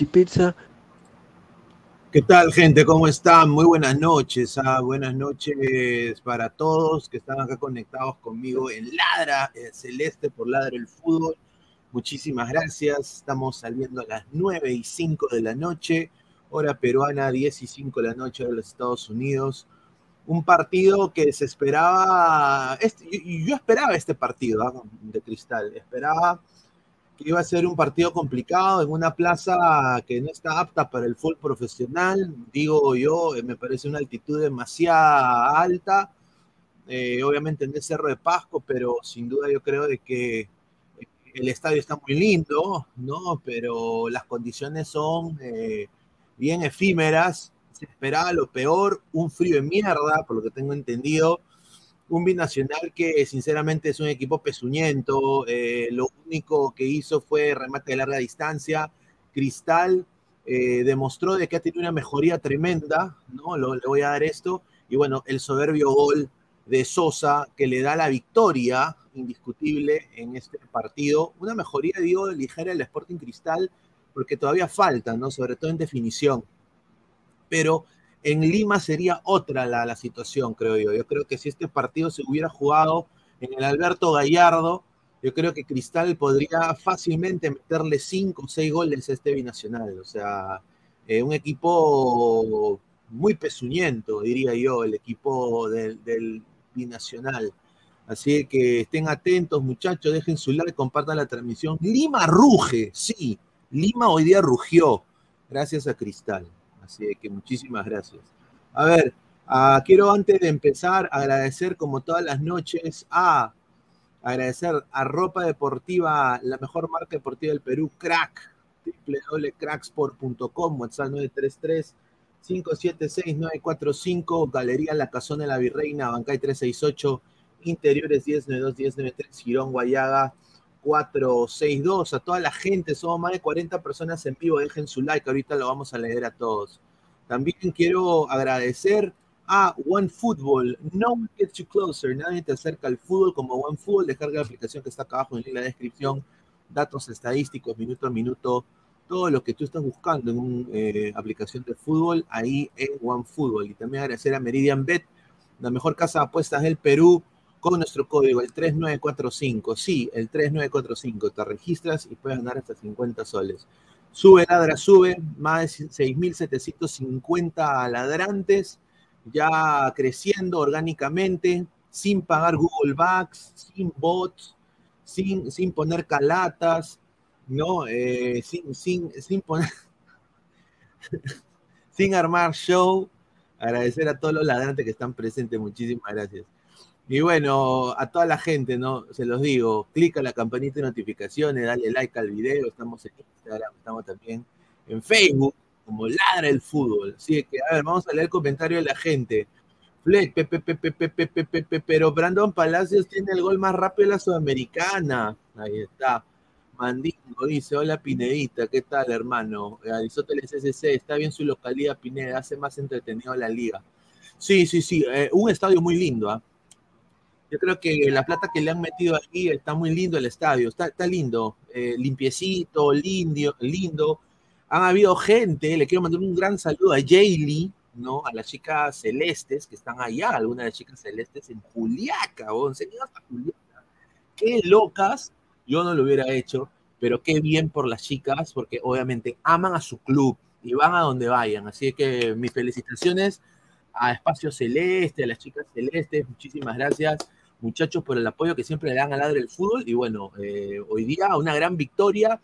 Salchipizza? ¿Qué tal, gente? ¿Cómo están? Muy buenas noches. ah, Buenas noches para todos que están acá conectados conmigo en Ladra eh, Celeste por Ladra el Fútbol. Muchísimas gracias. Estamos saliendo a las 9 y 5 de la noche, hora peruana, 10 y 5 de la noche de los Estados Unidos. Un partido que se esperaba, este- yo, yo esperaba este partido ah, de Cristal, esperaba iba a ser un partido complicado en una plaza que no está apta para el fútbol profesional. Digo yo, eh, me parece una altitud demasiado alta. eh, obviamente en el Cerro de Pasco, pero sin duda yo creo de que el estadio está muy lindo, ¿no? Pero las condiciones son eh, bien efímeras. Se esperaba lo peor, un frío de mierda, por lo que tengo entendido un binacional que sinceramente es un equipo pezuñento. eh, lo único que hizo fue remate de larga distancia. Cristal eh, demostró de que ha tenido una mejoría tremenda, ¿no? Lo- le voy a dar esto. Y bueno, el soberbio gol de Sosa que le da la victoria indiscutible en este partido. Una mejoría, digo, ligera del Sporting Cristal, porque todavía falta, ¿no? Sobre todo en definición. Pero en Lima sería otra la, la situación, creo yo. Yo creo que si este partido se hubiera jugado en el Alberto Gallardo, yo creo que Cristal podría fácilmente meterle cinco o seis goles a este binacional. O sea, eh, un equipo muy pezuñento, diría yo, el equipo del, del binacional. Así que estén atentos, muchachos, dejen su like, compartan la transmisión. Lima ruge, sí, Lima hoy día rugió, gracias a Cristal. Así que muchísimas gracias. A ver, ah, quiero antes de empezar agradecer como todas las noches a agradecer a Ropa Deportiva, la mejor marca deportiva del Perú, Crack, www.cracksport.com, WhatsApp 933 576-945, Galería La Casona de la Virreina, Bancay 368, Interiores 1092, 1093, Girón Guayaga 462. A toda la gente, somos más de 40 personas en vivo, dejen su like, ahorita lo vamos a leer a todos. También quiero agradecer a OneFootball. No one gets you closer. Nadie te acerca al fútbol como OneFootball. Descarga la aplicación que está acá abajo en la descripción. Datos estadísticos, minuto a minuto. Todo lo que tú estás buscando en una eh, aplicación de fútbol, ahí en OneFootball. Y también agradecer a Meridian Bet, la mejor casa de apuestas del Perú, con nuestro código, el 3945. Sí, el 3945. Te registras y puedes ganar hasta 50 soles. Sube, ladra, sube. Más de 6.750 ladrantes ya creciendo orgánicamente, sin pagar Google Bucks, sin bots, sin, sin poner calatas, ¿no? Eh, sin, sin, sin sin armar show. Agradecer a todos los ladrantes que están presentes, muchísimas gracias. Y bueno, a toda la gente, ¿no? Se los digo, clica la campanita de notificaciones, dale like al video, estamos en Instagram, estamos también en Facebook, como ladra el fútbol. Así que, a ver, vamos a leer el comentario de la gente. Fleck, pero Brandon Palacios tiene el gol más rápido de la Sudamericana. Ahí está. Mandingo dice, hola Pinedita, ¿qué tal hermano? Aristóteles SC, está bien su localidad Pineda, hace más entretenido la liga. Sí, sí, sí, un estadio muy lindo. ¿ah? Yo creo que la plata que le han metido aquí está muy lindo el estadio, está, está lindo, limpiecito, lindo, lindo han habido gente, le quiero mandar un gran saludo a Jaylee, ¿no? A las chicas celestes que están allá, algunas de las chicas celestes en Juliaca, ¿o? hasta Juliaca. Qué locas, yo no lo hubiera hecho, pero qué bien por las chicas, porque obviamente aman a su club y van a donde vayan. Así que mis felicitaciones a Espacio Celeste, a las chicas celestes, muchísimas gracias muchachos por el apoyo que siempre le dan al lado del fútbol y bueno, eh, hoy día una gran victoria,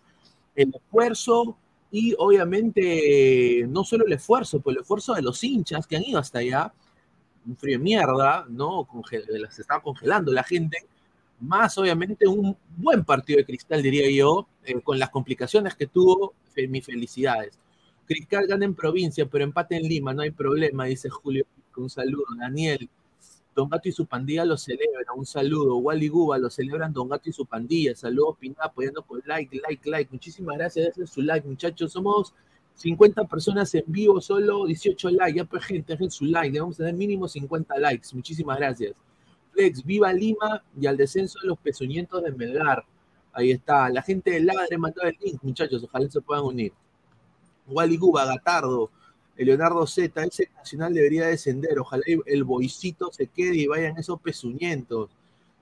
el esfuerzo, y obviamente no solo el esfuerzo, pues el esfuerzo de los hinchas que han ido hasta allá, un frío de mierda, ¿no? se estaba congelando la gente, más obviamente un buen partido de Cristal, diría yo, eh, con las complicaciones que tuvo, mis felicidades. Cristal gana en provincia, pero empate en Lima, no hay problema, dice Julio. Un saludo, Daniel. Don Gato y su pandilla lo celebran. Un saludo. Wally Guba lo celebran Don Gato y su pandilla. Saludos, Pineda, apoyando con like, like, like. Muchísimas gracias. Dejen su like, muchachos. Somos 50 personas en vivo, solo 18 likes. Ya, pues, gente, dejen su like. Debemos tener mínimo 50 likes. Muchísimas gracias. Flex, viva Lima y al descenso de los pezoñientos de Melgar. Ahí está. La gente de Ladre mandó el link, muchachos. Ojalá se puedan unir. Wally Guba, Gatardo. Leonardo Z, ese nacional debería descender. Ojalá el boicito se quede y vayan esos pezuñentos.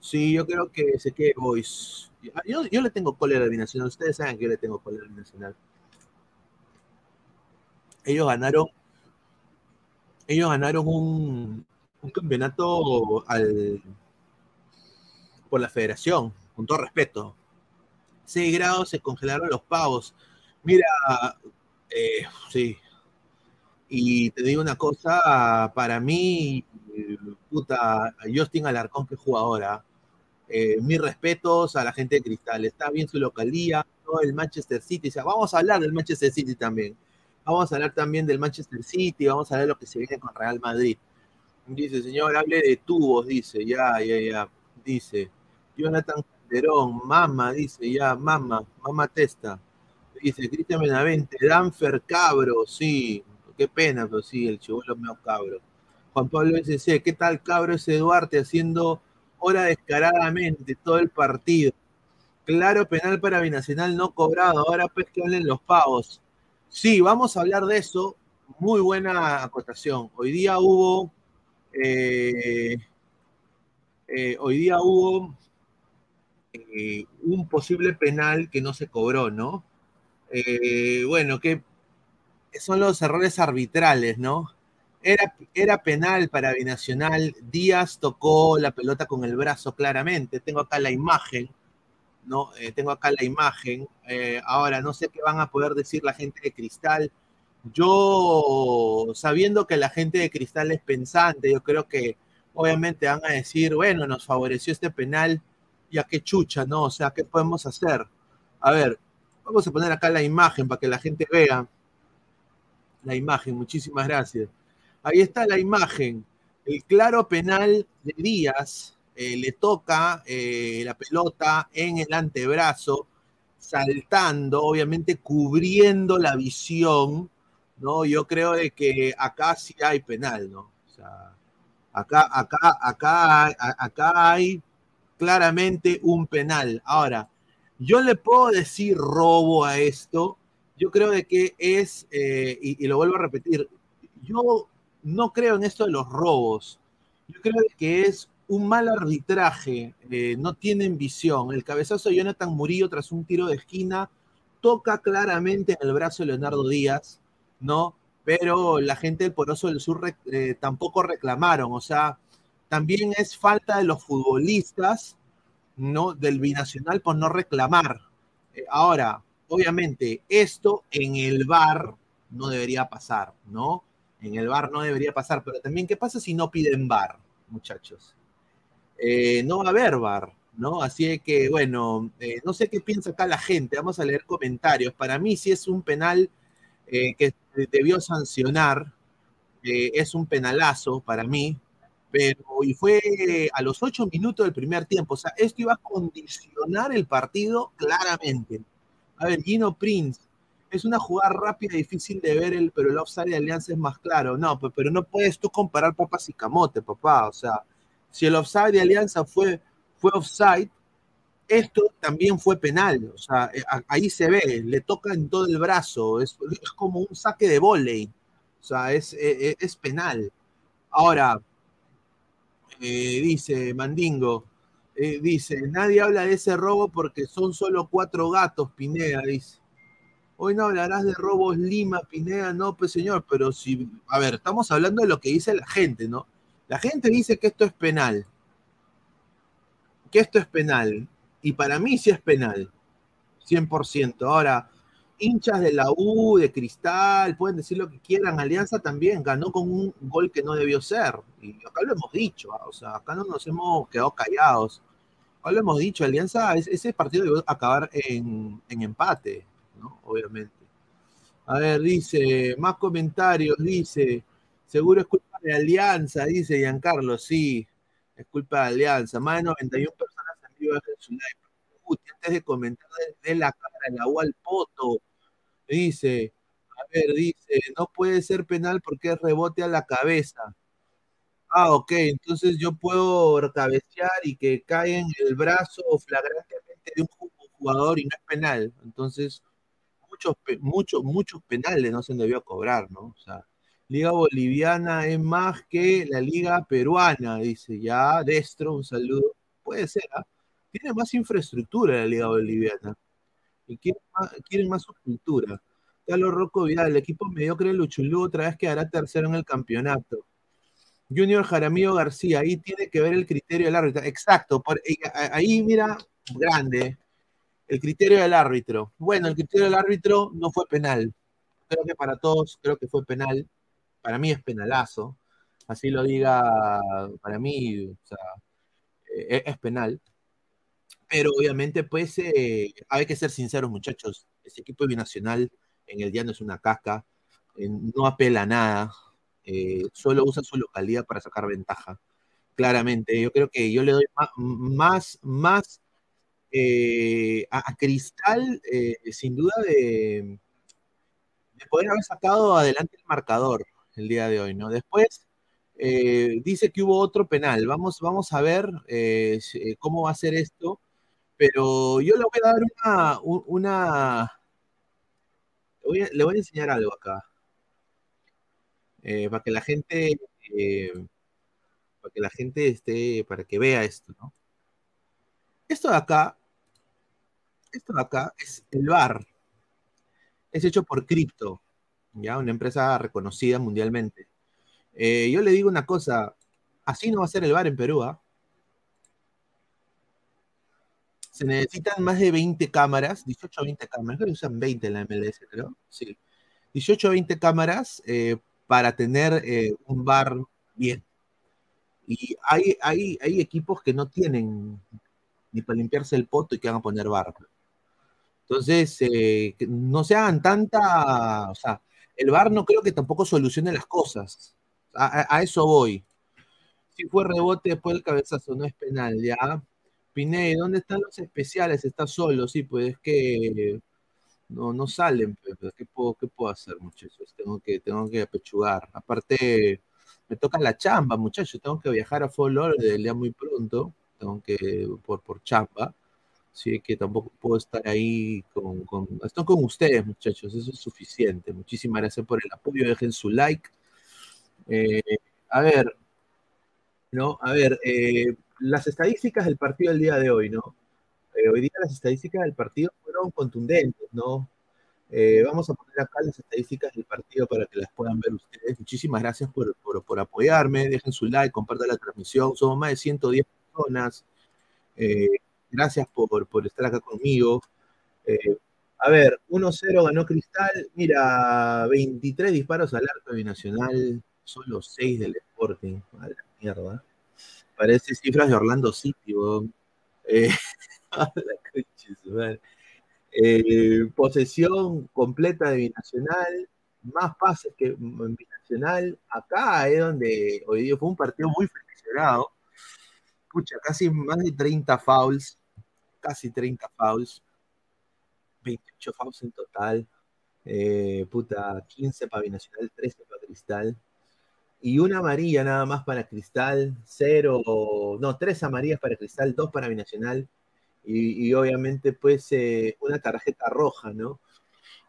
Sí, yo creo que se quede boys. Yo, yo le tengo cólera binacional. Ustedes saben que yo le tengo cólera binacional. Ellos ganaron. Ellos ganaron un, un campeonato al, por la federación, con todo respeto. 6 grados se congelaron los pavos. Mira, eh, sí, y te digo una cosa, para mí, puta, Justin Alarcón, que jugadora, eh, mis respetos a la gente de Cristal, está bien su localía, ¿no? el Manchester City, o vamos a hablar del Manchester City también, vamos a hablar también del Manchester City, vamos a ver lo que se viene con Real Madrid. Dice, señor, hable de tubos, dice, ya, ya, ya, dice, Jonathan Calderón, mama, dice, ya, mama, mama testa, dice, Cristian Benavente, Danfer Cabro, sí, qué pena, pero sí, el chivolo medio cabro. Juan Pablo SC, ¿qué tal cabro ese Duarte haciendo hora descaradamente todo el partido? Claro, penal para Binacional no cobrado, ahora pues que hablen los pavos. Sí, vamos a hablar de eso. Muy buena acotación. Hoy día hubo, eh, eh, hoy día hubo eh, un posible penal que no se cobró, ¿no? bueno, que son los errores arbitrales, ¿no? Era, era, penal para Binacional. Díaz tocó la pelota con el brazo claramente. Tengo acá la imagen, ¿no? Eh, tengo acá la imagen. Eh, ahora, no sé qué van a poder decir la gente de Cristal. Yo, sabiendo que la gente de Cristal es pensante, yo creo que obviamente van a decir, bueno, nos favoreció este penal, ya que chucha, ¿no? O sea, ¿qué podemos hacer? A ver, vamos a poner acá la imagen para que la gente vea la imagen, muchísimas gracias. Ahí está la imagen. El claro penal de Díaz eh, le toca eh, la pelota en el antebrazo, saltando, obviamente cubriendo la visión, ¿no? Yo creo de que acá sí hay penal, ¿no? O sea, Acá, acá, acá, acá hay claramente un penal. Ahora, yo le puedo decir robo a esto. Yo creo de que es, eh, y, lo vuelvo a repetir, yo no creo en esto de los robos. Yo creo que es un mal arbitraje, eh, no tienen visión. El cabezazo de Jonathan Murillo tras un tiro de esquina toca claramente en el brazo de Leonardo Díaz, ¿no? Pero la gente del Poroso del Sur eh, tampoco reclamaron, o sea, también es falta de los futbolistas, ¿no? Del binacional por no reclamar. Ahora, obviamente, esto en el bar no debería pasar, ¿no? En el bar no debería pasar, pero también, ¿qué pasa si no piden bar, muchachos? Eh, no va a haber bar, ¿no? Así que, bueno, eh, no sé qué piensa acá la gente, vamos a leer comentarios. Para mí, si es un penal eh, que debió sancionar, es un penalazo para mí, pero y fue a los ocho minutos del primer tiempo, o sea, esto iba a condicionar el partido claramente. A ver, Gino Prince, es una jugada rápida, difícil de ver, el, pero el offside de Alianza es más claro. No, pero no puedes tú comparar papas y camote, papá, o sea si el offside de Alianza fue, fue offside, esto también fue penal. O sea, eh, ahí se ve, le toca en todo el brazo, es, como un saque de volei. O sea, es, e, e, es, penal. Ahora, eh, dice Mandingo, eh, dice, nadie habla de ese robo porque son solo cuatro gatos, Pineda, dice. Hoy no hablarás de robos Lima, Pineda, no, pues señor, pero si, a ver, estamos hablando de lo que dice la gente, ¿no? La gente dice que esto es penal. Que esto es penal. Y para mí sí es penal. 100%. Ahora, hinchas de la U, de Cristal, pueden decir lo que quieran. Alianza también ganó con un gol que no debió ser. Y acá lo hemos dicho. ¿ah? O sea, acá no nos hemos quedado callados. Acá lo hemos dicho. Alianza, ese partido debe acabar en, en empate, ¿no? Obviamente. A ver, dice, más comentarios, dice, seguro es culpa de Alianza, dice Giancarlo, sí, es culpa de Alianza. Más de 91 personas en vivo en su live. Antes de comentar de, la cara, el agua al poto, dice, a ver, dice, no puede ser penal porque es rebote a la cabeza. Ah, ok, entonces yo puedo cabecear y que caiga en el brazo flagrantemente de un jugador y no es penal. Entonces, muchos, muchos, muchos penales no se debió cobrar, ¿no? O sea, Liga Boliviana es más que la Liga Peruana, dice ya Destro, un saludo. Puede ser, ¿ah? Tiene más infraestructura la Liga Boliviana. Y quieren más, quieren cultura. Carlos Rocco Vidal, el equipo mediocre de Luchulú otra vez quedará tercero en el campeonato. Junior Jaramillo García, ahí tiene que ver el criterio del árbitro. Exacto, ahí mira, grande, el criterio del árbitro. Bueno, el criterio del árbitro no fue penal. Creo que para todos, creo que fue penal para mí es penalazo, así lo diga, para mí, o sea, eh, es penal. Pero obviamente, pues, eh, hay que ser sinceros, muchachos. Ese equipo binacional en el llano es una caca, eh, no apela a nada, solo usa su localidad para sacar ventaja. Claramente, yo creo que yo le doy más, más, a, Cristal, sin duda, de, de poder haber sacado adelante el marcador el día de hoy, ¿no? Después eh, dice que hubo otro penal. Vamos, vamos a ver eh, eh, cómo va a ser esto. Pero yo le voy a dar una. una le, voy a, enseñar algo acá. para que la gente. para que la gente esté. Para que vea esto, ¿no? Esto de acá. Esto de acá es el bar. Es hecho por cripto ya una empresa reconocida mundialmente. Eh, yo le digo una cosa, así no va a ser el bar en Perú. ¿ah? Se necesitan más de 20 cámaras, 18 o 20 cámaras, creo que usan 20 en la MLS, creo. Sí. 18 o 20 cámaras eh, para tener eh, un bar bien. Y hay, hay, hay equipos que no tienen ni para limpiarse el poto y que van a poner bar. Entonces, no se hagan tanta, o sea, el VAR no creo que tampoco solucione las cosas. A, eso voy. Si fue rebote después del cabezazo, no es penal, ¿ya? Piney, ¿dónde están los especiales? Está solo, sí, pues es que no, no salen, pero ¿qué puedo, qué puedo hacer, muchachos? Tengo que, tengo que apechugar. Aparte, me toca la chamba, muchachos. Tengo que viajar a Fort Lauderdale muy pronto. Tengo que, por, por chamba. Así que tampoco puedo estar ahí con, estoy con ustedes, muchachos. Eso es suficiente. Muchísimas gracias por el apoyo. Dejen su like. Eh, a ver, ¿no? A ver, eh, las estadísticas del partido del día de hoy, ¿no? Eh, hoy día las estadísticas del partido fueron contundentes, ¿no? Eh, vamos a poner acá las estadísticas del partido para que las puedan ver ustedes. Muchísimas gracias por, por, apoyarme. Dejen su like, compartan la transmisión. Somos más de 110 personas. Eh, gracias por, por, estar acá conmigo. A ver, 1-0 ganó Cristal. Mira, 23 disparos al arco binacional. Solo 6 del Sporting. A mierda. Parece cifras de Orlando City, eh, la eh, posesión completa de Binacional, más pases que Binacional. Acá es donde hoy día fue un partido muy friccionado. Escucha, casi más de 30 fouls, casi 30 fouls, 28 fouls en total. Eh, puta, 15 para Binacional, 13 para Cristal. Y una amarilla nada más para Cristal, cero, no, tres amarillas para Cristal, dos para Binacional y, obviamente pues eh, una tarjeta roja, ¿no?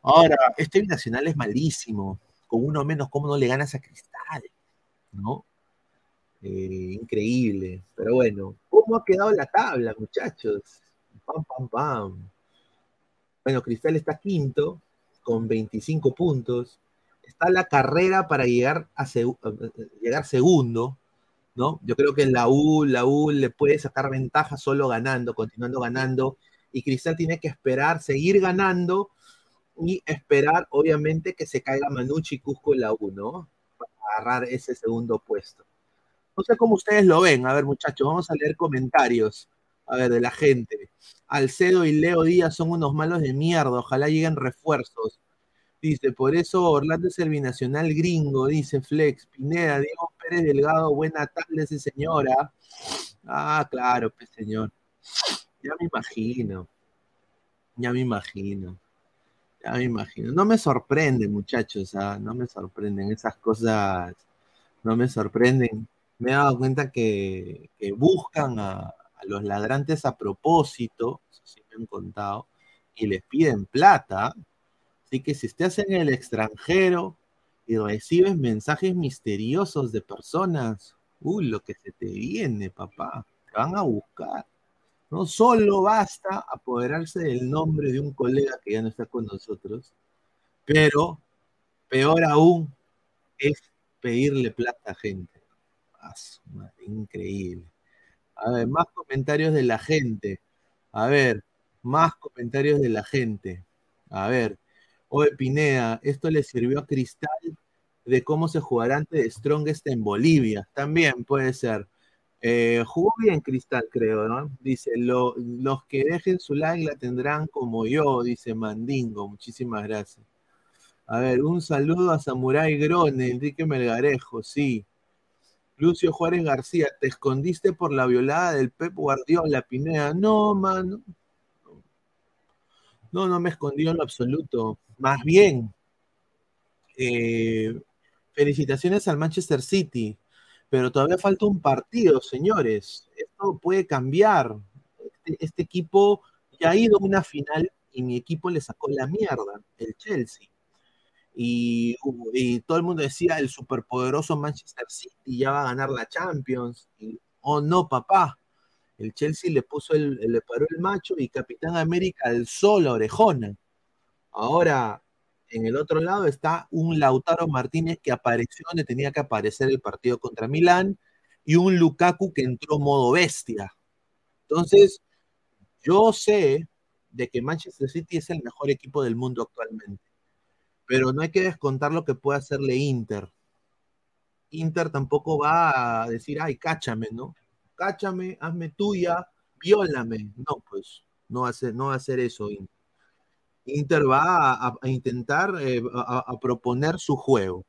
Ahora, este binacional es malísimo, con uno menos, ¿cómo no le ganas a Cristal? ¿No? Eh, increíble, pero bueno, ¿cómo ha quedado la tabla, muchachos? Pam, pam, pam. Bueno, Cristal está quinto, con 25 puntos. Está la carrera para llegar, a llegar segundo, ¿no? Yo creo que en la U, la U le puede sacar ventaja solo ganando, continuando ganando, y Cristal tiene que esperar, seguir ganando y esperar, obviamente, que se caiga Manucci y Cusco en la U, ¿no? Para agarrar ese segundo puesto. No sé cómo ustedes lo ven. A ver, muchachos, vamos a leer comentarios. A ver, de la gente. Alcedo y Leo Díaz son unos malos de mierda. Ojalá lleguen refuerzos. Dice, por eso Orlando es el binacional gringo, dice Flex. Pineda, Diego Pérez Delgado, buena tarde, señora. Ah, claro, pues señor. Ya me imagino. Ya me imagino. Ya me imagino. No me sorprende, muchachos, ¿ah? no me sorprenden esas cosas. No me sorprenden. Me he dado cuenta que, buscan a, a, los ladrantes a propósito, eso sí me han contado, y les piden plata Así que si estás en el extranjero y recibes mensajes misteriosos de personas, uy, lo que se te viene, papá, te van a buscar. No solo basta apoderarse del nombre de un colega que ya no está con nosotros, pero peor aún es pedirle plata a gente. increíble. A ver, más comentarios de la gente. A ver, más comentarios de la gente. A ver, Oye, Pineda, esto le sirvió a Cristal de cómo se jugará ante Strongest en Bolivia. También puede ser. Eh, jugó bien Cristal, creo, ¿no? Dice, los que dejen su like la tendrán como yo, dice Mandingo. Muchísimas gracias. A ver, un saludo a Samurai Grone, Enrique Melgarejo, sí. Lucio Juárez García, te escondiste por la violada del Pep Guardiola, Pineda. No, mano. No, no me escondí en lo absoluto. Más bien, eh, felicitaciones al Manchester City, pero todavía falta un partido, señores. Esto puede cambiar. Este, este, equipo ya ha ido a una final y mi equipo le sacó la mierda, el Chelsea. Y, todo el mundo decía, el superpoderoso Manchester City ya va a ganar la Champions. oh no, papá. El Chelsea le puso el, le paró el macho y Capitán América alzó la orejona. Ahora, en el otro lado está un Lautaro Martínez que apareció donde tenía que aparecer el partido contra Milán y un Lukaku que entró modo bestia. Entonces, yo sé de que Manchester City es el mejor equipo del mundo actualmente, pero no hay que descontar lo que puede hacerle Inter. Inter tampoco va a decir, ay, cáchame, ¿no? Cáchame, hazme tuya, viólame. No, pues, no va a hacer, no va eso Inter. Inter va a, intentar eh, a, proponer su juego.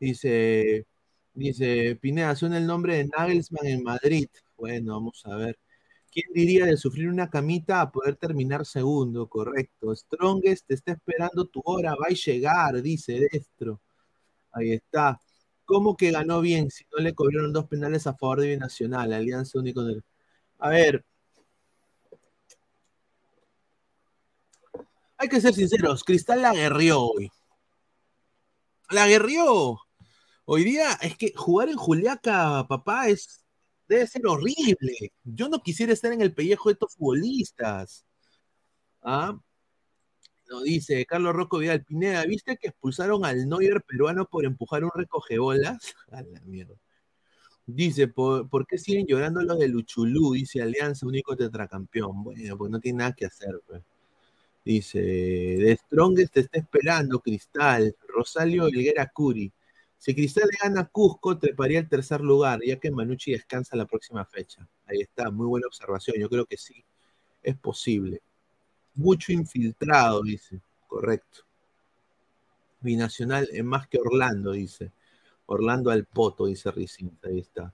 Dice, dice Pineda, suena el nombre de Nagelsmann en Madrid. Bueno, vamos a ver. ¿Quién diría de sufrir una camita a poder terminar segundo? Correcto. Strongest te está esperando tu hora, va a llegar, dice Destro. Ahí está. ¿Cómo que ganó bien si no le cobraron dos penales a favor de Binacional, Alianza Único del... A ver, hay que ser sinceros, Cristal la guerrió hoy. La guerrió. Hoy día es que jugar en Juliaca, papá, es debe ser horrible. Yo no quisiera estar en el pellejo de estos futbolistas. ¿Ah? Lo dice Carlos Rocco Vidal Pineda, ¿viste que expulsaron al Neuer peruano por empujar un recogebolas? A la mierda. Dice, ¿por, ¿por qué siguen llorando los de Luchulú? Dice Alianza, único tetracampeón. Bueno, pues no tiene nada que hacer. Pues. Dice, de Strongest te está esperando, Cristal. Rosalio Higuera Curi. Si Cristal le gana a Cusco, treparía el tercer lugar, ya que Manucci descansa la próxima fecha. Ahí está, muy buena observación. Yo creo que sí, es posible. Mucho infiltrado, dice. Correcto. Binacional es más que Orlando, dice. Orlando al poto, dice Ricinta. Ahí está.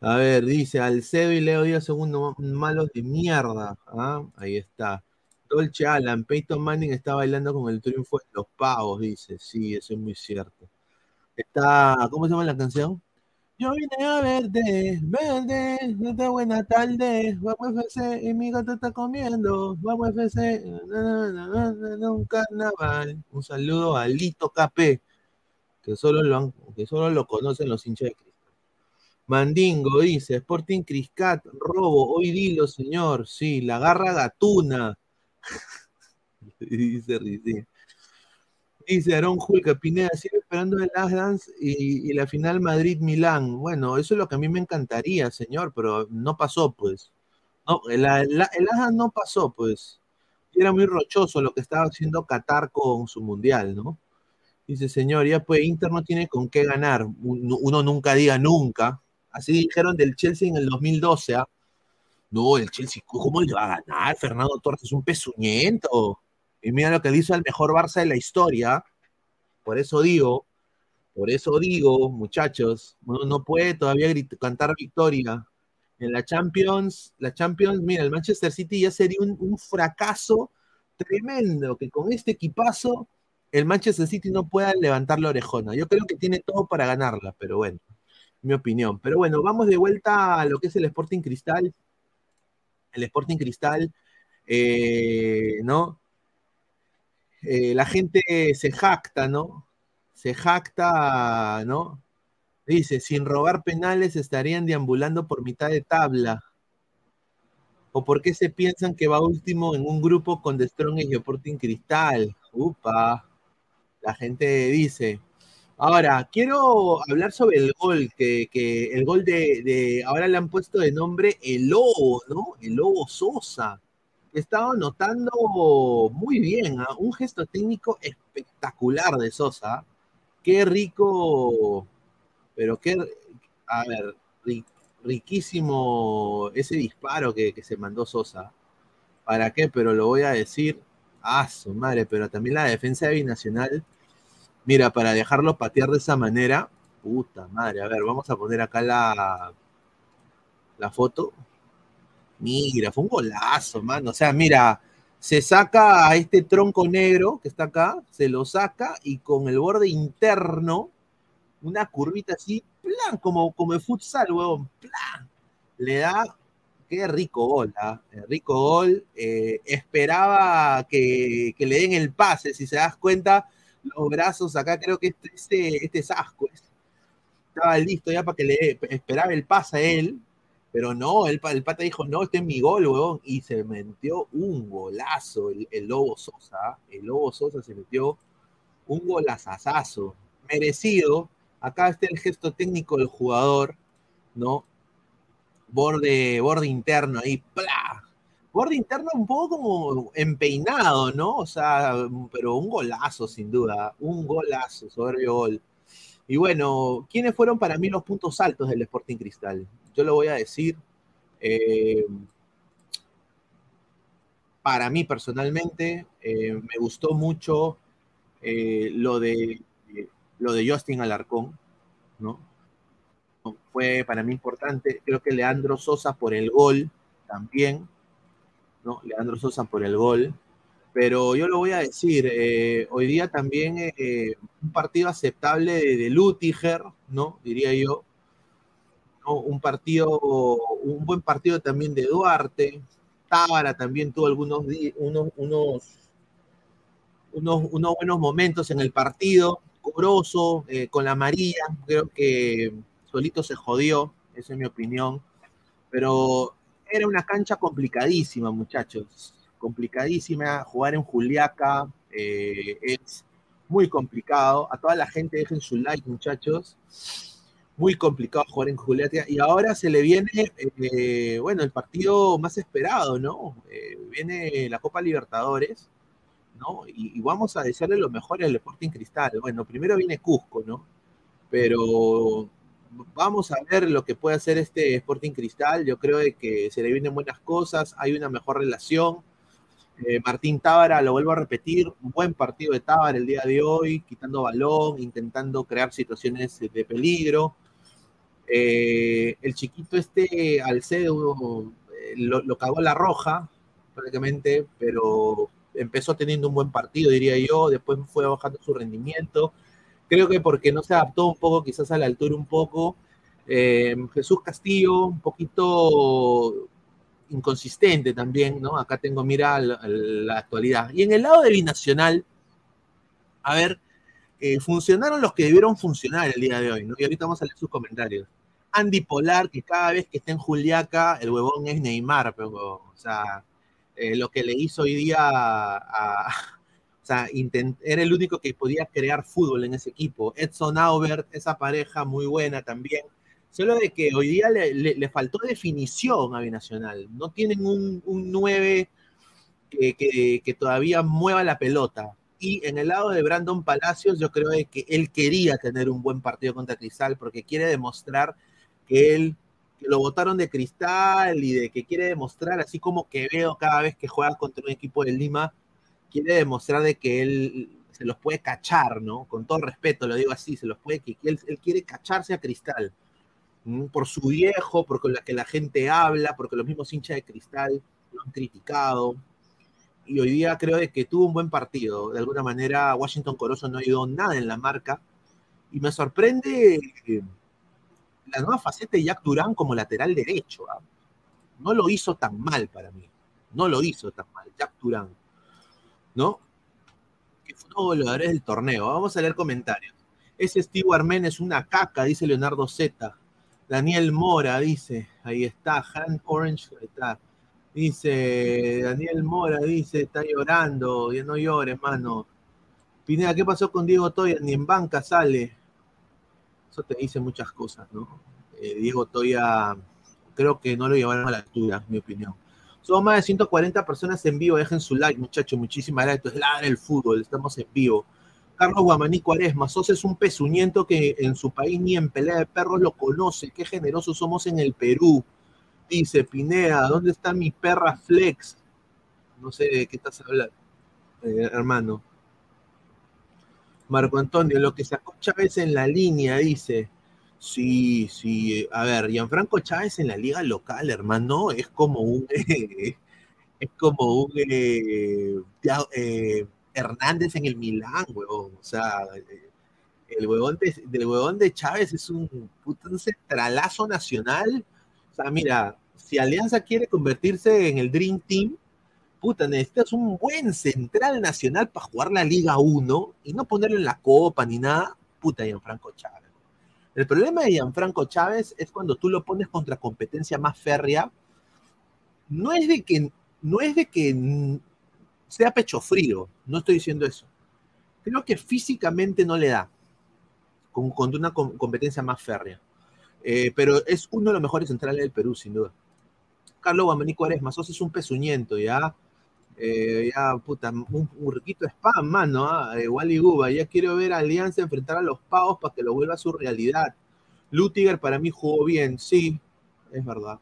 A ver, dice Alcedo y Leo Díaz segundo malos de mierda. ¿ah? Ahí está. Dolce Alan, Peyton Manning está bailando con el triunfo de los pavos, dice. Sí, eso es muy cierto. Está, ¿cómo se llama la canción? Yo vine a verte, verde, esta buena tarde, vamos FC y mi gato está comiendo, vamos FC, un carnaval. Un saludo a Lito KP, que solo lo, que solo lo conocen los hinchas. Mandingo dice, Sporting Criscat, robo, hoy dilo señor, sí, la garra gatuna. dice Rizi. Dice Aaron Julka, Pineda, sigue esperando el Last Dance y, la final Madrid-Milán. Bueno, eso es lo que a mí me encantaría, señor, pero no pasó, pues. No, el, el, el Last Dance no pasó, pues. Era muy rochoso lo que estaba haciendo Qatar con su mundial, ¿no? Dice, señor, ya pues Inter no tiene con qué ganar. Uno, uno nunca diga nunca. Así dijeron del Chelsea en el 2012, ¿ah? No, el Chelsea, ¿cómo le va a ganar? Fernando Torres es un pezuñento. Y mira lo que hizo al mejor Barça de la historia. Por eso digo, por eso digo, muchachos, uno no puede todavía cantar victoria. En la Champions, la Champions, mira, el Manchester City ya sería un, un fracaso tremendo, que con este equipazo el Manchester City no pueda levantar la orejona. Yo creo que tiene todo para ganarla, pero bueno, mi opinión. Pero bueno, vamos de vuelta a lo que es el Sporting Cristal. El Sporting Cristal, eh, ¿no? Eh, la gente se jacta, ¿no? Se jacta, ¿no? Dice, sin robar penales estarían deambulando por mitad de tabla. ¿O por qué se piensan que va último en un grupo con The Strong y Sporting Cristal? Upa. La gente dice. Ahora, quiero hablar sobre el gol, que, que el gol de, de, ahora le han puesto de nombre el Lobo, ¿no? El Lobo Sosa estaba notando muy bien, ¿eh? un gesto técnico espectacular de Sosa. Qué rico, pero qué, a ver, ri, riquísimo ese disparo que, que, se mandó Sosa. ¿Para qué? Pero lo voy a decir. Ah, su madre, pero también la defensa de Binacional. Mira, para dejarlo patear de esa manera. Puta madre, a ver, vamos a poner acá la, la foto. Mira, fue un golazo, mano. O sea, mira, se saca a este tronco negro que está acá, se lo saca y con el borde interno, una curvita así, plan, como, como de futsal, huevón, plan. Le da, qué rico gol, ¿ah? rico gol. Eh, esperaba que, que, le den el pase, si se das cuenta, los brazos acá, creo que este, este, este es asco. Estaba listo ya para que le esperaba el pase a él, pero no, el, el pata dijo, no, este es mi gol, weón. Y se metió un golazo el, el Lobo Sosa. El Lobo Sosa se metió un golazazazo. Merecido. Acá está el gesto técnico del jugador, ¿no? Borde, borde interno ahí, ¡plá! Borde interno un poco como empeinado, ¿no? O sea, pero un golazo sin duda. Un golazo, soberbio gol. Y bueno, ¿quiénes fueron para mí los puntos altos del Sporting Cristal? Yo lo voy a decir. Eh, para mí personalmente, eh, me gustó mucho eh, lo, de, lo de Justin Alarcón, ¿no? Fue para mí importante. Creo que Leandro Sosa por el gol también, ¿no? Leandro Sosa por el gol. Pero yo lo voy a decir, eh, hoy día también eh, un partido aceptable de, de Lutiger, ¿no? Diría yo. Un partido, un buen partido también de Duarte. Tábara también tuvo algunos unos, unos, unos, unos buenos momentos en el partido. Cobroso, eh, con la amarilla, creo que solito se jodió, esa es mi opinión. Pero era una cancha complicadísima, muchachos complicadísima. Jugar en Juliaca eh, es muy complicado. A toda la gente dejen su like, muchachos. Muy complicado jugar en Juliaca. Y ahora se le viene, eh, bueno, el partido más esperado, ¿no? Eh, viene la Copa Libertadores, ¿no? Y, vamos a desearle lo mejor al Sporting Cristal. Bueno, primero viene Cusco, ¿no? Pero vamos a ver lo que puede hacer este Sporting Cristal. Yo creo que se le vienen buenas cosas, hay una mejor relación. Eh, Martín Tábara, lo vuelvo a repetir, un buen partido de Tábara el día de hoy, quitando balón, intentando crear situaciones de peligro. Eh, el chiquito este Alcedo eh, lo, lo cagó la roja, prácticamente, pero empezó teniendo un buen partido, diría yo, después fue bajando su rendimiento. Creo que porque no se adaptó un poco, quizás a la altura un poco. Jesús Castillo, un poquito inconsistente también, ¿no? Acá tengo, mira, la, la, actualidad. Y en el lado de Binacional, a ver, eh, funcionaron los que debieron funcionar el día de hoy, ¿no? Y ahorita vamos a leer sus comentarios. Andy Polar, que cada vez que está en Juliaca, el huevón es Neymar, pero, o sea, eh, lo que le hizo hoy día a, a o sea, era el único que podía crear fútbol en ese equipo. Edson Aubert, esa pareja muy buena también. Solo de que hoy día le, le, faltó definición a Binacional. No tienen un, un 9 que, que, que, todavía mueva la pelota. Y en el lado de Brandon Palacios, yo creo de que él quería tener un buen partido contra Cristal porque quiere demostrar que él que lo votaron de Cristal y de que quiere demostrar, así como que veo cada vez que juega contra un equipo de Lima, quiere demostrar de que él se los puede cachar, ¿no? Con todo respeto, lo digo así, se los puede, que él, él quiere cacharse a Cristal por su viejo, porque la que la gente habla, porque los mismos hinchas de cristal lo han criticado. Y hoy día creo de que tuvo un buen partido. De alguna manera, Washington Corozo no ayudó nada en la marca. Y me sorprende la nueva faceta de Jack Durán como lateral derecho. ¿eh? No lo hizo tan mal para mí. No lo hizo tan mal, Jack Durán. ¿No? Que fue uno de los del torneo. Vamos a leer comentarios. Ese Steve Armen es una caca, dice Leonardo Z. Daniel Mora dice, ahí está, Han Orange, está. Dice, Daniel Mora dice, está llorando, ya no llores, mano. Pineda, ¿qué pasó con Diego Toya? Ni en banca sale. Eso te dice muchas cosas, ¿no? Eh, Diego Toya, creo que no lo llevaron a la altura, mi opinión. Somos más de 140 personas en vivo, dejen su like, muchachos, muchísimas gracias. Esto es la del fútbol, estamos en vivo. Carlos Guamaní Cuaresma, Sosa es un pezuñento que en su país ni en pelea de perros lo conoce. Qué generosos somos en el Perú. Dice Pineda, ¿dónde está mi perra Flex? No sé de qué estás hablando, eh, hermano. Marco Antonio, lo que sacó Chávez en la línea, dice. Sí, sí. A ver, Gianfranco Chávez en la liga local, hermano, es como un. es como un. Eh, eh, Hernández en el Milán, huevón. O sea, el huevón de, del huevón de Chávez es un centralazo nacional. O sea, mira, si Alianza quiere convertirse en el Dream Team, puta, necesitas un buen central nacional para jugar la Liga 1 y no ponerlo en la Copa ni nada. Puta, Gianfranco Chávez. El problema de Gianfranco Chávez es cuando tú lo pones contra competencia más férrea. No es de que, no es de que sea pecho frío, no estoy diciendo eso. Creo que físicamente no le da con, con una com competencia más férrea. Eh, pero es uno de los mejores centrales del Perú, sin duda. Carlos Guamaní Cuaresma, sos es un pezuñento, ya. Eh, ya, puta, un, un riquito spam, mano, ¿eh? igual y Guba. Ya quiero ver a Alianza enfrentar a los pavos para que lo vuelva a su realidad. Lutiger para mí jugó bien, sí, es verdad.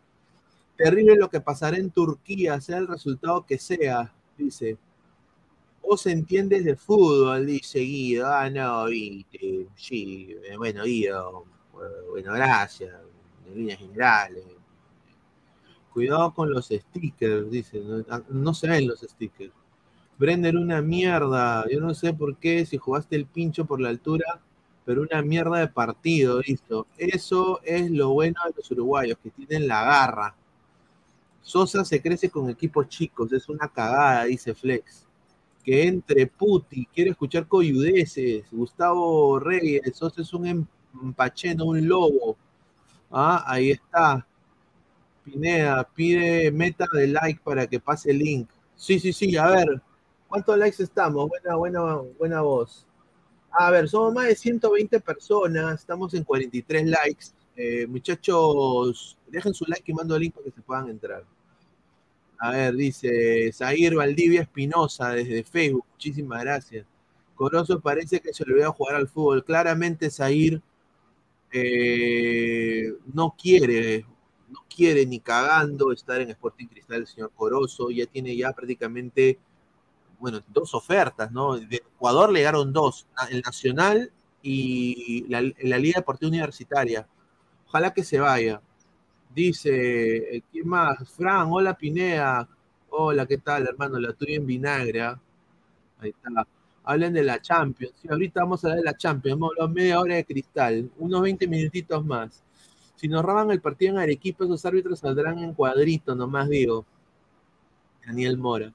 Terrible lo que pasará en Turquía, sea el resultado que sea dice, vos entiendes de fútbol, dice Guido, ah, no, viste, sí, bueno, Guido, bueno, gracias, en líneas generales. Cuidado con los stickers, dice, no, no se ven los stickers. Brenner, una mierda. Yo no sé por qué, si jugaste el pincho por la altura, pero una mierda de partido hizo. Eso es lo bueno de los uruguayos, que tienen la garra. Sosa se crece con equipos chicos, es una cagada, dice Flex. Que entre Puti, quiero escuchar coyudeces. Gustavo Reyes, Sosa es un empacheno, un lobo. Ah, ahí está. Pineda, pide meta de like para que pase el link. Sí, sí, sí, a ver, ¿cuántos likes estamos? Buena, buena, buena voz. A ver, somos más de 120 personas, estamos en 43 likes. Eh, muchachos, dejen su like y mando el link para que se puedan entrar. A ver, dice Zair Valdivia Espinosa desde Facebook. Muchísimas gracias. Corozo parece que se le a jugar al fútbol. Claramente Zair eh, no quiere, no quiere ni cagando estar en Sporting Cristal el señor Corozo. Ya tiene ya prácticamente, bueno, dos ofertas, ¿no? De Ecuador le llegaron dos, el Nacional y la, la Liga Deportiva Universitaria. Ojalá que se vaya. Dice, eh, ¿quién más? Fran, hola Pinea. Hola, ¿qué tal, hermano? La tuya en vinagre. ¿ah? Ahí está. Hablen de la Champions. Sí, ahorita vamos a hablar de la Champions. Vamos a media hora de cristal. Unos 20 minutitos más. Si nos roban el partido en Arequipa, esos árbitros saldrán en cuadrito, nomás digo. Daniel Mora.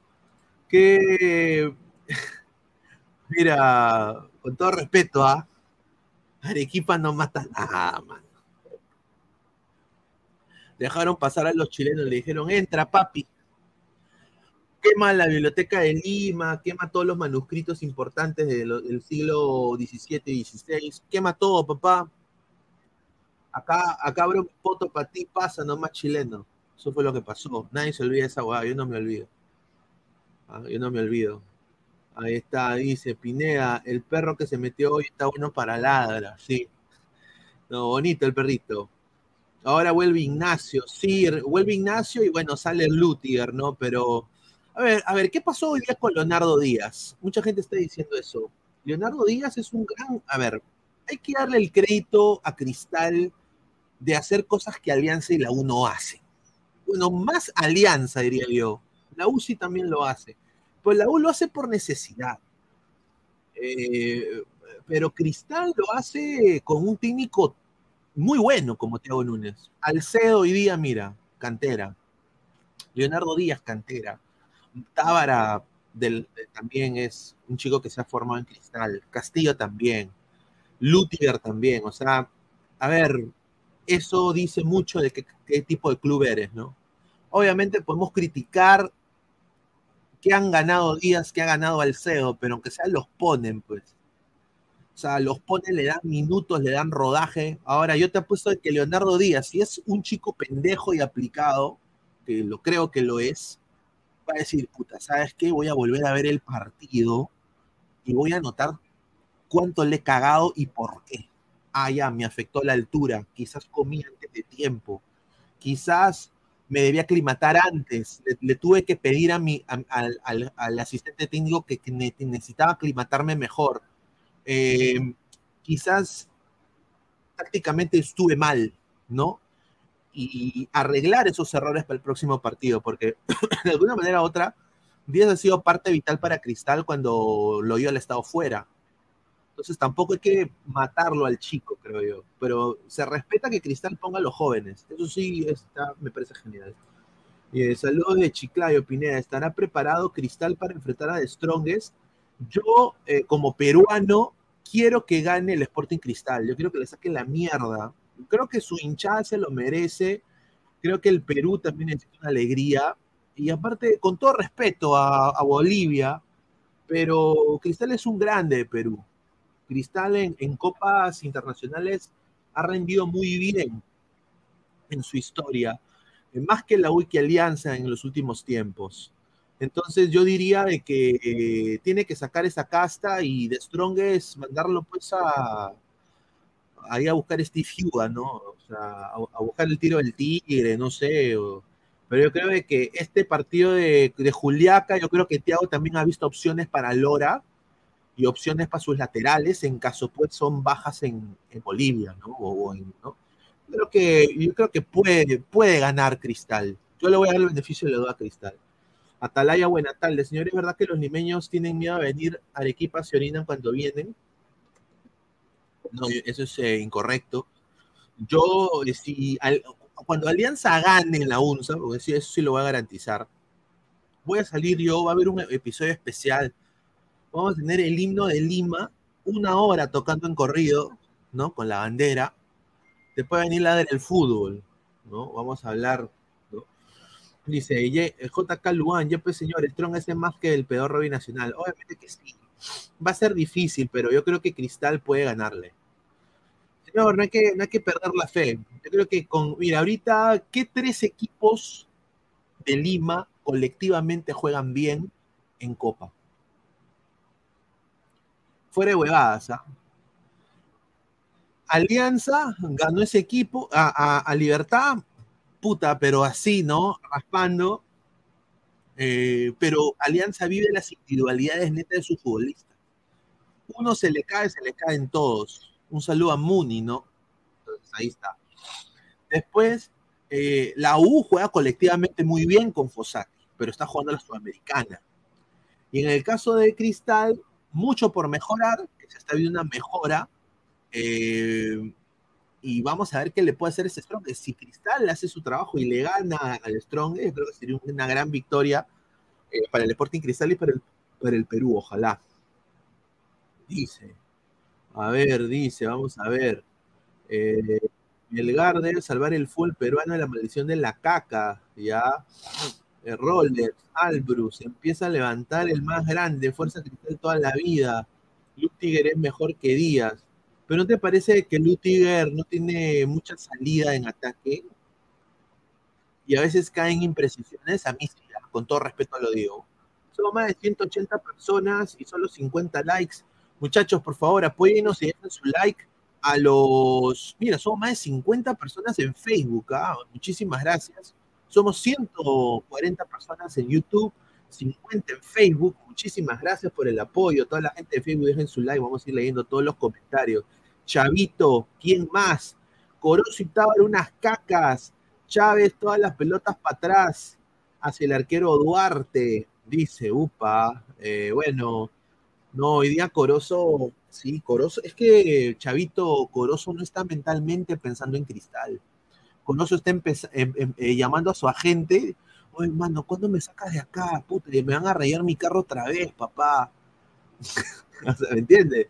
Que. Mira, con todo respeto, ¿ah? Arequipa no mata nada, man dejaron pasar a los chilenos, le dijeron, entra papi, quema la biblioteca de Lima, quema todos los manuscritos importantes del, siglo XVII y XVI, quema todo, papá. Acá, acá abro un foto para ti, pasa nomás chileno. Eso fue lo que pasó. Nadie se olvida de esa hueá, yo no me olvido. Ah, yo no me olvido. Ahí está, dice Pineda, el perro que se metió hoy está bueno para ladra, sí. No, bonito el perrito. Ahora vuelve Ignacio, sí, vuelve Ignacio y bueno, sale Lutiger, ¿no? Pero, a ver, a ver, ¿qué pasó hoy día con Leonardo Díaz? Mucha gente está diciendo eso. Leonardo Díaz es un gran, a ver, hay que darle el crédito a Cristal de hacer cosas que Alianza y la U no hacen. Bueno, más Alianza, diría yo. La U sí también lo hace. Pues la U lo hace por necesidad. Eh, pero Cristal lo hace con un técnico muy bueno como Thiago Núñez. Alcedo hoy día, mira, cantera. Leonardo Díaz, cantera. Tábara del, también es un chico que se ha formado en cristal. Castillo también. Lutiger también. O sea, a ver, eso dice mucho de qué, qué tipo de club eres, ¿no? Obviamente podemos criticar que han ganado Díaz, que ha ganado Alcedo, pero aunque sea los ponen, pues. Sea, los pone, le dan minutos, le dan rodaje. Ahora, yo te apuesto de que Leonardo Díaz, si es un chico pendejo y aplicado, que lo creo que lo es, va a decir, puta, ¿sabes qué? Voy a volver a ver el partido y voy a notar cuánto le he cagado y por qué. Ah, ya, me afectó la altura, quizás comí antes de tiempo, quizás me debía aclimatar antes, le, tuve que pedir a mi, al, asistente técnico que, que necesitaba aclimatarme mejor eh, quizás tácticamente estuve mal, ¿no? Y arreglar esos errores para el próximo partido, porque de alguna manera u otra, Díaz ha sido parte vital para Cristal cuando lo dio al estado fuera. Entonces tampoco hay que matarlo al chico, creo yo. Pero se respeta que Cristal ponga a los jóvenes. Eso sí está, me parece genial. Y saludos de Chiclayo, Pineda. ¿Estará preparado Cristal para enfrentar a The Strongest? Yo, eh, como peruano, quiero que gane el Sporting Cristal. Yo quiero que le saque la mierda. Creo que su hinchada se lo merece. Creo que el Perú también necesita una alegría. Y aparte, con todo respeto a, Bolivia, pero Cristal es un grande de Perú. Cristal en, en copas internacionales ha rendido muy bien en su historia, más que la Wiki Alianza en los últimos tiempos. Entonces yo diría de que eh, tiene que sacar esa casta y de Strongest mandarlo pues a ahí a buscar Steve Huga, ¿no? O sea, a, buscar el tiro del tigre, no sé. pero yo creo de que este partido de, Juliaca, yo creo que Thiago también ha visto opciones para Lora y opciones para sus laterales en caso pues son bajas en, Bolivia, ¿no? ¿no? Creo que, yo creo que puede, puede ganar Cristal. Yo le voy a dar el beneficio de la duda a Cristal. Atalaya, buena tarde. Señor, ¿es verdad que los limeños tienen miedo a venir a Arequipa, se orinan cuando vienen? No, eso es eh, incorrecto. Yo, eh, si cuando Alianza gane en la UNSA, porque sí, eso sí lo voy a garantizar, voy a salir yo, va a haber un episodio especial. Vamos a tener el himno de Lima, una hora tocando en corrido, ¿no? Con la bandera. Después va a venir la del fútbol, ¿no? Vamos a hablar. Dice Ye- JK Luan, ya pues señor, Strong es más que el peor Robin Nacional. Obviamente que sí. Va a ser difícil, pero yo creo que Cristal puede ganarle. Señor, no hay que, no hay que perder la fe. Yo creo que con, mira, ahorita, ¿qué tres equipos de Lima colectivamente juegan bien en Copa? Fuera de huevadas, ¿ah? Alianza ganó ese equipo a- a Libertad, puta, pero así, ¿no? Raspando. Eh, pero Alianza vive las individualidades netas de sus futbolistas. Uno se le cae, se le caen todos. Un saludo a Muni, ¿no? Entonces ahí está. Después, eh, la U juega colectivamente muy bien con Fossati, pero está jugando la Sudamericana. Y en el caso de Cristal, mucho por mejorar, que se está viendo una mejora. eh, y vamos a ver qué le puede hacer ese Strong. Si Cristal hace su trabajo y le gana al Strong, eh, creo que sería una gran victoria eh, para el Sporting Cristal y para el, para el Perú, ojalá. Dice. A ver, dice, vamos a ver. Eh, debe salvar el full peruano de la maldición de la caca, ya. Eh, Rollers, Albrus, empieza a levantar el más grande, Fuerza Cristal toda la vida. Lutiger es mejor que Díaz. ¿Pero no te parece que Lutiger no tiene mucha salida en ataque? Y a veces caen imprecisiones, a mí sí, con todo respeto lo digo. Somos más de 180 personas y solo 50 likes. Muchachos, por favor, apóyennos y dejen su like a los... Mira, somos más de 50 personas en Facebook. ¿ah? Muchísimas gracias. Somos 140 personas en YouTube, 50 en Facebook. Muchísimas gracias por el apoyo. Toda la gente de Facebook, dejen su like. Vamos a ir leyendo todos los comentarios. Chavito, ¿quién más? Corozo y Tábaro, unas cacas. Chávez, todas las pelotas para atrás. Hacia el arquero Duarte. Dice, upa. eh, bueno, no, hoy día Corozo, sí, Corozo, es que Chavito Corozo no está mentalmente pensando en cristal. Corozo está em- em- eh, llamando a su agente, oye, mano, ¿cuándo me sacas de acá? Puta, me van a rayar mi carro otra vez, papá. ¿Me entiendes?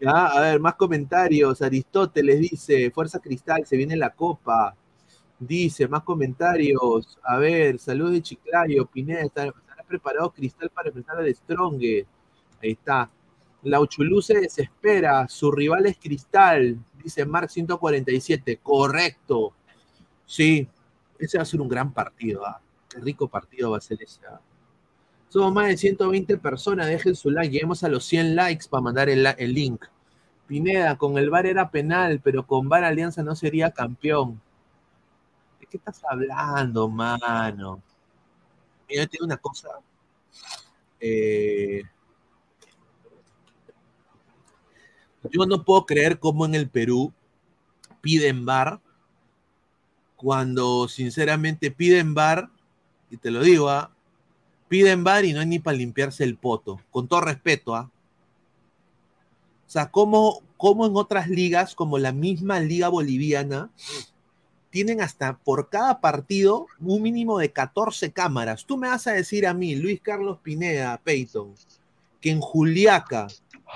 Ya, a ver, más comentarios. Aristóteles dice, Fuerza Cristal, se viene la copa. Dice, más comentarios. A ver, saludos de Chiclayo, Pineda, ¿estará preparado Cristal para enfrentar al Strong? Ahí está. La Uchulú se desespera, su rival es Cristal, dice Mark 147. Correcto. Sí, ese va a ser un gran partido. ¿ah? Qué rico partido va a ser ese. ¿ah? Somos más de 120 personas, dejen su like, lleguemos a los 100 likes para mandar el, link. Pineda, con el VAR era penal, pero con VAR Alianza no sería campeón. ¿De qué estás hablando, mano? Mira, yo te digo una cosa. Eh, yo no puedo creer cómo en el Perú piden VAR cuando sinceramente piden VAR, y te lo digo, ¿ah? Piden VAR y no hay ni para limpiarse el poto, con todo respeto, ¿ah? O sea, como, como en otras ligas, como la misma liga boliviana, tienen hasta por cada partido un mínimo de 14 cámaras. Tú me vas a decir a mí, Luis Carlos Pineda, Peyton, que en Juliaca,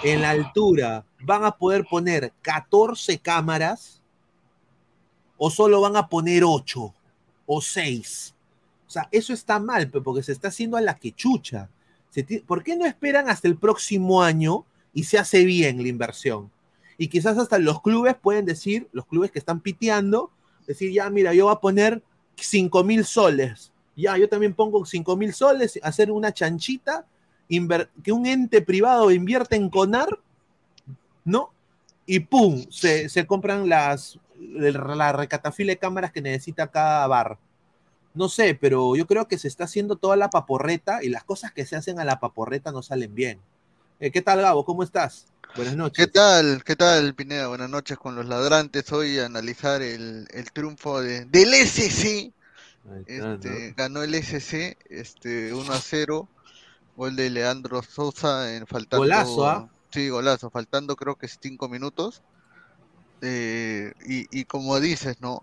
en la altura, van a poder poner 14 cámaras o solo van a poner 8 o 6. Sea, eso está mal, porque se está haciendo a la quechucha. ¿Por qué no esperan hasta el próximo año y se hace bien la inversión? Y quizás hasta los clubes pueden decir, los clubes que están piteando, decir, ya, mira, yo voy a poner 5 mil soles. Ya, yo también pongo 5 mil soles, hacer una chanchita, que un ente privado invierte en CONAR, ¿no? Y pum, se, compran las, la de cámaras que necesita cada bar. No sé, pero yo creo que se está haciendo toda la paporreta y las cosas que se hacen a la paporreta no salen bien. Eh, ¿Qué tal, Gabo? ¿Cómo estás? Buenas noches. ¿Qué tal? ¿Qué tal, Pineda? Buenas noches con los ladrantes. Hoy a analizar el, el triunfo de, del SC está, Este, ganó el SC, este, 1 a 0. Gol de Leandro Sousa en faltando. Golazo, ¿ah? Sí, golazo, faltando creo que 5 minutos. Eh, y, y como dices, ¿no?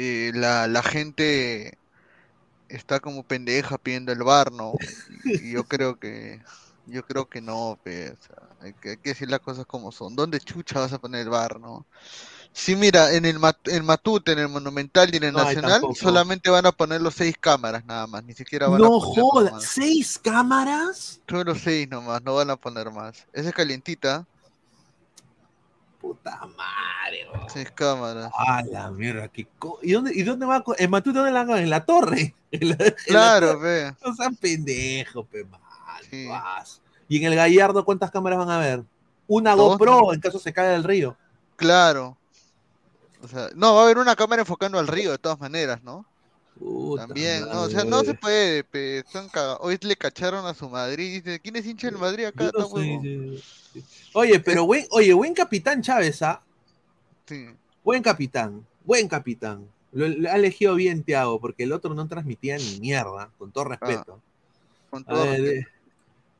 Eh, la, la gente está como pendeja pidiendo el bar, ¿no? Y, yo creo que yo creo que no, hay que, hay que decir las cosas como son. ¿Dónde chucha vas a poner el bar, no? Sí, mira, en el, Mat- en Matute, en el Monumental y en el No, Nacional solamente van a poner los seis cámaras nada más, ni siquiera van a No poner jodas, más. ¿seis cámaras? Solo seis nomás, no van a poner más. Esa es calientita, Puta madre, weón. seis cámaras. Ah, la mierda, qué co- ¿Y dónde, ¿Y dónde va? a ¿En Matute dónde la hagan? En la torre. En la- en la Claro, torre. ve. No sean pendejos, pe. Sí. Y en el Gallardo, ¿cuántas cámaras van a ver? Una Dos, GoPro en caso se caiga del río. Claro. O sea, no, va a haber una cámara enfocando al río de todas maneras, ¿no? Puta También, no, o sea, no se puede, pe, están cagados. Hoy le cacharon a su Madrid, dice, ¿quién es hincha del Madrid acá? No sí, sí. Oye, pero buen, oye, buen capitán Chávez, ¿ah? Sí. Buen capitán, buen capitán. Lo, lo ha elegido bien Thiago, porque el otro no transmitía ni mierda, con todo respeto. Con A todo ver, respeto. eh,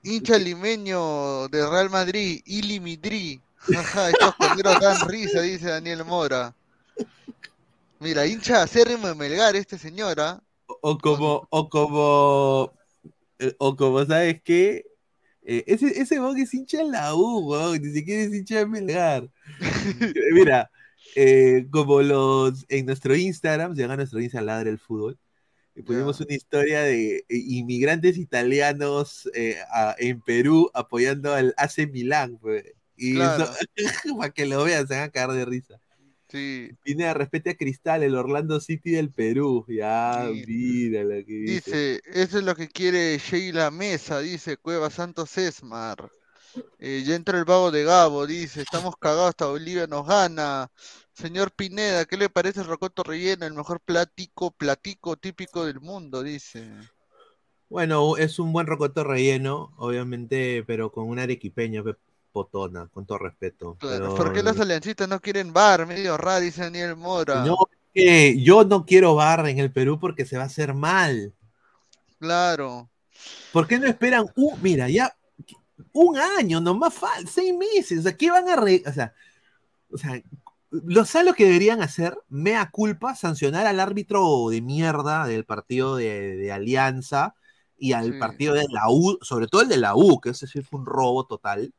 Hincha limeño de Real Madrid, Ili Midri. Ajá, estos dan risa, dice Daniel Mora. Mira, hincha acérrimo de Melgar este señor, ¿ah? o, o como, o como, eh, o como, ¿sabes qué? Eh, ese, ese weón es hincha de la U, weón, ni siquiera es hincha de Melgar. Mira, eh, como los en nuestro Instagram, se llama nuestro Instagram Ladre el Fútbol, y pusimos Ya. una historia de inmigrantes italianos a- en Perú apoyando al AC Milán, pues. Y Claro. eso, para que lo vean, se van a cagar de risa. Sí. Pineda, respete a Cristal, el Orlando City del Perú. Ya, Sí. mira lo que dice. Dice, eso es lo que quiere Sheila Mesa, dice Cueva Santos Esmar. Eh, ya entra el vago de Gabo, dice, estamos cagados, hasta Bolivia nos gana. Señor Pineda, ¿qué le parece el rocoto relleno? El mejor platico, platico típico del mundo, dice. Bueno, es un buen rocoto relleno, obviamente, pero con un arequipeño pe- potona, con todo respeto. Claro, Pero- ¿por qué los aliancistas no quieren bar? Medio raro, dice Daniel Mora. No, yo no quiero bar en el Perú porque se va a hacer mal. Claro. ¿Por qué no esperan un, mira, ya un año, nomás seis meses? O sea, ¿qué van a re, o sea, o sea, lo ¿sabes lo que deberían hacer? Mea culpa, sancionar al árbitro de mierda del partido de, de Alianza y al Sí. partido de la U, sobre todo el de la U, que ese sí fue un robo total,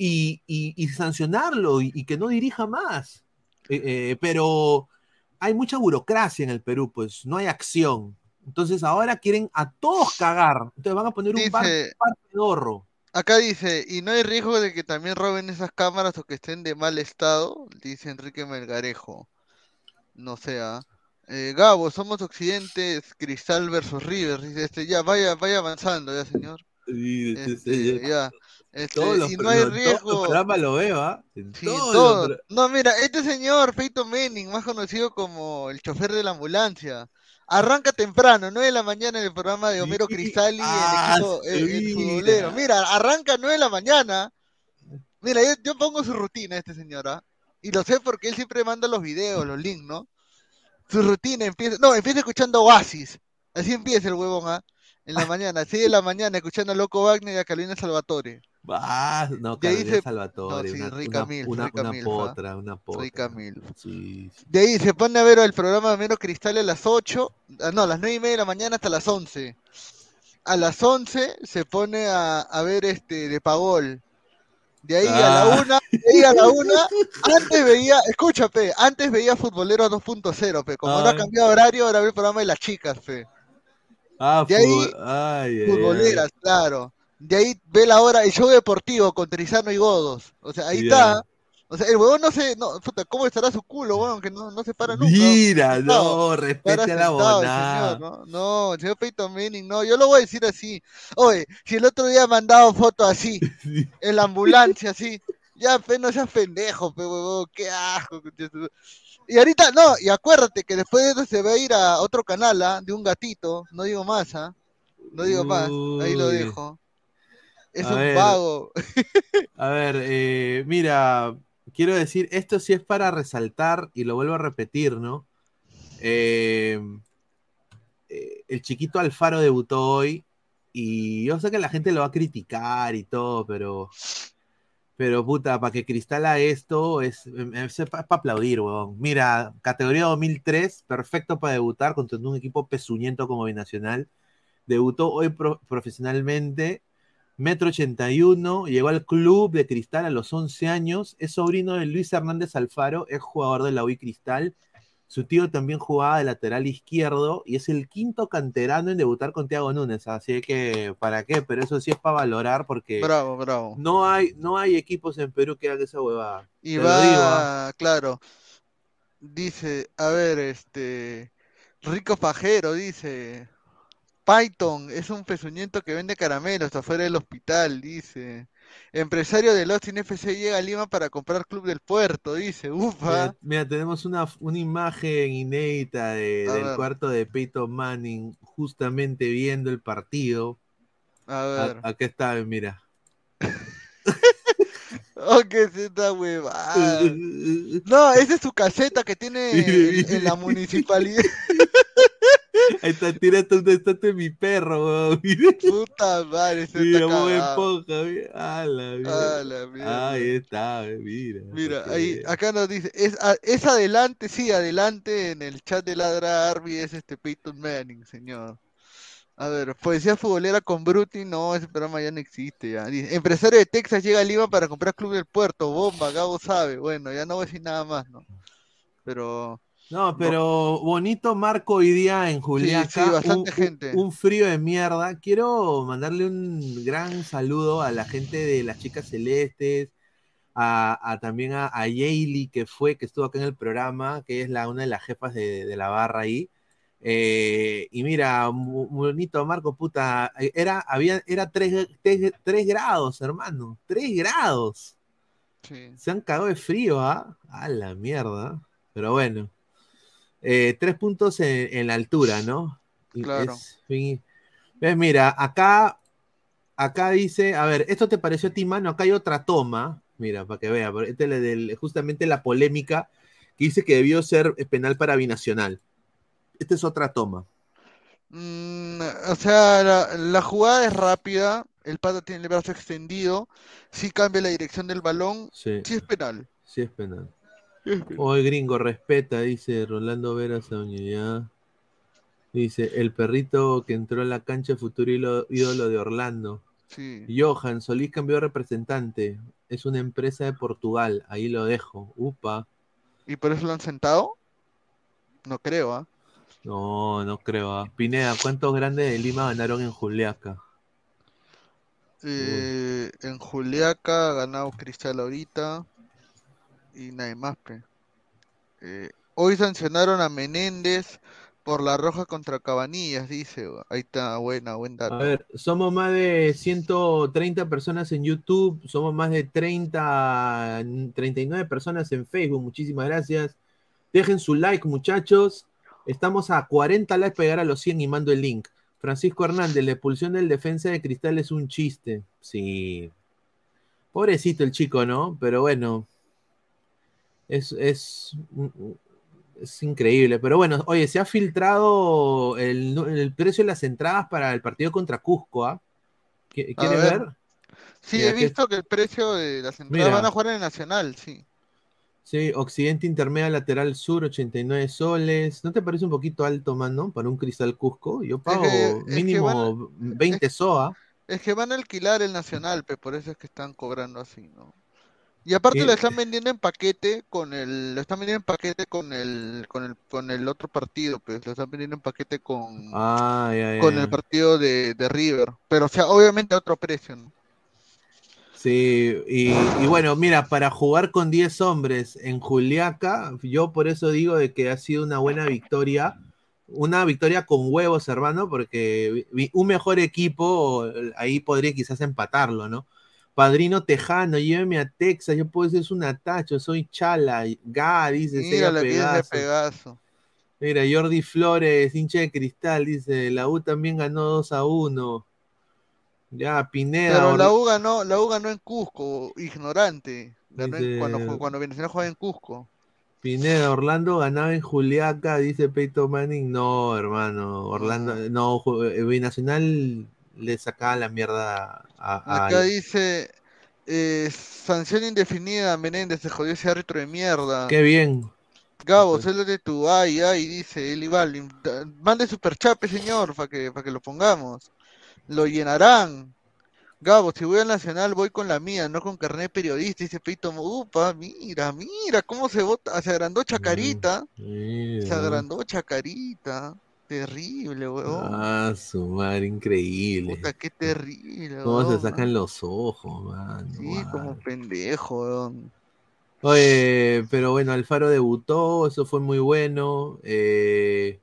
y, y- y sancionarlo y, y que no dirija más. Eh, eh, pero hay mucha burocracia en el Perú, pues no hay acción. Entonces ahora quieren a todos cagar. Entonces van a poner un bar, Dice, bar pedorro. acá dice, y no hay riesgo de que también roben esas cámaras o que estén de mal estado, dice Enrique Melgarejo. No sea. Eh, Gabo, somos Occidentes, Cristal versus River. Dice este, ya, vaya, vaya avanzando, ya, señor. Y, este, Este, ya. Este, todos los, y no hay los riesgo. programas lo veo, ¿ah? Sí, los todo. No, mira, este señor, Feito Menning, más conocido como el chofer de la ambulancia, arranca temprano, 9 de la mañana en el programa de Homero Sí, Cristalli, ah, el equipo, el, el mira. futbolero. Mira, arranca 9 de la mañana. Mira, yo, yo pongo su rutina, este señor, ¿ah? Y lo sé porque él siempre manda los videos, los links, ¿no? Su rutina empieza, no, empieza escuchando Oasis. Así empieza el huevón, ¿ah? En la mañana, 6 de la mañana, escuchando a Loco Wagner y a Carolina Salvatore. Ah, no, Carolina se- Salvatore, no, sí, una, rica una- milf, una- rica una milf, ¿ah? potra, una potra. Rica. Sí, sí. De ahí se pone a ver el programa de Homero Cristal a las 8, ah, no, a las 9 y media de la mañana hasta las 11. A las 11 se pone a, a ver este de Pagol. De ahí a la Ah. 1, de ahí a la 1, antes veía, escúchate, antes veía Futbolero 2.0, pe, como no ha Ay. cambiado horario, ahora ve el programa de las chicas, pe. Ah, De ahí, ay, ay. Futboleras, claro. De ahí ve la hora, el show deportivo con Trizano y Godos. O sea, ahí está. O sea, el huevón no se, no, puta, ¿cómo estará su culo, huevón? Que no, no se para nunca. Mira, no, respete a la señor, ¿no? No, el señor Peyton Manning, no, yo lo voy a decir así. Oye, si el otro día me han dado foto así, en la ambulancia, así, ya, pe, no seas pendejo, pe, huevón, qué asco. Y ahorita, no, y acuérdate que después de eso se va a ir a otro canal, ¿ah? De un gatito, no digo más, ¿ah? No digo más, ahí lo dejo. Es A un ver. vago. A ver, eh, mira, quiero decir, esto sí es para resaltar y lo vuelvo a repetir, ¿no? Eh, eh, el chiquito Alfaro debutó hoy y yo sé que la gente lo va a criticar y todo, pero pero puta, para que Cristal haga esto es, para aplaudir, weón. Mira, categoría 2003, perfecto para debutar contra un equipo pezuñento como Binacional. Debutó hoy profesionalmente, metro 81, llegó al club de Cristal a los 11 años, es sobrino de Luis Hernández Alfaro, es jugador de la UI Cristal su tío también jugaba de lateral izquierdo y es el quinto canterano en debutar con Thiago Núñez. Así que, ¿para qué? Pero eso sí es para valorar porque bravo, bravo. No, hay, no hay equipos en Perú que hagan esa huevada. Y va, ¿ah? claro, dice, a ver, este, Rico Pajero dice, Python es un pezuñento que vende caramelos afuera del hospital, dice. Empresario del Austin FC llega a Lima para comprar Club del Puerto, dice, ufa. Mira, tenemos una, una, imagen inédita del cuarto de Peyton Manning justamente viendo el partido. A ver. acá está, mira. oh, qué esta huevada. No, esa es su caseta que tiene en la municipalidad. Ahí está, tírate un estante de mi perro, weón. Puta madre, se mira, está muy esponja, mira. Ala, mira. Ala, mira. Ahí está, mira. Mira, ahí, acá nos dice, es, es adelante, sí, adelante en el chat de Ladra Arby es este Peyton Manning, señor. A ver, poesía futbolera con Bruti, no, ese programa ya no existe ya. Dice, empresario de Texas llega a Lima para comprar Club del Puerto, bomba, Gabo sabe. Bueno, ya no voy a decir nada más, ¿no? Pero no, pero bonito marco hoy día en Juliaca. Sí, bastante un, gente. Un, frío de mierda. Quiero mandarle un gran saludo a la gente de las chicas celestes, a, también a, a que fue, que estuvo acá en el programa, que es la, una de las jefas de, la barra ahí. Eh, y mira, bonito Marco, puta, era, había, era 3 grados, hermano, 3 grados. Se han cagado de frío, ¿ah? A la mierda. Pero bueno. Eh, tres puntos en, la altura, ¿no? Claro. ves, mira, acá, acá dice, a ver, ¿esto te pareció a ti, mano? Acá hay otra toma, mira, para que vea, este justamente la polémica que dice que debió ser penal para binacional. Esta es otra toma. Mm, o sea, la, jugada es rápida, el pato tiene el brazo extendido, si cambia la dirección del balón, sí, sí es penal. Sí es penal. Hoy gringo, respeta, dice Rolando Vera Saúña. Dice, el perrito que entró a la cancha futuro ídolo de Orlando. Sí. Johan, Solís cambió de representante. Es una empresa de Portugal. Ahí lo dejo. Upa. ¿Y por eso lo han sentado? No creo, ¿ah? No, no creo. ¿ah? Pineda, ¿cuántos grandes de Lima ganaron en Juliaca? Eh, en Juliaca ha ganado Cristal ahorita y más. Eh, hoy sancionaron a Menéndez por la roja contra Cabanillas, dice. Ahí está, buena, buen dato. A ver, somos más de 130 personas en YouTube, somos más de 30, 39 personas en Facebook. Muchísimas gracias. Dejen su like, muchachos. Estamos a 40 likes pegar a los 100 y mando el link. Francisco Hernández, la expulsión del defensa de Cristal es un chiste. Sí. Pobrecito el chico, ¿no? Pero bueno, es, es, es increíble. Pero bueno, oye, se ha filtrado el, precio de las entradas para el partido contra Cusco. ¿ah? ¿Quieres ver. Sí, he visto que... el precio de las entradas van a jugar en el Nacional, sí. Sí, Occidente Intermedia Lateral Sur, 89 soles. ¿No te parece un poquito alto, mano, para un Cristal Cusco? Yo pago mínimo 20 SOA. Es que van a alquilar el Nacional, pero por eso es que están cobrando así, ¿no? Y aparte lo están vendiendo en paquete con el, lo están vendiendo en paquete con el, con el, con el otro partido, pues lo están vendiendo en paquete con, ah, con el partido de, River. Pero o sea, obviamente a otro precio, ¿no? Sí, y, bueno, mira, para jugar con 10 hombres en Juliaca, yo por eso digo de que ha sido una buena victoria, una victoria con huevos, hermano, porque un mejor equipo ahí podría quizás empatarlo, ¿no? Padrino Tejano, lléveme a Texas, yo puedo ser un atacho, soy Chala, Ga, dice Mira, Pegaso. Pegaso. Mira, Jordi Flores, hincha de cristal, dice, la U también ganó 2 a 1. Ya, Pineda. Pero la U ganó, la U ganó en Cusco, ignorante. cuando, cuando Venezuela jugaba en Cusco. Pineda, Orlando ganaba en Juliaca, dice Peito Manning. No, hermano, Orlando, no, eh, Binacional le sacaba la mierda a, a- Acá dice eh, sanción indefinida, Menéndez, se jodió ese árbitro de mierda. Qué bien. Gabo, solo de tu ay, ay, dice Eli Balvin. Mande superchape, señor, para que, para que lo pongamos. Lo llenarán. Gabo, si voy al Nacional voy con la mía, no con carnet periodista, dice Peito Upa, mira, mira, cómo se vota, se agrandó Chacarita, se Mira. agrandó Chacarita, terrible, weón. Ah, su madre, increíble. Puta, qué terrible, Cómo se weón. sacan los ojos, man. Sí, como pendejo, weón. Oye, pero bueno, Alfaro debutó, eso fue muy bueno. eh,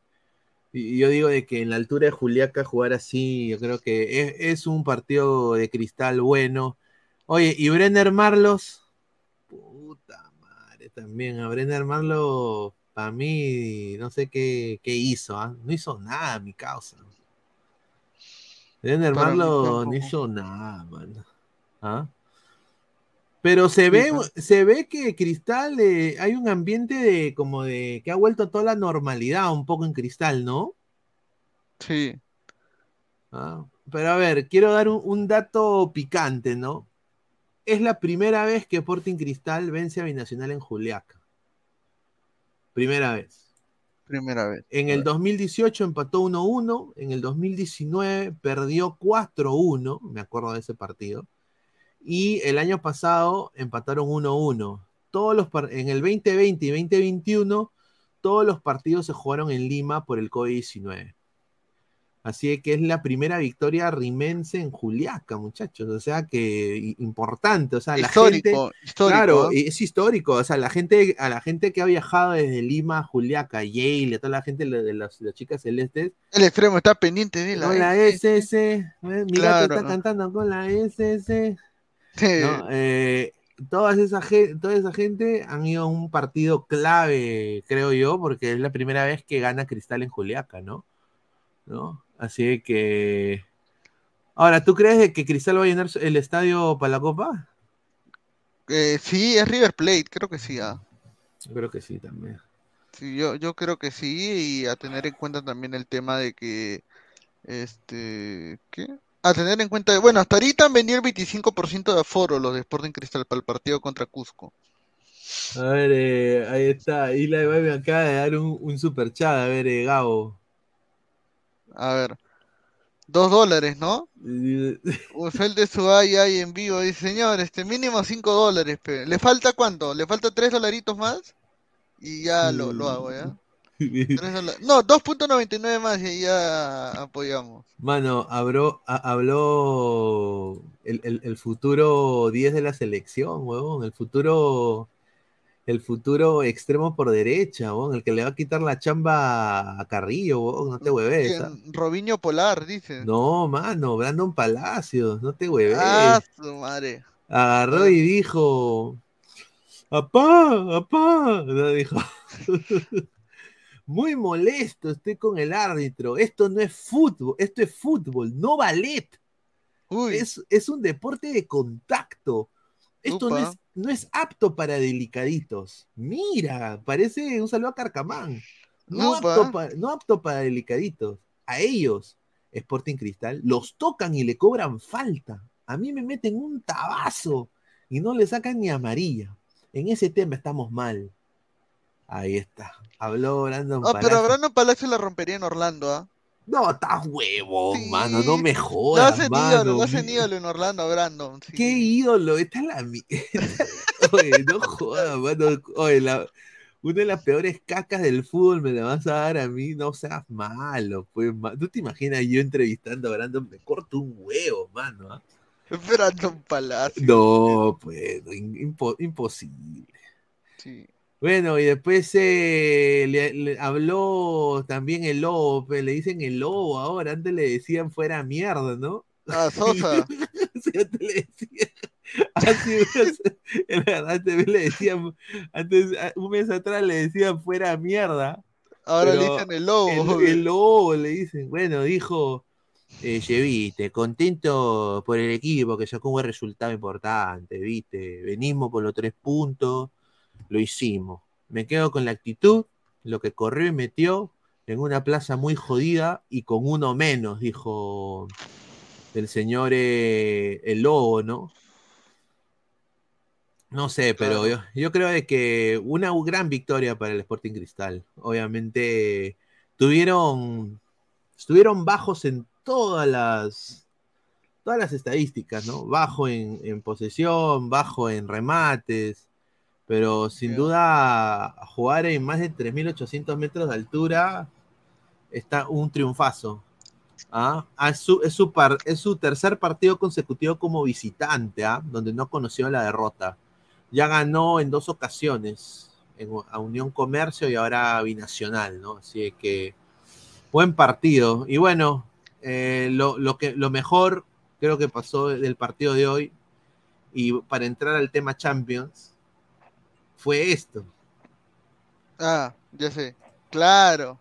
y yo digo de que en la altura de Juliaca jugar así, yo creo que es, es un partido de cristal bueno. Oye, y Brenner Marlos, puta madre, también a Brenner Marlos, para mí, no sé qué, qué hizo, ¿ah? No hizo nada, mi causa. Marlos no hizo nada, mano. ¿Ah? Pero se ve, se ve que Cristal eh, hay un ambiente de como de que ha vuelto a toda la normalidad un poco en Cristal, ¿no? Sí. Ah, Pero a ver, quiero dar un, un dato picante, ¿no? Es la primera vez que Sporting Cristal vence a Binacional en Juliaca. Primera vez. Primera vez. En el 2018 empató 1-1, en el 2019 perdió 4-1, me acuerdo de ese partido, y el año pasado empataron 1-1. Todos los en el 2020 y 2021 todos los partidos se jugaron en Lima por el COVID-19. Así que es la primera victoria rimense en Juliaca, muchachos. O sea que importante. O sea, la gente. Histórico, histórico, Claro, ¿ah? es histórico. O sea, la gente, a la gente que ha viajado desde Lima a Juliaca, Yale, a toda la gente de, las, las chicas celestes. El extremo está pendiente de la Con la SS. eh, Mi gato Claro. está cantando con la SS. Sí. ¿no? Eh, todas esa toda esa gente han ido a un partido clave, creo yo, porque es la primera vez que gana Cristal en Juliaca, ¿no? ¿No? Así que. Ahora, ¿tú crees que Cristal va a llenar el estadio para la Copa? Eh, sí, es River Plate, creo que sí. ah. Yo creo que sí también. Sí, yo, yo creo que sí, y a tener en cuenta también el tema de que, este, ¿qué? A tener en cuenta, bueno, hasta ahorita han vendido el 25% de aforo los de Sporting Cristal para el partido contra Cusco. A ver, eh, ahí está. Ibai me acaba de dar un, un super chat. A ver, eh, Gabo. A ver, dos dólares, ¿no? Usted de su ay en vivo dice, señor, este mínimo cinco dólares, pe. ¿Le falta cuánto? ¿Le falta tres dolaritos más? Y ya lo, lo hago, ¿ya? No, 2.99 más y ya apoyamos. Mano, habló, ha- habló el, el- el futuro 10 de la selección, huevón. El futuro, el futuro extremo por derecha. El que le va a quitar la chamba a Carrillo, huevón. No te hueves. ¿ah? Robinho Polar, dice. No, mano, Brandon Palacios, no te hueves. Ah, su madre. Agarró y dijo, apá, apá, no, dijo, muy molesto estoy con el árbitro, esto no es fútbol, esto es fútbol, no ballet, es, es un deporte de contacto, esto no es, no es apto para delicaditos, mira, parece un saludo a Carcamán, no apto, pa- no apto para delicaditos, a ellos, Sporting Cristal, los tocan y le cobran falta. A mí me meten un tabazo y no le sacan ni amarilla. En ese tema estamos mal. Ahí está. Habló Brandon Ah, pero Palacio. Brandon Palacio la rompería en Orlando, ¿ah? No, estás huevón, mano. No me jodas, hacen mano. ídolo, lo hacen ídolo en Orlando, Brandon. sí. Qué ídolo. Esta es la... Oye, no jodas, mano. Oye, la- Una de las peores cacas del fútbol me la vas a dar a mí. No seas malo, pues. ¿Tú te imaginas yo entrevistando a Brandon? Me corto un huevo, mano. ¿ah? Brandon Palacio. No, pues, no, impo- imposible. Sí. Bueno, y después eh, le, le habló también el lobo, pues, le dicen el lobo ahora, antes le decían fuera mierda, ¿no? Ah, Sosa. Antes le decían, antes, antes le decían, antes, un mes atrás le decían fuera mierda. Ahora le dicen el lobo. El, el lobo le dicen, bueno, dijo, eh, "Che, viste, contento por el equipo que sacó un buen resultado importante, viste, venimos por los tres puntos, lo hicimos. Me quedo con la actitud, lo que corrió y metió en una plaza muy jodida y con uno menos, dijo el señor eh, el lobo, ¿no? No sé, pero yo, yo creo de que una gran victoria para el Sporting Cristal. Obviamente tuvieron, estuvieron bajos en todas las, todas las estadísticas, ¿no? Bajo en, en posesión, bajo en remates, pero sin duda jugar en más de 3.800 metros de altura está un triunfazo. ¿ah? Ah, Es, su, es, su par- es su tercer partido consecutivo como visitante, ¿ah? donde no conoció la derrota. Ya ganó en dos ocasiones, en, a Unión Comercio y ahora a Binacional, ¿no? Así que buen partido. Y bueno, eh, lo, lo que, lo mejor creo que pasó del partido de hoy, y para entrar al tema Champions, fue esto. Ah, ya sé. Claro.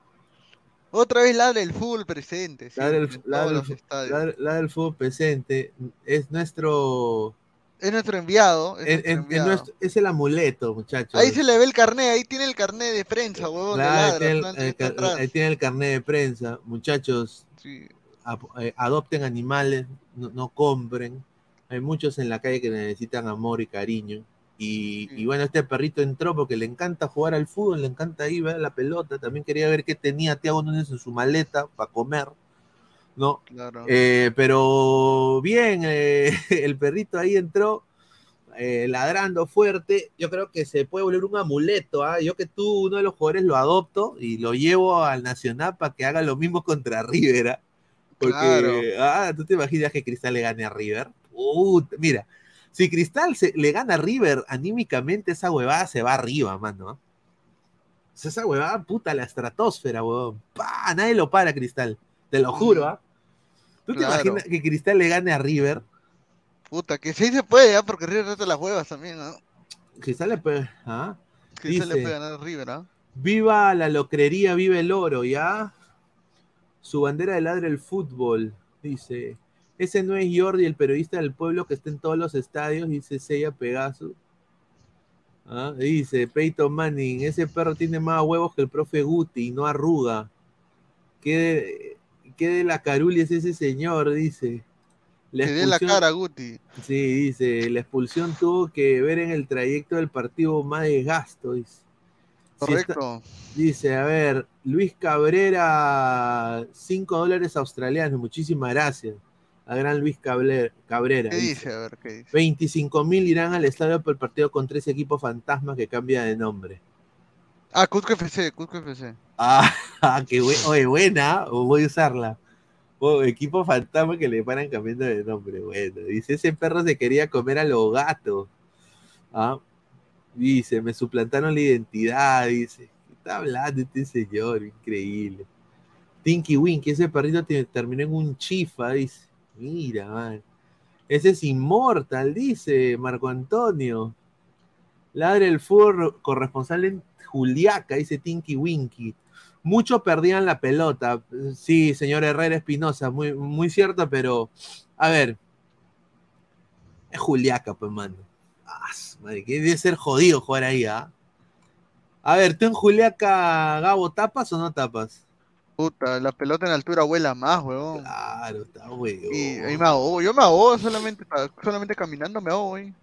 Otra vez ladra el fútbol presente. sí, La del, la del- la- la del fútbol presente es nuestro Es nuestro enviado. Es, nuestro nuestro- el amuleto, muchachos. Ahí se le ve el carnet, ahí tiene el carnet de prensa, huevón, Claro, tiene el- el ahí tiene el carnet de prensa. Muchachos, Sí. eh, adopten animales, no, no compren. Hay muchos en la calle que necesitan amor y cariño. Y, y bueno, este perrito entró porque le encanta jugar al fútbol, le encanta ir ver la pelota. También quería ver qué tenía Thiago Núñez en su maleta para comer. ¿no? Claro. Eh, pero bien, eh, el perrito ahí entró eh, ladrando fuerte. Yo creo que se puede volver un amuleto. ¿ah? Yo que tú, uno de los jugadores, lo adopto y lo llevo al Nacional para que haga lo mismo contra River. ¿ah? Porque, ah, ¿tú te imaginas que Cristal le gane a River? Mira, si Cristal se, le gana a River anímicamente, esa huevada se va arriba, mano. O sea, esa huevada, puta, la estratosfera, huevón. ¡Pah! Nadie lo para, Cristal. Te lo juro, ¿ah? ¿Tú te imaginas que Cristal le gane a River? Puta, que sí se puede, ¿ah? porque River trata las huevas también, ¿no? Cristal le puede. ¿ah? Se le puede ganar a River, ¿ah? Viva la locrería, vive el oro, ¿ya? Su bandera de ladra el fútbol, dice. Ese no es Jordi, el periodista del pueblo que está en todos los estadios, dice Sella Pegaso. ¿Ah? Dice Peyton Manning, ese perro tiene más huevos que el profe Guti y no arruga. ¿Qué de, qué de la caruli es ese señor? Dice. La expulsión- cara, Guti. Sí, dice, la expulsión tuvo que ver en el trayecto del partido más desgasto, dice. Si está- Correcto. dice, a ver, Luis Cabrera, 5 dólares australianos, muchísimas gracias. A gran Luis Cabrera. ¿Qué dice. A ver, ¿qué dice? 25 mil irán al estadio por el partido con tres equipos fantasmas que cambia de nombre. Ah, Cusco FC, Cusco FC. Ah, qué buen- oye, buena, o voy a usarla. Oh, equipo fantasma que le paran cambiando de nombre. Bueno, dice, ese perro se quería comer a los gatos. Ah, dice, me suplantaron la identidad, dice. ¿Qué está hablando este señor? Increíble. Tinky Winky, ese perrito te- terminó en un chifa, dice. Mira, man. Ese es inmortal, dice Marco Antonio. Ladre el fútbol corresponsal en Juliaca, dice Tinky Winky. Muchos perdían la pelota. Sí, señor Herrera Espinosa, muy, muy cierto, pero a ver. Es Juliaca, pues, mano. Ah, madre, que debe ser jodido jugar ahí, ¿ah? A ver, ¿tú en Juliaca, Gabo, tapas o no tapas? Puta, la pelota en altura vuela más, huevón. Claro, está huevo. Y ahí me ahogo, yo me ahogo solamente, solamente caminando me ahogo, güey.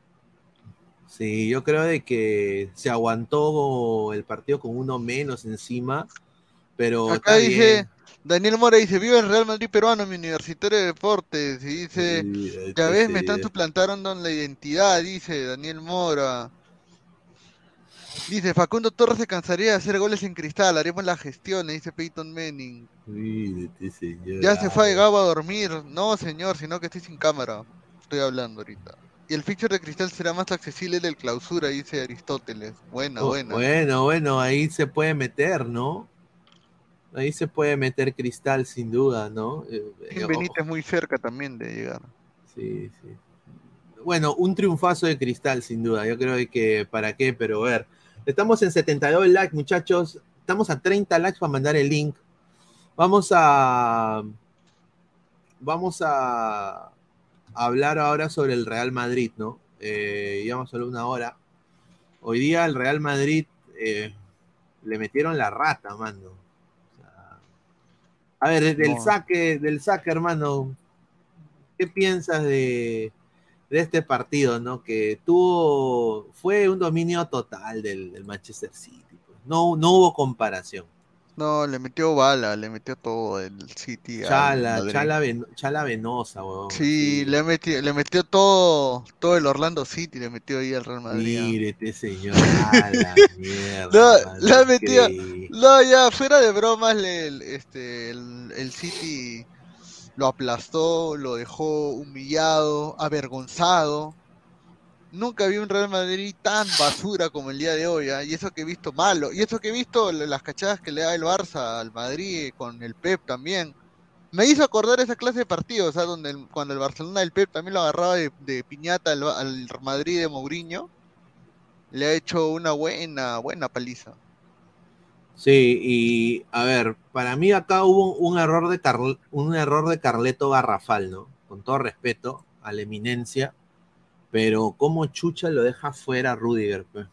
Sí, yo creo de que se aguantó el partido con uno menos encima, pero Acá dice, bien. Daniel Mora dice, vive el Real Madrid peruano, mi universitario de deportes. Y dice, Sí, ya ves, me sí. están suplantando la identidad, dice Daniel Mora. Dice, Facundo Torres se cansaría de hacer goles en cristal, haremos la gestión, le dice Peyton Manning. Sí, señor. Ya se fue Gabo a dormir. No, señor, sino que estoy sin cámara. Estoy hablando ahorita. Y el fixture de cristal será más accesible del clausura, dice Aristóteles. Buena, Oh, buena. Bueno, bueno, ahí se puede meter, ¿no? Ahí se puede meter cristal sin duda, ¿no? Eh, eh, ojo, Benítez muy cerca también de llegar. sí, sí. Bueno, un triunfazo de cristal sin duda. Yo creo que para qué, pero a ver. Estamos en 72 likes, muchachos. Estamos a 30 likes para mandar el link. Vamos a. Vamos a hablar ahora sobre el Real Madrid, ¿no? Eh, ya vamos a hablar una hora. Hoy día el Real Madrid eh, le metieron la rata, mano. O sea, a ver, desde el saque, del saque, hermano, ¿qué piensas de, de este partido, no? Que tuvo, fue un dominio total del, del Manchester City. pues. No, no hubo comparación. No, le metió bala, le metió todo el City. al Chala, chala, ven- chala venosa, weón. Sí, le metió, le metió todo, todo el Orlando City, le metió ahí al Real Madrid. ¿ah? Mírete, señor. A la mierda. No, le increíble. No, ya, fuera de bromas, le- este, el, el City lo aplastó, lo dejó humillado, avergonzado. Nunca vi un Real Madrid tan basura como el día de hoy, ¿ah? y eso que he visto malo, y eso que he visto la- las cachadas que le da el Barça al Madrid con el Pep también. Me hizo acordar esa clase de partidos, ¿ah? Donde el- cuando el Barcelona del Pep también lo agarraba de, de piñata al Madrid de Mourinho, le ha hecho una buena, buena paliza. Sí, y a ver, para mí acá hubo un error de Carl- un error de Carleto Garrafal, ¿no? Con todo respeto a la eminencia, pero como Chucha lo deja fuera Rudiger, pues.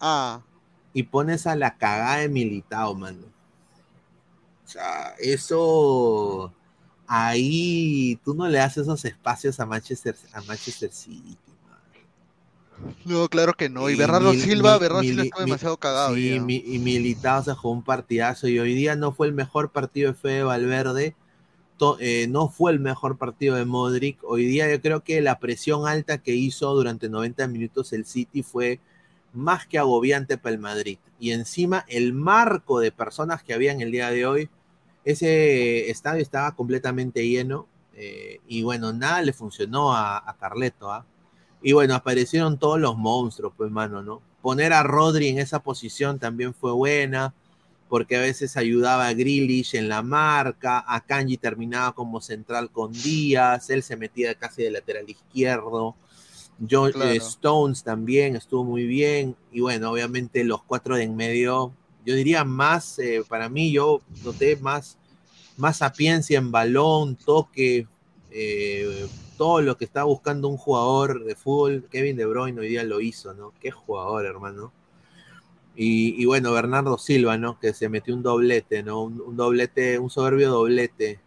Ah, Y pones a la cagada de Militao, mano. O sea, eso ahí tú no le das esos espacios a Manchester, a Manchester City. No, claro que no. Y Y Bernardo Silva, Bernardo Silva Mi- demasiado cagado. Sí, y Militao se jugó un partidazo y hoy día no fue el mejor partido de Fede Valverde, to- eh, no fue el mejor partido de Modric. Hoy día yo creo que la presión alta que hizo durante 90 minutos el City fue más que agobiante para el Madrid. Y encima el marco de personas que había en el día de hoy, ese estadio estaba completamente lleno eh, y bueno, nada le funcionó a, a Carleto. ¿ah? Y bueno, aparecieron todos los monstruos, pues, mano, ¿no? Poner a Rodri en esa posición también fue buena, porque a veces ayudaba a Grealish en la marca, a Kanji terminaba como central con Díaz, él se metía casi de lateral izquierdo. John Claro. eh, Stones también estuvo muy bien. Y bueno, obviamente los cuatro de en medio, yo diría más, eh, para mí yo noté más, más sapiencia en balón, toque, eh, todo lo que está buscando un jugador de fútbol. Kevin De Bruyne hoy día lo hizo, ¿no? Qué jugador, hermano. Y, y bueno, Bernardo Silva, ¿no? Que se metió un doblete, ¿no? Un, un doblete, un soberbio doblete.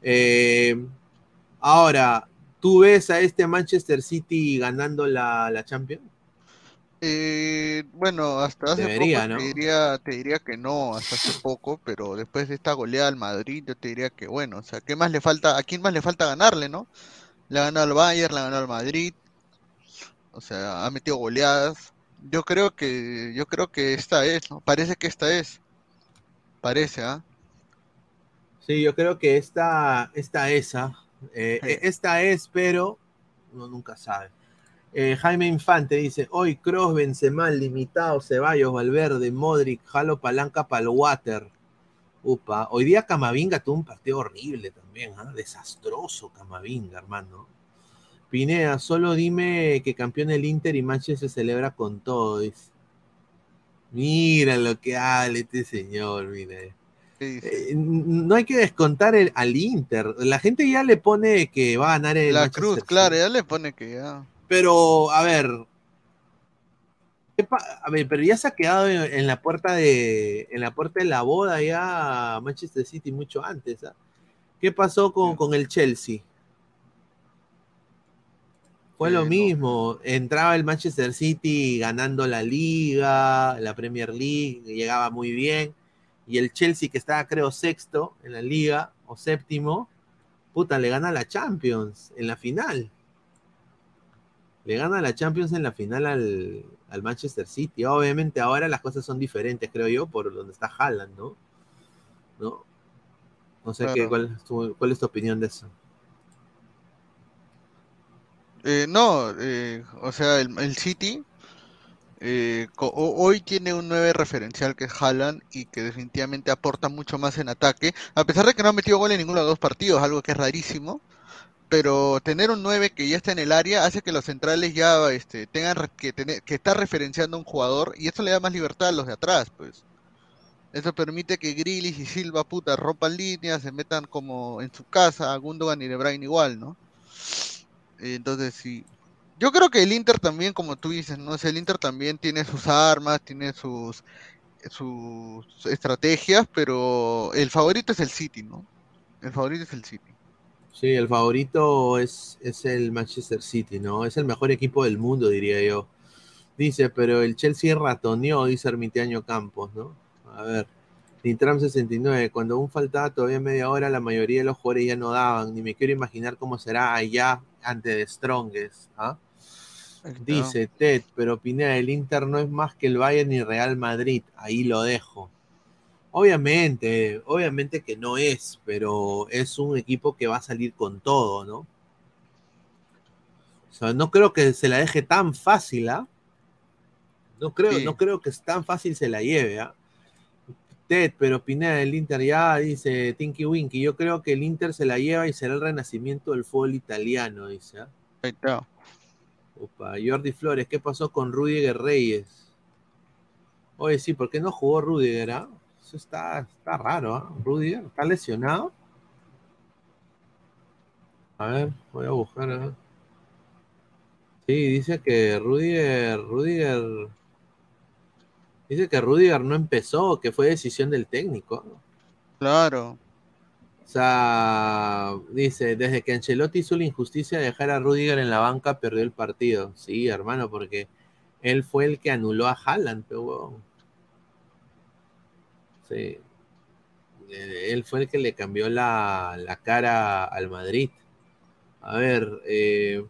Eh, ahora, ¿tú ves a este Manchester City ganando la, la Champions? Eh, bueno, hasta hace Debería, poco ¿no? te diría, te diría que no, hasta hace poco, pero después de esta goleada al Madrid, yo te diría que bueno, o sea, ¿qué más le falta? ¿A quién más le falta ganarle, no? Le ha ganado al Bayern, le ha ganado al Madrid, o sea, ha metido goleadas. Yo creo que, yo creo que esta es, ¿no? Parece que esta es. Parece, ¿ah? Sí, yo creo que esta, esta esa, eh, Sí. esta es, pero uno nunca sabe. Eh, Jaime Infante dice, hoy Cross, Benzema, limitado, Ceballos, Valverde, Modric, Jalo Palanca para el Water. Upa, hoy día Camavinga tuvo un partido horrible también, ¿ah? desastroso Camavinga, hermano. Pineda, solo dime que campeón el Inter y Manchester se celebra con todo. dice. Mira lo que habla este señor, mire. ¿Qué dice? Eh, no hay que descontar el- al Inter. La gente ya le pone que va a ganar el La Manchester Cruz, claro, ya le pone que ya. Pero, a ver. ¿qué pa- A ver, pero ya se ha quedado en, en la puerta de. En la puerta de la boda ya Manchester City mucho antes. ¿ah? ¿Qué pasó con, con el Chelsea? Fue Eh, lo no. mismo. Entraba el Manchester City ganando la liga, la Premier League, llegaba muy bien. Y el Chelsea, que estaba, creo, sexto en la liga o séptimo, puta, le gana la Champions en la final. Le gana la Champions en la final al, al Manchester City. Obviamente ahora las cosas son diferentes, creo yo, por donde está Haaland, ¿no? ¿No? No sé qué, cuál, es tu, cuál es tu opinión de eso. Eh, no, eh, o sea, el, el City eh, hoy tiene un 9 referencial que es Haaland y que definitivamente aporta mucho más en ataque, a pesar de que no ha metido gol en ninguno de los dos partidos, algo que es rarísimo, pero tener un 9 que ya está en el área hace que los centrales ya este, tengan que, tener, que estar referenciando a un jugador y esto le da más libertad a los de atrás, pues. Eso permite que Grealish y Silva, puta, rompan líneas, se metan como en su casa, Gundogan y De igual, ¿no? Entonces sí, Yo creo que el Inter también, como tú dices, ¿no? El Inter también tiene sus armas, tiene sus, sus estrategias, pero el favorito es el City, ¿no? El favorito es el City. Sí, el favorito es, es el Manchester City, ¿no? Es el mejor equipo del mundo, diría yo. Dice, pero el Chelsea ratoneó, dice Ermitaño Campos, ¿no? A ver. Nitram 69, cuando aún faltaba todavía media hora, la mayoría de los jugadores ya no daban, ni me quiero imaginar cómo será allá ante The Strongest. ¿ah? Dice Ted, pero Pineda, el Inter no es más que el Bayern ni Real Madrid, ahí lo dejo. Obviamente, obviamente que no es, pero es un equipo que va a salir con todo, ¿no? O sea, no creo que se la deje tan fácil, ¿ah? No creo, Sí. no creo que es tan fácil se la lleve, ¿ah? Ted, pero Pineda del Inter ya dice Tinky Winky. Yo creo que el Inter se la lleva y será el renacimiento del fútbol italiano, dice. ¿ah? Ahí está. Opa, Jordi Flores, ¿qué pasó con Rudiger Reyes? Oye, sí, ¿por qué no jugó Rudiger? ah? Eso está, está raro, ¿ah? Rudiger, ¿está lesionado? A ver, voy a buscar. ah. Sí, dice que Rudiger, Rudiger. Dice que Rudiger no empezó, que fue decisión del técnico. Claro. O sea, dice, desde que Ancelotti hizo la injusticia de dejar a Rudiger en la banca, perdió el partido. Sí, hermano, porque él fue el que anuló a Haaland, pero. Sí. Eh, Él fue el que le cambió la, la cara al Madrid. A ver, eh,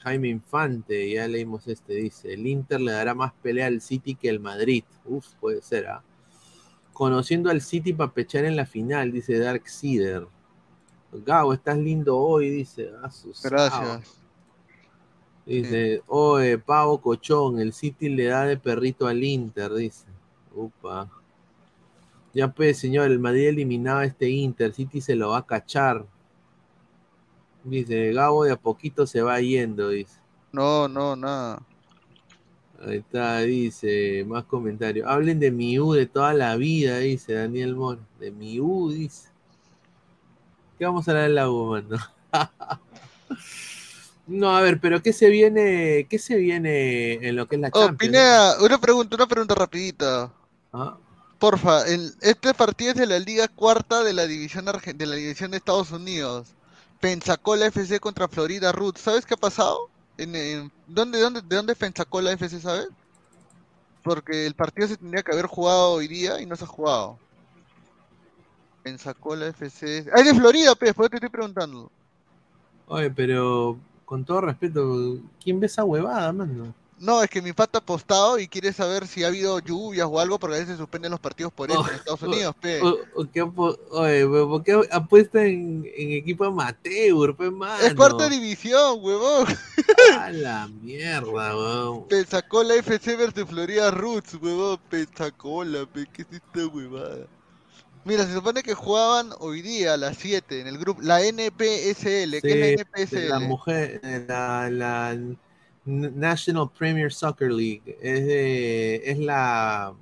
Jaime Infante, ya leímos este, dice, el Inter le dará más pelea al City que el Madrid. Uf, puede ser, ¿ah? Conociendo al City para pechar en la final, dice Dark Seeder. Gabo, estás lindo hoy, dice. Ah, Gracias. Dice, oye, pavo cochón, el City le da de perrito al Inter, dice. Upa. Ya pues, señor, el Madrid eliminaba a este Inter, City se lo va a cachar. Dice, Gabo de a poquito se va yendo, dice. No, no, nada. Ahí está, dice, más comentarios. Hablen de mi U de toda la vida, dice Daniel Mora. De mi U, dice. ¿Qué vamos a hablar de la U, mano? no, a ver, pero ¿qué se viene, qué se viene en lo que es la Oh, Champions? Pineda, una pregunta, una pregunta rapidita. Ah, Porfa, el- este partido es de la Liga Cuarta de la división Argen- de la división de Estados Unidos. Pensacola FC contra Florida Root. ¿Sabes qué ha pasado? En, ¿dónde, dónde, ¿De dónde Pensacola FC, sabes? Porque el partido se tendría que haber jugado hoy día y no se ha jugado. Pensacola FC. ¡Ah, es de Florida, pues! Por te estoy preguntando. Oye, pero con todo respeto, ¿quién ve esa huevada, mano? No, es que mi pata ha apostado y quiere saber si ha habido lluvias o algo, porque a veces se suspenden los partidos por eso Oh, en Estados oh, Unidos, pe. O- o qué apo- Oye, pero ¿por qué apuesta en, en equipo amateur, pues, mano? Es cuarta división, huevón. A la mierda, weón. Pensacola FC versus Florida Roots, huevón. Pensacola, pe, ¿qué es esta huevada? Mira, se supone que jugaban hoy día a las 7 en el grupo, la NPSL. ¿Qué es la NPSL? La mujer, la, la National Premier Soccer League, es, de- es la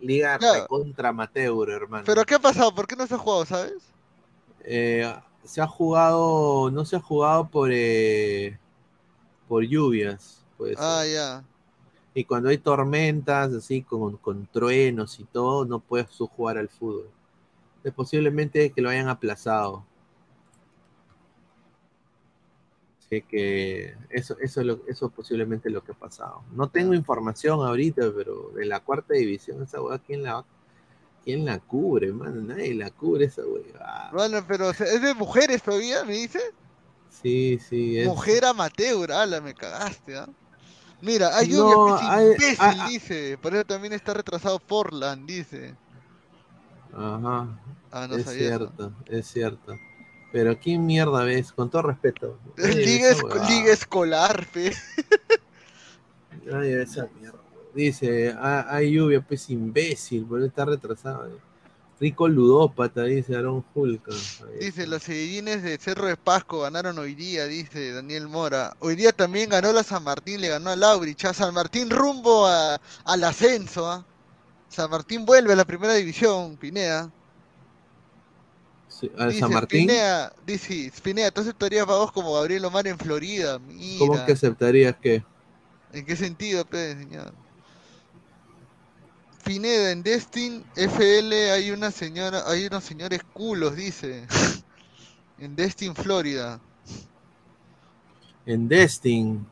liga Claro. contra amateur, hermano. ¿Pero qué ha pasado? ¿Por qué no se ha jugado, sabes? Eh, se ha jugado, no se ha jugado por, eh, por lluvias, pues. Ah, ya. Y cuando hay tormentas, así con, con truenos y todo, no puedes jugar al fútbol. Es posiblemente que lo hayan aplazado. Así que eso, eso, es lo- eso es posiblemente lo que ha pasado. No tengo información ahorita, pero de la cuarta división, esa weá, ¿quién la, quién la cubre, mano? Nadie la cubre esa weá. Bueno, pero ¿es de mujeres todavía, me dice? Sí, sí. Es, Mujer amateur, ala, me cagaste, ¿ah? Mira, hay No, hay- imbécil, dice. Por eso también está retrasado Portland, dice. Ajá. Ah, no es sabía eso. cierto, es cierto. Pero ¿quién mierda ves? Con todo respeto. Liga, esa esco- liga escolar, fe. Nadie ve esa mierda. Dice, "Ah, hay lluvia, pues imbécil, por está retrasado. eh. Rico ludópata, dice Aaron. Ahí Dice, los Sedillines de Cerro de Pasco ganaron hoy día, dice Daniel Mora. Hoy día también ganó la San Martín, le ganó a Laurich. A San Martín rumbo a- al ascenso, ¿ah? San Martín vuelve a la primera división, Pineda. Sí, a Dice San Martín. Spinea, dice, Spinea, ¿tú aceptarías vagos como Gabriel Omar en Florida? Mira. ¿Cómo que aceptarías que? ¿En qué sentido, pe, señor? Pineda, en Destin FL hay una señora, hay unos señores culos, dice. En Destin, Florida. En Destin.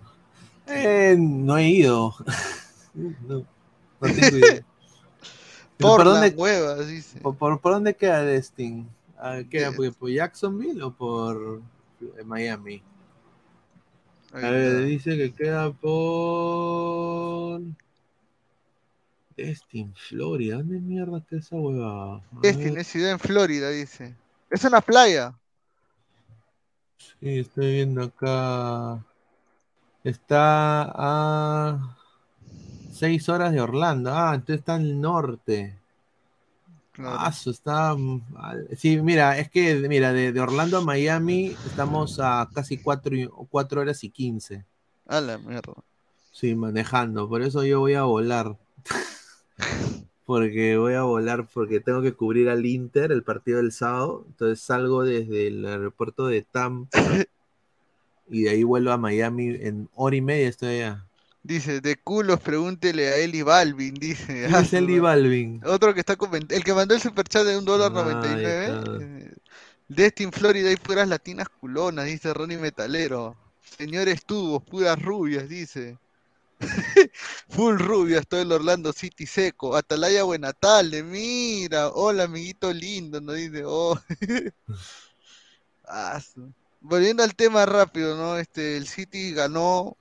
Eh, no he ido. no, no tengo idea. Por ¿Por dónde, huevas, dice. por, por- por dónde queda Destin? ¿Queda Eh. por, por Jacksonville o por eh, Miami? A ver, dice que queda por. Destin, Florida. ¿Dónde mierda está esa huevada? A Destin es ciudad en Florida, dice. Es una playa. Sí, estoy viendo acá. Está a seis horas de Orlando. Ah, entonces está el norte. Claro. Ah, eso está. Sí, mira, es que, mira, de, de Orlando a Miami estamos a casi cuatro, y- cuatro horas y quince. A la mierda. Sí, manejando. Por eso yo voy a volar. Porque voy a volar porque tengo que cubrir al Inter el partido del sábado. Entonces salgo desde el aeropuerto de Tampa y de ahí vuelvo a Miami en hora y media estoy allá. Dice, de culos pregúntele a Eli Balvin, dice. ¿Quién es Eli. Balvin? Otro que está comentando, el que mandó el superchat de un dólar Ah, noventa y nueve. eh, Destin, Florida, hay puras latinas culonas, dice Ronnie Metalero. Señores tubos, puras rubias, dice. Full rubias, todo el Orlando City seco. Atalaya Buenatalde, mira. Hola, amiguito lindo, nos dice. Oh. Volviendo al tema rápido, ¿no? Este, el City ganó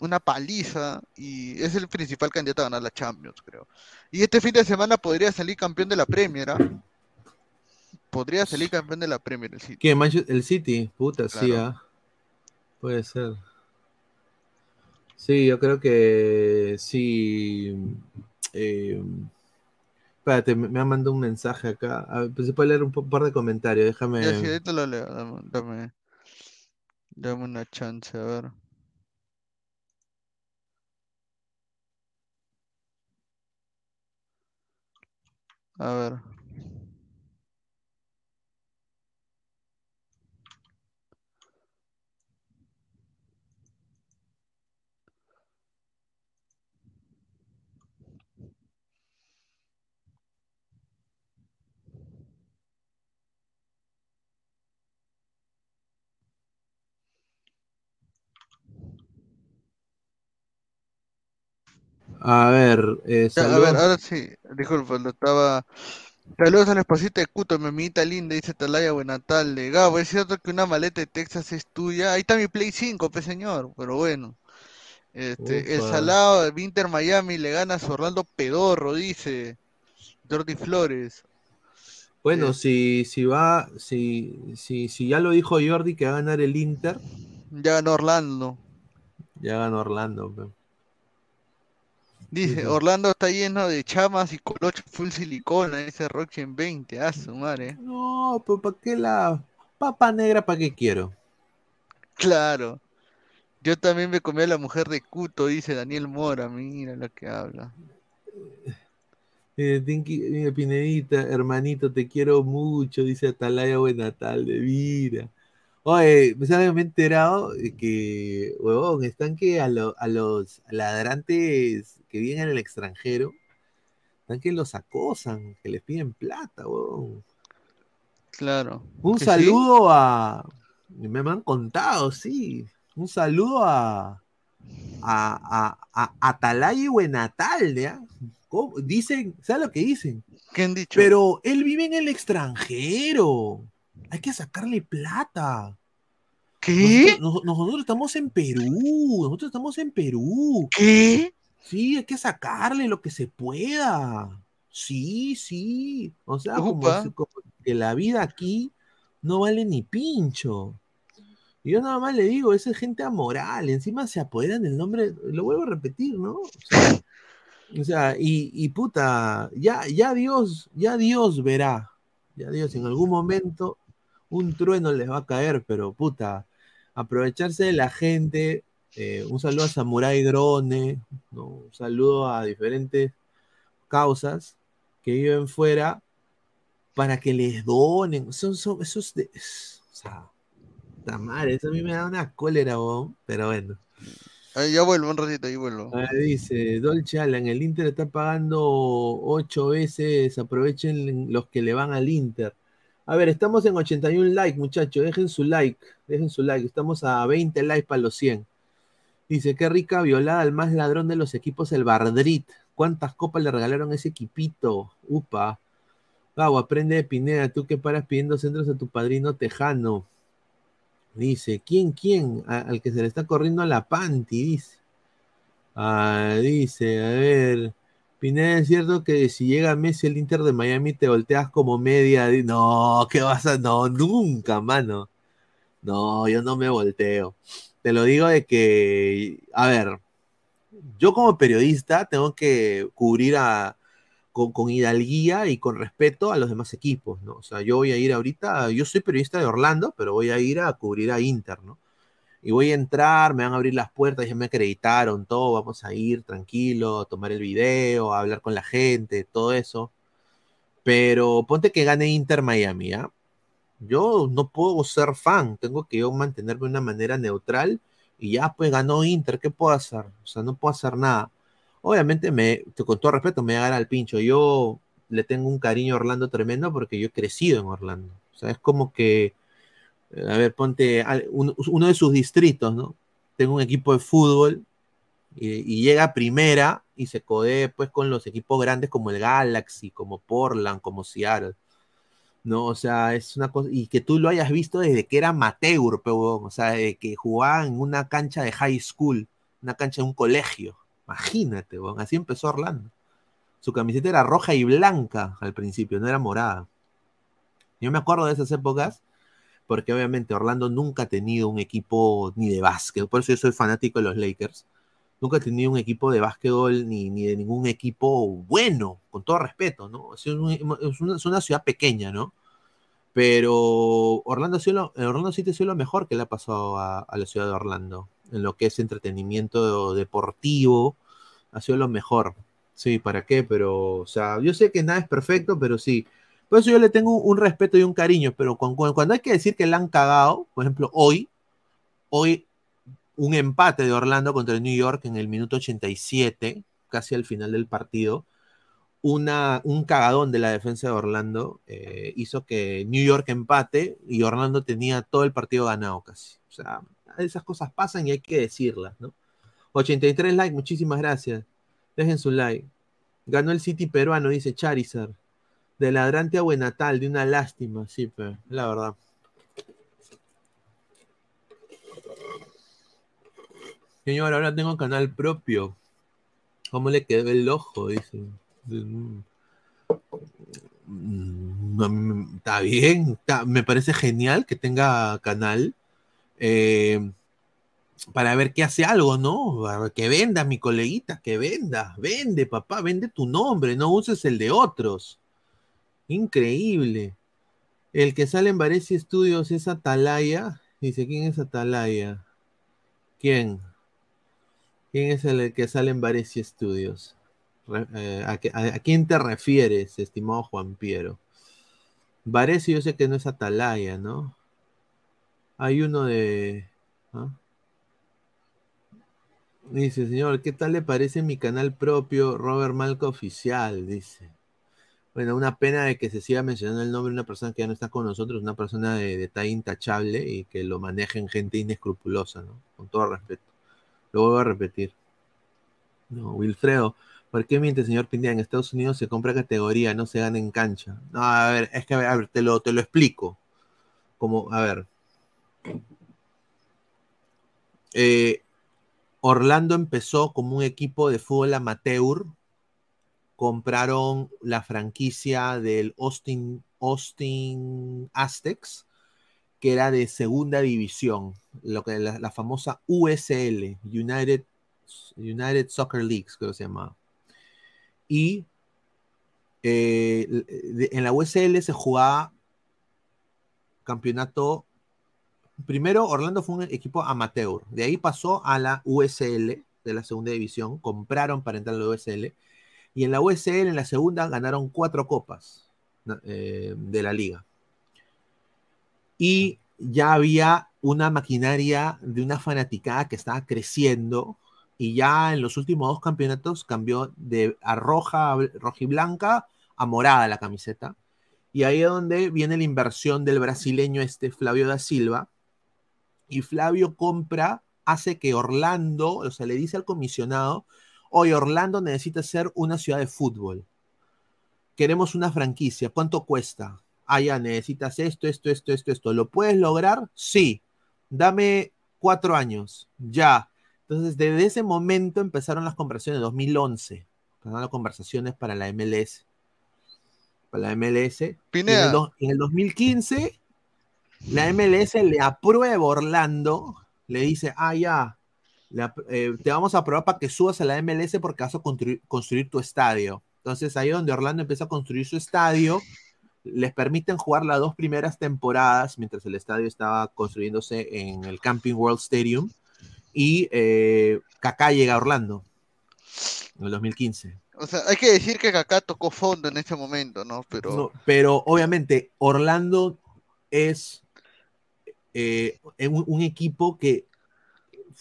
una paliza y es el principal candidato a ganar la Champions, creo. Y este fin de semana podría salir campeón de la Premier, ¿ah? Podría salir campeón de la Premier el City. Manche- El City, puta, sí, Claro. ah. Puede ser. Sí, yo creo que sí. eh, espérate, me, ha mandado un mensaje acá. A ver, pues se puede leer un par de comentarios, déjame. Sí, ahorita lo leo, dame, dame, dame una chance, a ver. A ver. A ver, eh, Ya, a ver, ahora sí, disculpa, lo estaba. Saludos a la esposita de Cuto, mi amiguita linda, dice Talaya Buenatalde. Gabo, es cierto que una maleta de Texas es tuya. Ahí está mi Play 5, pe señor, pero bueno. Este, el salado de Inter Miami le gana a su Orlando Pedorro, dice Jordi Flores. Bueno, Eh. si, si va, si, si, si ya lo dijo Jordi que va a ganar el Inter, Ya ganó Orlando. ya ganó Orlando. pe. Dice. Orlando está lleno de chamas y colocho full silicona, dice Roxy en 20. Ah, su madre. No, pero ¿para qué la papa negra? ¿Para qué quiero? Claro. Yo también me comí a la mujer de Cuto, dice Daniel Mora. Mira lo que habla. Eh, Tinky, mira, Pinedita, hermanito, te quiero mucho, dice Atalaya Buenatalde, mira. Oye, ¿me he enterado que, huevón, están que a, lo- a los ladrantes que vienen en el extranjero, están que los acosan, que les piden plata, huevón. Claro. Un saludo a. Me me han contado, sí. Un saludo a. A, a, a Atalaya y Buenatalde. ¿Cómo? Dicen, ¿sabes lo que dicen? ¿Qué han dicho? Pero él vive en el extranjero. Hay que sacarle plata. ¿Qué? Nosotros, nos- nosotros estamos en Perú. Nosotros estamos en Perú. ¿Qué? Sí, hay que sacarle lo que se pueda. Sí, sí. O sea, como, que la vida aquí no vale ni pincho. Y yo nada más le digo, esa es gente amoral. Encima se apoderan del nombre, lo vuelvo a repetir, ¿no? O sea, o sea, y, y puta, ya, ya Dios, ya Dios verá. Ya Dios, en algún momento un trueno les va a caer, pero puta, aprovecharse de la gente. eh, un saludo a Samurai Drone, ¿no? un saludo a diferentes causas que viven fuera para que les donen. Son, son, esos de, o sea, está mal, eso a mí me da una cólera, weón, pero bueno. Ahí ya vuelvo un ratito, ahí vuelvo. Dice Dolce Alan, el Inter está pagando ocho veces, aprovechen los que le van al Inter. A ver, estamos en 81 likes, muchachos, dejen su like, dejen su like, estamos a 20 likes para los 100. Dice, qué rica violada al más ladrón de los equipos, el Bardrit. ¿Cuántas copas le regalaron ese equipito? Upa. Gabo, aprende de Pineda, tú que paras pidiendo centros a tu padrino tejano. Dice, ¿quién, quién? al que se le está corriendo a la panty, dice. Ah, dice, a ver. Pineda, es cierto que si llega Messi el Inter de Miami te volteas como media. No, ¿qué vas a.? No, nunca, mano. No, yo no me volteo. Te lo digo de que, a ver, yo como periodista tengo que cubrir a, con, con, hidalguía y con respeto a los demás equipos, ¿no? O sea, yo voy a ir ahorita, yo soy periodista de Orlando, pero voy a ir a cubrir a Inter, ¿no? Y voy a entrar, me van a abrir las puertas, ya me acreditaron, todo, vamos a ir tranquilo, a tomar el video, a hablar con la gente, todo eso. Pero ponte que gane Inter Miami, ¿ah? Yo no puedo ser fan, tengo que yo mantenerme de una manera neutral y ya pues ganó Inter, ¿qué puedo hacer? O sea, no puedo hacer nada. Obviamente, me, con todo respeto, me voy a al pincho. Yo le tengo un cariño a Orlando tremendo porque yo he crecido en Orlando. O sea, es como que, a ver, ponte uno de sus distritos, ¿no? Tengo un equipo de fútbol y, llega a primera y se codee pues con los equipos grandes como el Galaxy, como Portland, como Seattle. ¿no? O sea, es una cosa, y que tú lo hayas visto desde que era amateur, pero, o sea, que jugaba en una cancha de high school, una cancha de un colegio. Imagínate, así empezó Orlando. Su camiseta era roja y blanca al principio, no era morada. Yo me acuerdo de esas épocas, porque obviamente Orlando nunca ha tenido un equipo ni de básquet, por eso yo soy fanático de los Lakers. Nunca ha tenido un equipo de básquetbol ni, ni de ningún equipo bueno, con todo respeto, ¿no? Es, una, ciudad pequeña, ¿no? Pero Orlando, Orlando City ha sido lo mejor que le ha pasado a, la ciudad de Orlando, en lo que es entretenimiento deportivo, ha sido lo mejor. Sí, ¿para qué? Pero, o sea, yo sé que nada es perfecto, pero sí. Por eso yo le tengo un respeto y un cariño, pero cuando, hay que decir que la han cagado, por ejemplo, hoy, hoy un empate de Orlando contra el New York en el minuto 87, casi al final del partido. Una, un cagadón de la defensa de Orlando eh, hizo que New York empate y Orlando tenía todo el partido ganado casi. O sea, esas cosas pasan y hay que decirlas, ¿no? 83 likes, muchísimas gracias. Dejen su like. Ganó el City peruano, dice Charizard. De ladrante a Buenatal, de una lástima, sí, pero la verdad. Señor, ahora tengo canal propio. ¿Cómo le quedó el ojo? Dice. Mm, está bien, me parece genial que tenga canal eh, para ver qué hace algo, ¿no? Que venda, mi coleguita, que venda, vende, papá, vende tu nombre, no uses el de otros. Increíble. El que sale en Varese Studios es Atalaya. Dice, ¿quién es Atalaya? ¿Quién? ¿Quién es el que sale en Varese Studios? Eh, ¿a, quién te refieres, estimado Juan Piero? Varese yo sé que no es Atalaya, ¿no? Hay uno de... ¿ah? Dice, señor, ¿qué tal le parece mi canal propio, Robert Malco Oficial? Dice. Bueno, una pena de que se siga mencionando el nombre de una persona que ya no está con nosotros, una persona de detalle intachable y que lo manejen gente inescrupulosa, ¿no? Con todo respeto. Lo vuelvo a repetir. No, Wilfredo, ¿por qué miente, señor Pineda? En Estados Unidos se compra categoría, no se gana en cancha. No, a ver, es que, te lo, te lo explico. Como, a ver. Eh, Orlando empezó como un equipo de fútbol amateur. Compraron la franquicia del Austin, Austin Aztecs que era de segunda división, lo que la, famosa USL, United, United Soccer Leagues, creo que se llamaba. Y eh, en la USL se jugaba campeonato. Primero, Orlando fue un equipo amateur. De ahí pasó a la USL de la segunda división. Compraron para entrar a la USL. Y en la USL, en la segunda, ganaron cuatro copas. eh, de la liga. Y ya había una maquinaria de una fanaticada que estaba creciendo y ya en los últimos dos campeonatos cambió de a roja, roja y blanca a morada la camiseta. Y ahí es donde viene la inversión del brasileño este Flavio da Silva. Y Flavio compra, hace que Orlando, o sea, le dice al comisionado, oye, Orlando necesita ser una ciudad de fútbol. Queremos una franquicia, ¿cuánto cuesta? Ah, ya, necesitas esto, esto, esto, esto, esto. ¿Lo puedes lograr? Sí. Dame cuatro años. Ya. Entonces, desde ese momento empezaron las conversaciones, 2011. Empezaron las conversaciones para la MLS. Para la MLS. En, el, do- en el 2015, la MLS le aprueba a Orlando, le dice, ah, ya, eh, te vamos a aprobar para que subas a la MLS porque vas a construir, construir tu estadio. Entonces ahí es donde Orlando empieza a construir su estadio, les permiten jugar las dos primeras temporadas mientras el estadio estaba construyéndose en el Camping World Stadium y eh, Kaká llega a Orlando en el 2015. O sea, hay que decir que Kaká tocó fondo en ese momento, ¿no? Pero No, pero obviamente Orlando es eh, un, un equipo que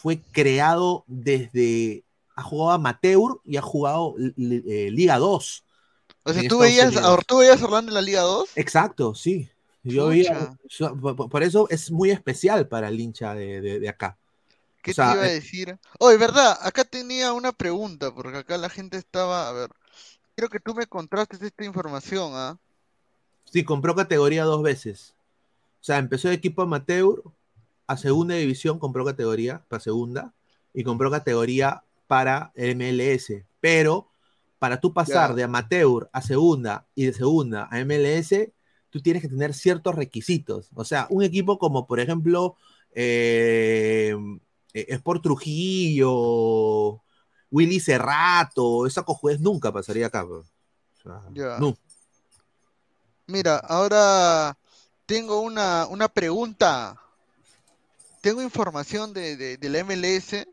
fue creado desde, ha jugado amateur y ha jugado eh, Liga 2. o sea, ¿tú veías, ¿tú veías a Orlando en la Liga 2? Exacto, sí. Yo veía, por, eso es muy especial para el hincha de, de- de acá. ¿Qué O sea, te iba a eh, decir? Oye, verdad, acá tenía una pregunta, porque acá la gente estaba, a ver, quiero que tú me contrastes esta información, ¿ah? Sí, compró categoría dos veces. O sea, empezó de equipo amateur a segunda división, compró categoría para segunda y compró categoría para MLS. Pero para tú pasar de amateur a segunda y de segunda a MLS, tú tienes que tener ciertos requisitos. O sea, un equipo como, por ejemplo, eh, Sport Trujillo, Willy Cerrato, esa cojudez nunca pasaría acá. bro. O sea, Ya. no. Mira, ahora tengo una, una pregunta. Tengo información de, de, la MLS,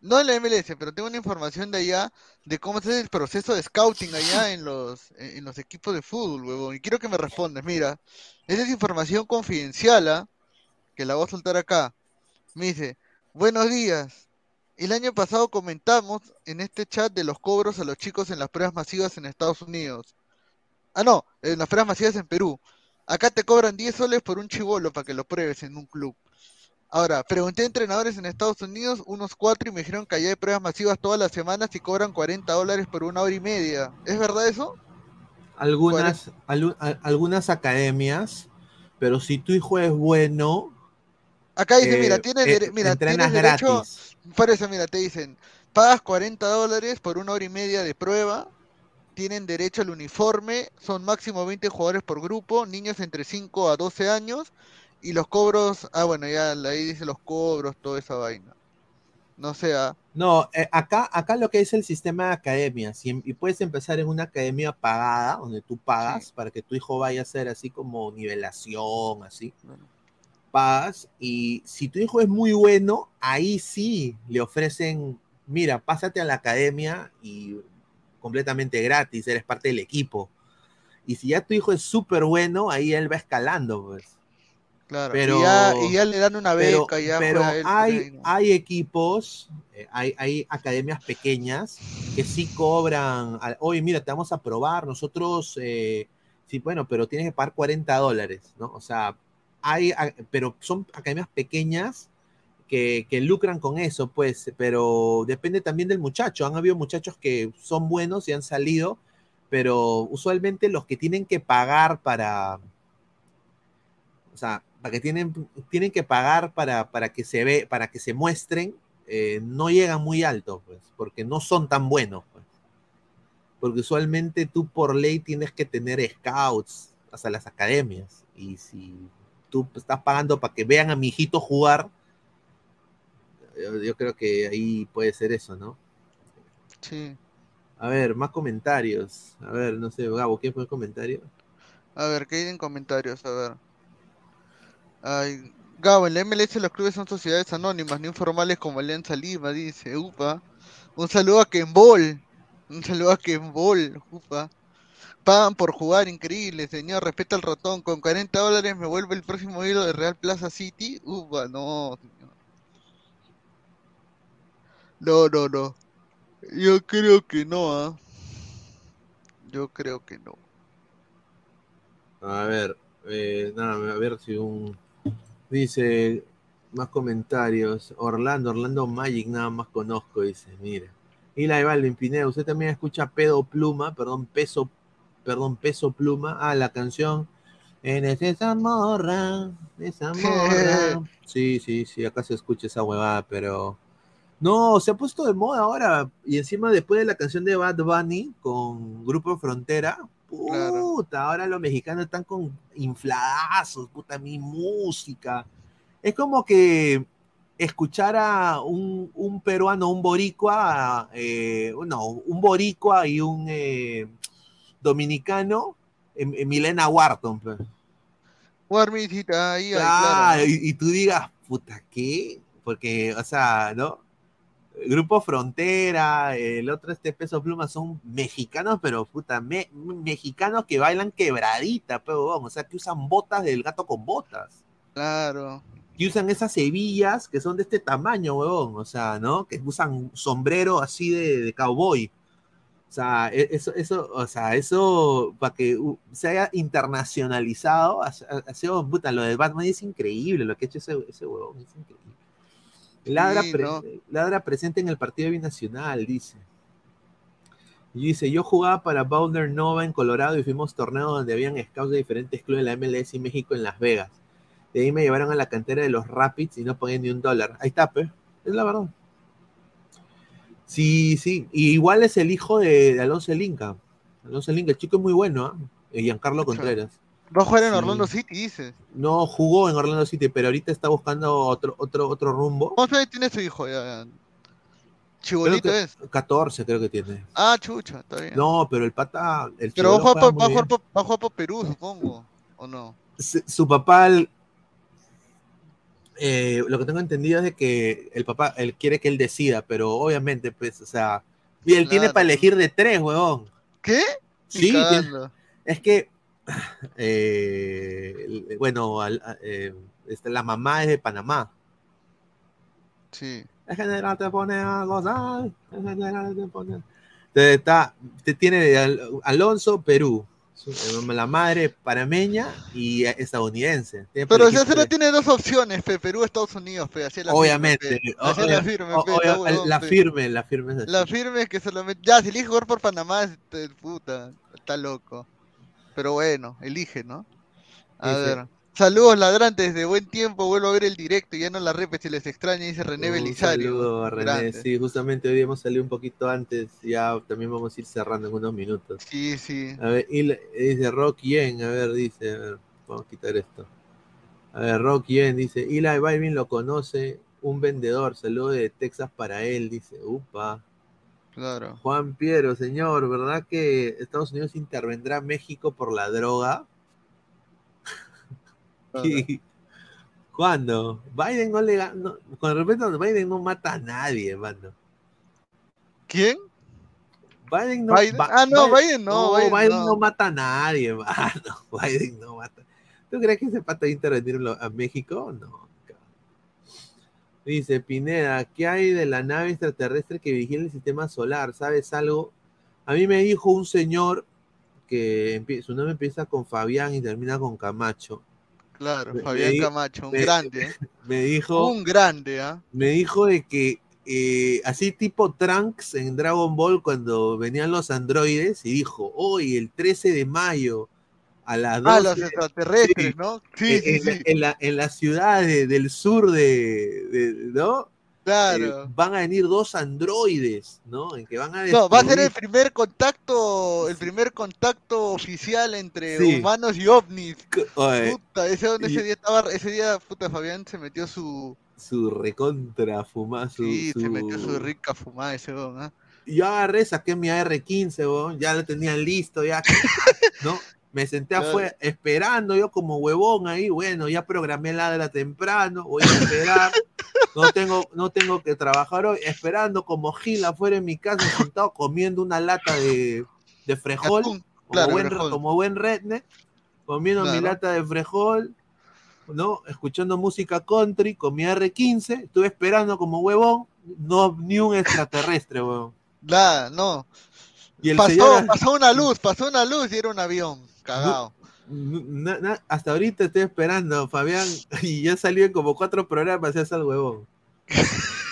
no de la MLS, pero tengo una información de allá de cómo es el proceso de scouting allá en los, en los equipos de fútbol, huevón. Y quiero que me respondas. Mira, esa es información confidencial, ¿ah? que la voy a soltar acá. Me dice, buenos días. El año pasado comentamos en este chat de los cobros a los chicos en las pruebas masivas en Estados Unidos. Ah, no, en las pruebas masivas en Perú. Acá te cobran 10 soles por un chivolo para que lo pruebes en un club. Ahora, pregunté a entrenadores en Estados Unidos, unos cuatro, y me dijeron que allá hay pruebas masivas todas las semanas y cobran 40 dólares por una hora y media. ¿Es verdad eso? algunas, alu- a- algunas academias, pero si tu hijo es bueno, Acá dice, eh, mira, tienes, eh, dere- mira, entrenas tienes derecho, gratis. por eso, mira, te dicen, pagas 40 dólares por una hora y media de prueba, tienen derecho al uniforme, son máximo 20 jugadores por grupo, niños entre 5 a 12 años, y los cobros, ah, bueno, ya ahí dice los cobros, toda esa vaina. No sé, ah, No, eh, acá, acá lo que es el sistema de academias, y, em- y puedes empezar en una academia pagada, donde tú pagas Sí. para que tu hijo vaya a hacer así como nivelación, así. Bueno. Pagas, y si tu hijo es muy bueno, ahí sí le ofrecen, mira, pásate a la academia y completamente gratis, eres parte del equipo. Y si ya tu hijo es súper bueno, ahí él va escalando, pues. Claro. Pero- y, ya, y ya le dan una pero, beca, ya pero él por hay, ahí, ¿no? hay equipos, eh, hay, hay academias pequeñas que sí cobran, oye, mira, te vamos a probar, nosotros, eh, sí, bueno, pero tienes que pagar 40 dólares, ¿no? O sea, hay, pero son academias pequeñas que, que lucran con eso, pues, pero depende también del muchacho. Han habido muchachos que son buenos y han salido, pero usualmente los que tienen que pagar para, o sea, para que tienen, tienen que pagar para, para que se ve, para que se muestren, eh, no llegan muy alto, pues, porque no son tan buenos, pues. Porque usualmente tú por ley tienes que tener scouts hasta las academias. Y si tú estás pagando para que vean a mi hijito jugar, yo, yo creo que ahí puede ser eso, ¿no? Sí. A ver, más comentarios. A ver, no sé, Gabo, ¿quieres poner comentario? A ver, ¿qué hay en comentarios? A ver. Ay, Gabo, en la MLS los clubes son sociedades anónimas, no informales como Alianza Lima, dice. Upa. Un saludo a Kembol. Un saludo a Kembol. Upa. Pagan por jugar, increíble, señor. Respeta al ratón. Con 40 dólares me vuelve el próximo hilo de Real Plaza City. Ufa, no, señor. No, no, no. Yo creo que no, ¿ah? Yo creo que no. A ver, eh, nada, a ver si un. Dice más comentarios. Orlando, Orlando Magic, nada más conozco, dice, mira. Y la de Balvin Pineda, usted también escucha pedo pluma, perdón, peso, perdón, peso pluma. Ah, la canción. En esa morra, esa morra. Sí, sí, sí, acá se escucha esa huevada, pero. No, se ha puesto de moda ahora. Y encima, después de la canción de Bad Bunny con Grupo Frontera, puta, ahora los mexicanos están con infladazos, puta, mi música. Es como que escuchar a un, un peruano, un boricua, eh, no, un boricua y un eh, dominicano, en, en Milena Wharton. pues. Guarmitita, ahí, Ah, claro. y, y tú digas, puta, ¿qué? Porque, o sea, ¿no? Grupo Frontera, el otro este Peso Pluma son mexicanos, pero puta, me- mexicanos que bailan quebradita, pero, o sea, que usan botas del gato con botas. Claro. Que usan esas hebillas que son de este tamaño, huevón, o sea, ¿no? Que usan sombrero así de, de cowboy. O sea, e- eso, eso, o sea, eso para que se haya internacionalizado, ha- ha sido, puta, lo de Batman es increíble, lo que ha hecho ese, ese huevón, es increíble. Ladra, Sí, pre- ¿no? ladra presente en el partido binacional, dice. Y dice, yo jugaba para Boulder Nova en Colorado y fuimos torneos donde habían scouts de diferentes clubes de la MLS y México en Las Vegas. De ahí me llevaron a la cantera de los Rapids y no ponían ni un dólar. Ahí está, pe. Es la verdad. Sí, sí. Y igual es el hijo de, de Alonso el Inca. Alonso el Inca, el chico es muy bueno, ¿ah? Eh, Giancarlo Contreras. Va a jugar en Sí. Orlando City, dices. No jugó en Orlando City, pero ahorita está buscando otro, otro, otro rumbo. ¿Cuántos años tiene su hijo? Ya, ya. Chibolito es. 14 creo que tiene. Ah, chucha, está bien. No, pero el pata, el Pero va a jugar, juega por, va a jugar bien. por- va a jugar por Perú, supongo. ¿O no? Se- Su papá, el- eh, lo que tengo entendido es de que el papá, él quiere que él decida, pero obviamente, pues, o sea, y él tiene para elegir de tres, huevón. ¿Qué? Sí, tiene- es que, eh, el- bueno, al- eh, este, la mamá es de Panamá. Sí. El general te pone a gozar, el general te pone... Entonces está, te tiene Al- Alonso, Perú. La madre panameña y estadounidense. Tiene Pero solo tres. tiene dos opciones, fe, Perú, Estados Unidos, fe, la Obviamente. firme, fe. la firme, fe, huevón, la firme, la firme es así. La firme es que solamente. Ya, si elige jugar por Panamá, puta, está loco. Pero bueno, elige, ¿no? A Dice- ver. Saludos ladrantes, de buen tiempo, vuelvo a ver el directo, ya no la repes si les extraña, dice René Un Belisario. saludo a René. Grande. Sí, justamente hoy hemos salido un poquito antes. Ya también vamos a ir cerrando en unos minutos. Sí, sí. A ver, y le- dice Rock Yen, a ver, dice, a ver, vamos a quitar esto. A ver, Rock Yen dice, Eli Balvin lo conoce, un vendedor, saludo de Texas para él, dice, upa. Claro. Juan Piero, señor, ¿verdad que Estados Unidos intervendrá a México por la droga? ¿Qué? ¿Cuándo? Biden no le no- con respeto, Biden no mata a nadie, mano. ¿Quién? Biden no, Biden- ah, no, Biden no, Biden Biden no. no mata a nadie, mano. Biden no mata. ¿Tú crees que ese pata va a intervenir a México? No. Dice Pineda, ¿qué hay de la nave extraterrestre que vigila el sistema solar? ¿Sabes algo? A mí me dijo un señor que su nombre empieza con Fabián y termina con Camacho. Claro, Me- Fabián me Camacho, un me- grande, ¿eh? Me dijo, Un grande, ¿ah? me dijo de que eh, así tipo Trunks en Dragon Ball cuando venían los androides y dijo, hoy el 13 de mayo a las 12 Ah, los extraterrestres, sí. ¿no? Sí, en, sí, en la- sí. en la, en la ciudad de- del sur de, de- ¿no? Claro. Eh, van a venir dos androides, ¿no? En que van a No, va a ser el primer contacto, el primer contacto oficial entre Sí. humanos y ovnis. Oye, Puta, ese, donde y- ese día estaba, ese día, puta, Fabián se metió su, su recontra fumada, su, sí, se metió su rica fumada ese don, ¿ah? Yo agarré, saqué mi AR-15, weón, ya lo tenía listo, ya, ¿no? Me senté afuera esperando, yo como huevón ahí, bueno, ya programé ladra temprano, voy a esperar, no tengo, no tengo que trabajar hoy, esperando como Gil afuera en mi casa, sentado comiendo una lata de, de frejol. Claro, buen, frejol. como buen redneck, comiendo mi lata de frejol, ¿no? Escuchando música country con mi R15, estuve esperando como huevón, no, ni un extraterrestre, huevón. Nada, no. Y el Pasó, señor- pasó una luz, pasó una luz y era un avión, cagado. Hasta ahorita estoy esperando, Fabián, y ya salió en como cuatro programas, ya el huevón.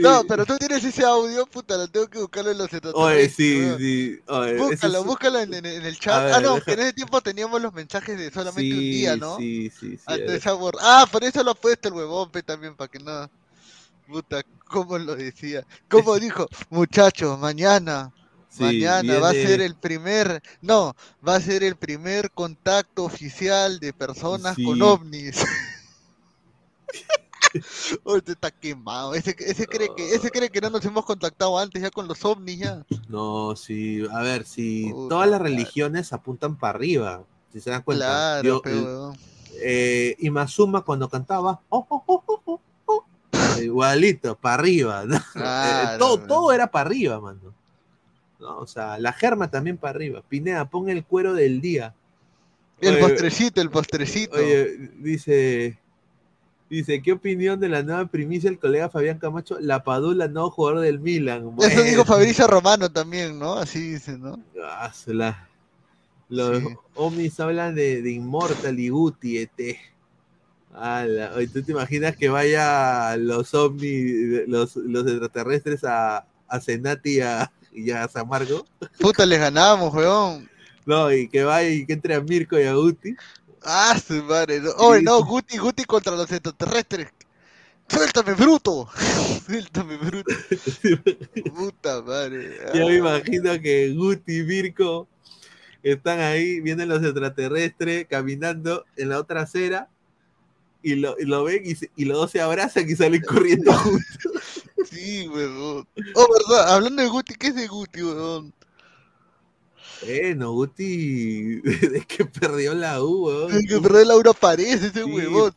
No, pero tú tienes ese audio, puta, lo tengo que buscarlo en los Oye, sí, sí. oye, Búscalo, es- búscalo en, en- en el chat. ver, ah, no, deja- que en ese tiempo teníamos los mensajes de solamente un día, ¿no? Sí, sí, sí. Antes eh. Ah, por eso lo ha puesto el huevón, pe, también, para que no. Puta, ¿cómo lo decía? ¿Cómo dijo? Muchachos, mañana. Sí, mañana va a ser el primer. No, va a ser el primer contacto oficial de personas con ovnis. Oh, este está quemado. Ese, ese, cree que, ese cree que no nos hemos contactado antes ya con los ovnis ya. No, sí, a ver, si todas las religiones apuntan para arriba, si se dan cuenta. Claro, Yo- pe, el- huevón. eh, y Mazuma cuando cantaba, oh, oh, oh, oh, oh, oh, igualito, para arriba, ¿no? Eh, todo, man. todo era para arriba, mano. No, o sea, la germa también para arriba. Pineda, pon el cuero del día. El Oye, postrecito, el postrecito. Oye, dice, dice, ¿qué opinión de la nueva primicia del colega Fabián Camacho? La Padula, no jugador del Milan. Eso dijo Bueno, Fabrizio Romano también, ¿no? Así dice, ¿no? ah, la- Los Sí. ovnis hablan de, de Immortal y Guti, ET. Ala, ¿Tú te imaginas que vaya los ovnis, los, los extraterrestres a, a Senati a, y a San Marco? Puta, les ganamos, weón. No, y que vaya y que entre a Mirko y a Guti. Ah, su madre. Oye, no, Guti, Guti contra los extraterrestres. Suéltame, bruto. Suéltame, bruto. Puta madre. Yo me Ah. imagino que Guti y Mirko están ahí, vienen los extraterrestres caminando en la otra acera y lo, y lo ven y, se- y los dos se abrazan y salen corriendo juntos. Sí, weón. Oh, verdad, hablando de Guti, ¿qué es de Guti, weón? Bueno, Guti, es que perdió la U, weón. El que perdió Laura Paredes, ese Sí, huevón,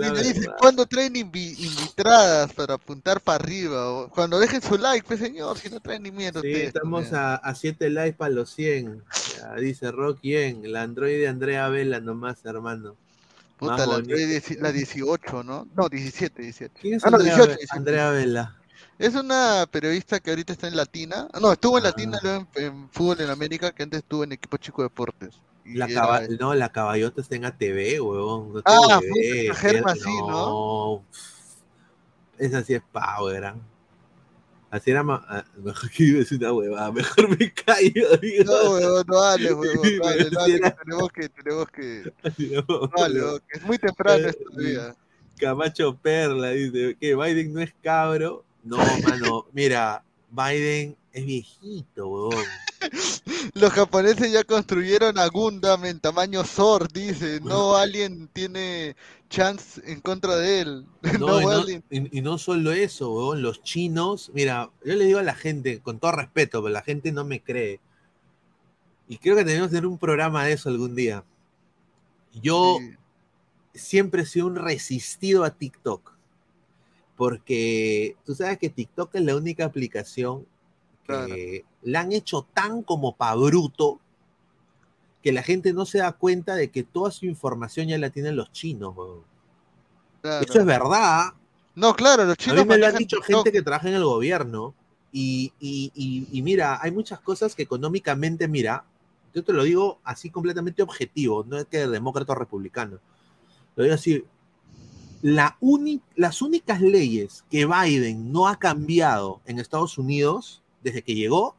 la Y me dice. ¿cuándo traen invi- invitadas para apuntar para arriba? O Cuando dejen su like, pues señor, si no traen ni Sí, ustedes. estamos a, a 7 likes para los 100. Ya, dice Rock 100, la androide Andrea Vela nomás, hermano. Puta, la, la 18, ¿no? No, 17, 17. ¿Quién es Ah, no, Andrea, 18, Ve- 18. Andrea Vela? Es una periodista que ahorita está en Latina. Ah, No, estuvo en Ah. Latina, luego en, en Fútbol en América, que antes estuvo en Equipo Chico Deportes. La era- caba- no, la caballota está en ATV, huevón. No Ah, TV, puta, esa germa era- sí, ¿no? Esa sí es power, ¿ah? Así era ma- ah, mejor que iba a decir una huevada, mejor me callo, amigo. No, weón, no vale, weón, no vale, no tenemos que, tenemos que, No, que es muy temprano Eh, esto todavía. Camacho Perla dice que Biden no es cabro. No, mano, mira, Biden es viejito, huevón. Los japoneses ya construyeron a Gundam en tamaño Zord, dice, no Alien tiene chance en contra de él. No, No, y, no, y- solo eso, los chinos, mira, yo le digo a la gente, con todo respeto, pero la gente no me cree. Y creo que tenemos que tener un programa de eso algún día. Yo Sí. siempre he sido un resistido a TikTok. Porque tú sabes que TikTok es la única aplicación que la han hecho tan como pa' bruto que la gente no se da cuenta de que toda su información ya la tienen los chinos. Claro. Eso es verdad. No, claro, los A chinos mí me lo han dicho gente que trabaja en el gobierno. Y, y- y- y mira, hay muchas cosas que económicamente, mira, yo te lo digo así completamente objetivo, no es que demócrata o republicano. Lo digo así. La uni- las únicas leyes que Biden no ha cambiado en Estados Unidos desde que llegó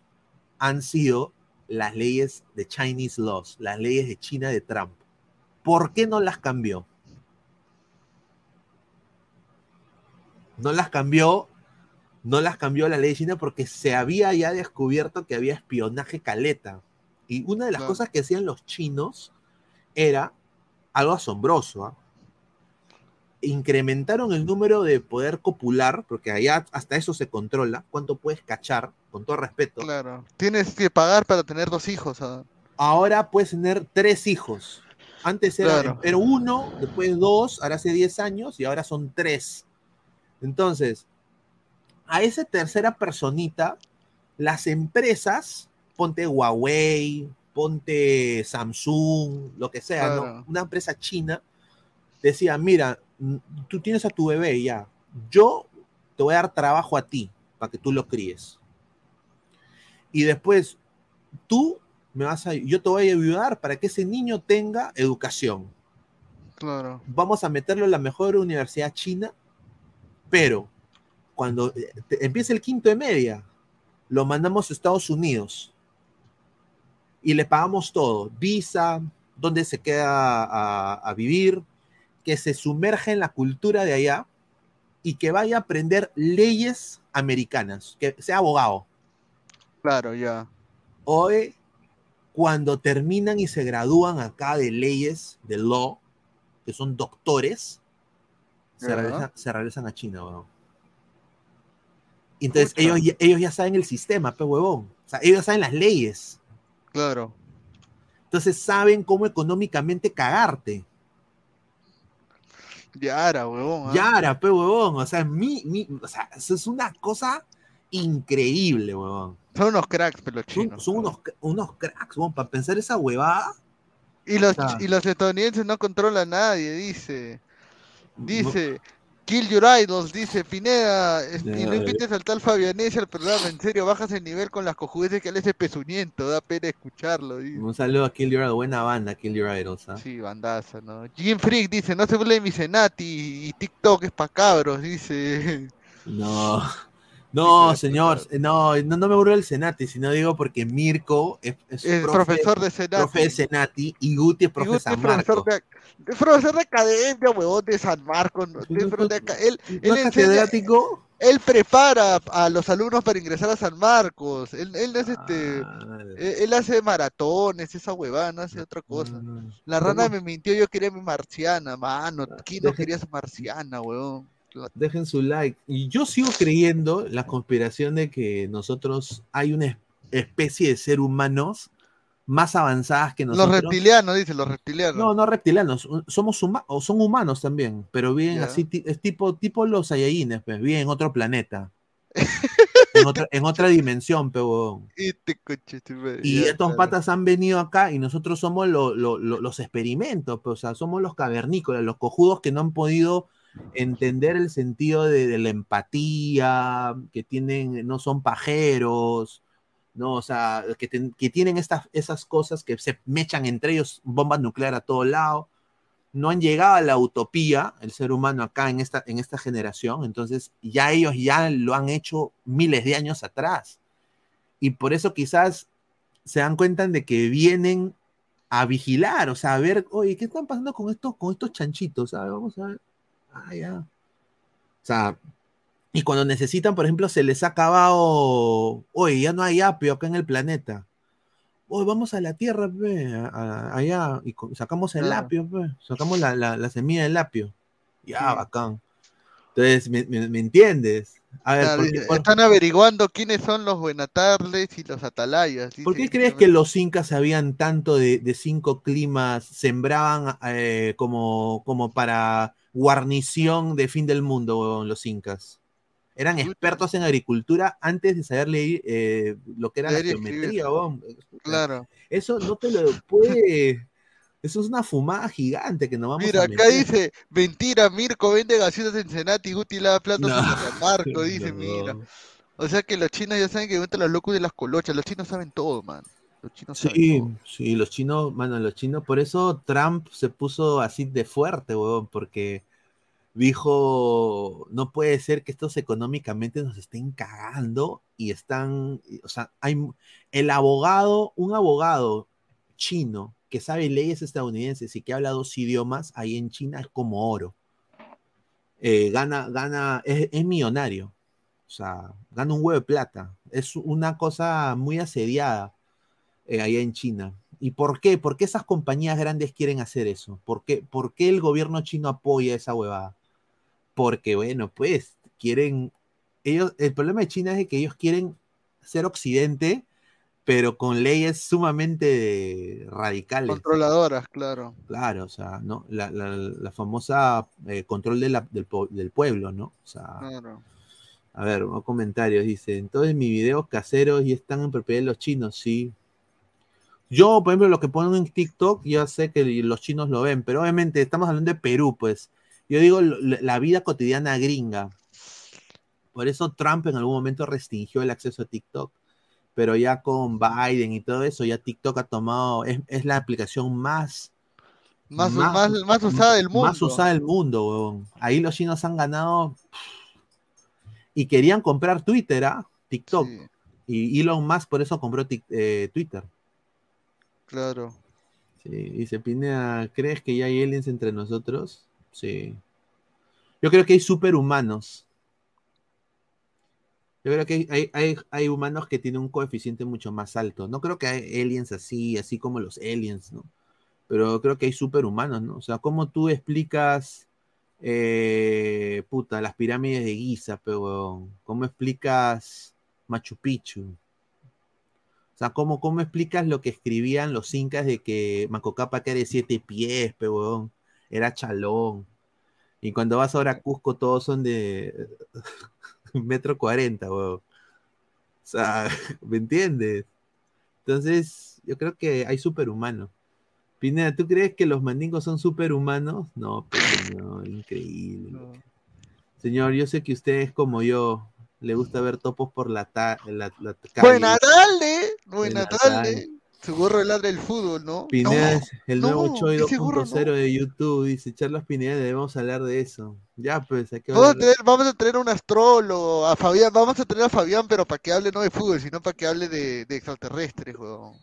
han sido las leyes de Chinese laws, las leyes de China de Trump. ¿Por qué no las cambió? No las cambió, no las cambió la ley de China porque se había ya descubierto que había espionaje caleta. Y una de las Claro. cosas que hacían los chinos era algo asombroso. ¿ah? Incrementaron el número de poder copular, porque allá hasta eso se controla, cuánto puedes cachar, con todo respeto. Claro. Tienes que pagar para tener dos hijos. ah. Ahora puedes tener tres hijos. Antes era, Claro. era uno, después dos, ahora hace 10 años y ahora son tres. Entonces, a esa tercera personita, las empresas, ponte Huawei, ponte Samsung, lo que sea, ¿no? Una empresa china decía, mira, tú tienes a tu bebé ya, yo te voy a dar trabajo a ti para que tú lo críes. Y después, tú me vas a, yo te voy a ayudar para que ese niño tenga educación. Claro. Vamos a meterlo en la mejor universidad china, pero cuando eh, empiece el quinto de media, lo mandamos a Estados Unidos y le pagamos todo, visa, dónde se queda a, a vivir, que se sumerja en la cultura de allá y que vaya a aprender leyes americanas, que sea abogado. Claro, ya. Hoy, cuando terminan y se gradúan acá de leyes, de law, que son doctores, se, Ya. regresan, se regresan a China, weón. Entonces ellos, ya- ellos ya saben el sistema, pe huevón. O sea, ellos saben las leyes. Claro. Entonces saben cómo económicamente cagarte. Yara, huevón. ¿ah? Yara, pe huevón. O sea, mi, mi- o sea, eso es una cosa increíble, huevón. Son unos cracks, pero chinos. son unos, unos cracks, huevón, para pensar esa huevada. Y los, y los estadounidenses no controlan a nadie, dice. Dice, kill your idols, dice Pineda. y no invites al tal Fabianese al programa, en serio, bajas el nivel con las cojudeces que él ese pezuñento, da pena escucharlo. Dice. Un saludo a Kill Your Idol, buena banda, Kill Your Idols. ¿ah? Sí, bandaza, ¿no? Jim Freak dice, no se burle de mi Senati y TikTok es pa' cabros, dice. No, no, señor, no, no, no me burlo del Senati, sino digo porque Mirko es, es Es profe- profesor de Senati. profe de Senati y Guti es profe de San profesor Marcos. de, es profesor de academia, huevón, de San. ¿no? No, pro- de no, aca- él, ¿No es catedrático? él prepara a los alumnos para ingresar a San Marcos. Él, él es este, Ah, él, hace maratones, esa huevada, no hace otra cosa. ah. La rana ¿Cómo? me mintió, yo quería mi marciana, mano. ¿Quién no deje- quería su marciana, huevón? Dejen su like. Y yo sigo creyendo la conspiración de que nosotros hay una es- especie de ser humanos más avanzadas que Los nosotros. reptilianos, dice, los reptilianos. No, no reptilianos, somos huma- o son humanos también, pero viven Ya. así, es tipo, tipo los Saiyajines, pues, viven en otro planeta. en, otra, en otra dimensión, pero Y estos patas han venido acá y nosotros somos lo- lo- lo- los experimentos, pues, o sea, somos los cavernícolas, los cojudos que no han podido entender el sentido de, la empatía, que tienen, no son pajeros, ¿no? O sea, que, tienen estas, esas cosas que se mechan entre ellos, bombas nucleares a todo lado. No han llegado a la utopía, el ser humano acá en esta, en esta generación, entonces ya ellos ya lo han hecho miles de años atrás. Y por eso quizás se dan cuenta de que vienen a vigilar, o sea, a ver, oye, ¿qué están pasando con estos, con estos chanchitos? Vamos a ver. Ah, ya. O sea, y cuando necesitan, por ejemplo, se les ha acabado, oye, ya no hay apio acá en el planeta. Oye, vamos a la Tierra, pe, a- a- allá, y sacamos el Claro. apio, pe, sacamos la, la- la semilla del apio. Ya, Sí. bacán. Entonces, ¿me, me- me entiendes? A ver, Claro, ¿por qué- dice, por- Están averiguando quiénes son los buenatarles y los atalayas. ¿Por qué crees que los incas sabían tanto de, de cinco climas, sembraban eh, como, como para guarnición de fin del mundo, los incas? Eran expertos en agricultura antes de saber leer eh, lo que era la geometría, huevón. Claro. Eso no te lo puede... Eso es una fumada gigante que nos vamos Mira, a acá dice, mentira, Mirko vende gaseosas en Senati, Guti lava platos No. Marco, dice, No. mira. O sea que los chinos ya saben que gustan los locos de las colochas, los chinos saben todo, man. Los chinos saben Sí, sí, los chinos, mano, los chinos, por eso Trump se puso así de fuerte, huevón, porque dijo, no puede ser que estos económicamente nos estén cagando y están, o sea, hay el abogado, un abogado chino que sabe leyes estadounidenses y que habla dos idiomas, ahí en China es como oro. Eh, gana, gana, es, es millonario, o sea, gana un huevo de plata. Es una cosa muy asediada eh, allá en China. ¿Y por qué? ¿Por qué esas compañías grandes quieren hacer eso? ¿Por qué, por qué el gobierno chino apoya esa huevada? Porque, bueno, pues quieren, ellos, el problema de China es de que ellos quieren ser occidente, pero con leyes sumamente radicales. Controladoras, claro. Claro, o sea, ¿no? La, la- la famosa eh, control de la- del, del pueblo, ¿no? O sea, Claro. a ver, un comentario, dice, entonces mis videos caseros ya están en propiedad de los chinos, sí. Yo, por ejemplo, lo que pongo en TikTok, ya sé que los chinos lo ven, pero obviamente estamos hablando de Perú, pues. Yo digo la vida cotidiana gringa. Por eso Trump en algún momento restringió el acceso a TikTok. Pero ya con Biden y todo eso, ya TikTok ha tomado, es, la aplicación más más, más, usada del mundo. Más usada del mundo, weón. Ahí los chinos han ganado. Y querían comprar Twitter, ¿ah? TikTok. Y Elon Musk por eso compró eh, Twitter. Claro. Sí, dice Pinea, ¿crees que ya hay aliens entre nosotros? Sí. Yo creo que hay superhumanos. Yo creo que hay, humanos que tienen un coeficiente mucho más alto. No creo que hay aliens así, así como los aliens, ¿no? Pero creo que hay superhumanos, ¿no? O sea, ¿cómo tú explicas, eh, puta, las pirámides de Giza, pero ¿cómo explicas Machu Picchu? O sea, ¿cómo, ¿cómo explicas lo que escribían los incas de que Macocapa era de siete pies, pero era chalón? Y cuando vas ahora a Cusco, todos son de metro cuarenta, weón. O sea, ¿me entiendes? Entonces, yo creo que hay superhumanos. Pineda, ¿tú crees que los mandingos son superhumanos? No, pero no, increíble. Señor, yo sé que usted es como yo, le gusta ver topos por la, ta la, la Buena tarde, buena tarde. Su gorro ladra el fútbol, ¿no? Pineda es el nuevo Choi 2.0 de YouTube. Dice Charlos Pineda, debemos hablar de eso. Ya, pues, hay que vamos, a tener, vamos a tener un astrólogo, a Fabián, vamos a tener a Fabián, pero para que hable no de fútbol, sino para que hable de, de extraterrestres, weón.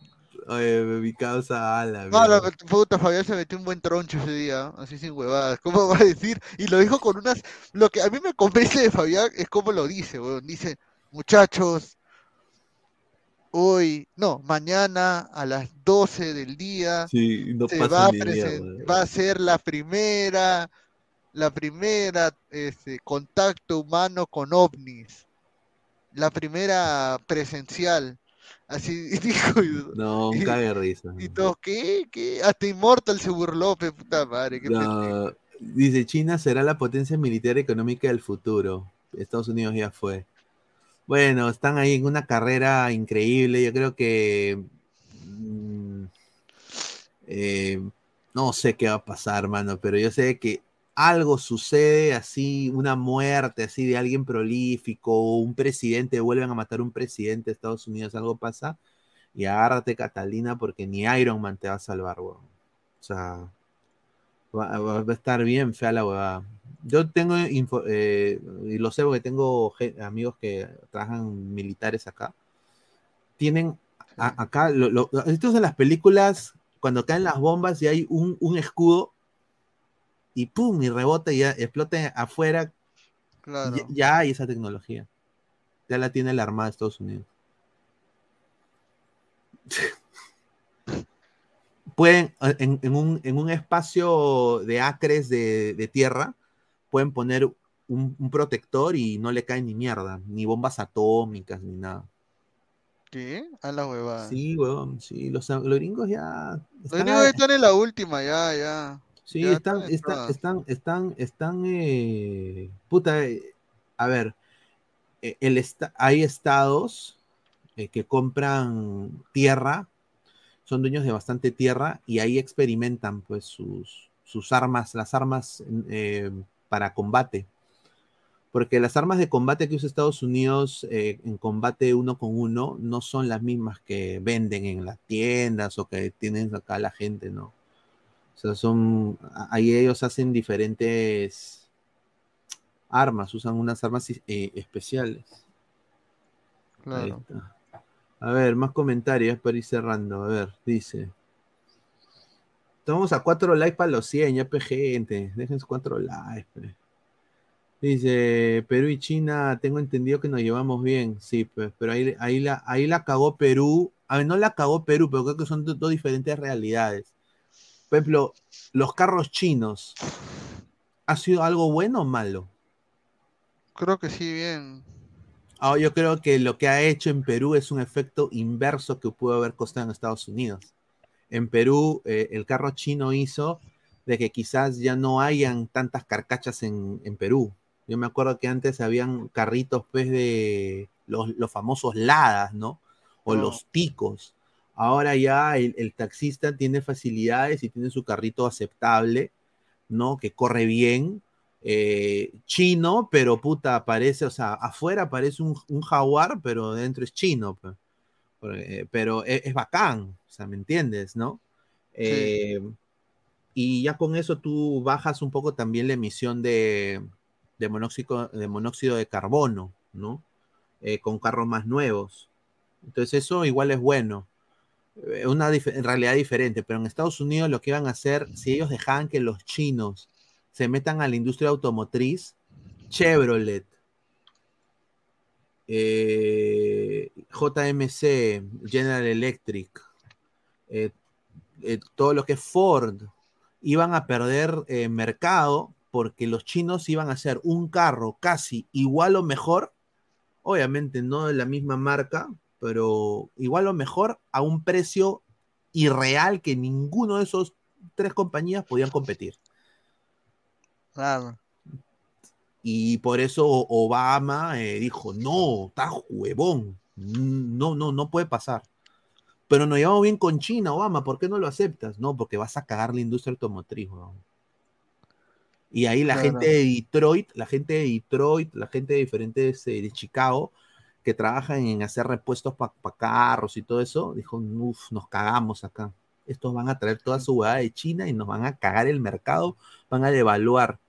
Oye, mi causa ala. No, la puta, Fabián se metió un buen troncho ese día, así sin huevadas. ¿Cómo va a decir? Y lo dijo con unas. Lo que a mí me convence de Fabián es cómo lo dice, weón. Dice, muchachos, hoy, no, mañana a las 12 del día se va, a va a ser la primera, la primera este, contacto humano con ovnis, la primera presencial. Así dijo. No, un cague risa. Y todos, ¿qué? ¿Qué? Hasta Immortal se burló, puta madre. dice, China será la potencia militar económica del futuro. Estados Unidos ya fue. Bueno, están ahí en una carrera increíble. Yo creo que. Mm, eh, no sé qué va a pasar, hermano, pero yo sé que algo sucede así, una muerte así de alguien prolífico, un presidente, vuelven a matar a un presidente de Estados Unidos, algo pasa, y agárrate Catalina porque ni Iron Man te va a salvar, weón. O sea, va, a estar bien fea la huevada. Yo tengo info, eh, y lo sé porque tengo amigos que trabajan militares acá. Tienen acá, lo, esto es en las películas, cuando caen las bombas y hay un, escudo y pum, y rebota y ya explota afuera. Ya, hay esa tecnología. Ya la tiene la Armada de Estados Unidos. Pueden, en, un, espacio de acres de tierra, pueden poner un, protector y no le cae ni mierda, ni bombas atómicas, ni nada. ¿Qué? A la huevada. Sí, weón, sí, los, gringos ya. los gringos están en la última, ya, ya. Sí, están, están, están, están, están, eh, puta, eh, a ver, eh, el hay estados que compran tierra, son dueños de bastante tierra y ahí experimentan pues sus, sus armas, las armas para combate. Porque las armas de combate que usa Estados Unidos eh, en combate uno con uno no son las mismas que venden en las tiendas o que tienen acá la gente, ¿no? O sea, son. Ahí ellos hacen diferentes armas, usan unas armas eh, especiales. Claro. A ver, más comentarios para ir cerrando. A ver, dice. Estamos a cuatro likes para los 100, ya pe gente. Dejen sus cuatro likes. Dice, Perú y China, tengo entendido que nos llevamos bien. Sí, pues, pero ahí, ahí, la, ahí la cagó Perú. A ver, no la cagó Perú, pero creo que son dos, diferentes realidades. Por ejemplo, los carros chinos. ¿Ha sido algo bueno o malo? Creo que sí, bien. Ah, yo creo que lo que ha hecho en Perú es un efecto inverso que pudo haber costado en Estados Unidos en Perú eh, el carro chino hizo de que quizás ya no hayan tantas carcachas en, Perú. Yo me acuerdo que antes habían carritos pues de los, famosos ladas, ¿no? O los ticos. Ahora ya el, el taxista tiene facilidades y tiene su carrito aceptable, ¿no? Que corre bien, eh, chino, pero puta, parece, o sea, afuera parece un, un jaguar, pero dentro es chino, pe. Porque- pero es, es bacán, o sea, ¿me entiendes, no? Eh, y ya con eso tú bajas un poco también la emisión de, de monóxido, de monóxido de carbono, ¿no? Eh, con carros más nuevos. Entonces eso igual es bueno. Eh, Una realidad diferente, pero en Estados Unidos lo que iban a hacer, si ellos dejaban que los chinos se metan a la industria automotriz, Chevrolet, eh, JMC, General Electric, eh, eh, todo lo que es Ford, iban a perder mercado porque los chinos iban a hacer un carro casi igual o mejor, obviamente no de la misma marca, pero igual o mejor a un precio irreal que ninguno de esos tres compañías podían competir. Claro. Y por eso Obama eh, dijo, no, está huevón, no, no, no puede pasar. Pero nos llevamos bien con China, Obama, ¿por qué no lo aceptas? No, porque vas a cagar la industria automotriz, weón. Y ahí la Claro. gente de Detroit, la gente de Detroit, la gente de diferentes eh, de Chicago, que trabajan en hacer repuestos para carros y todo eso, dijo, uff, nos cagamos acá. Estos van a traer toda su hueá de China y nos van a cagar el mercado, van a devaluar.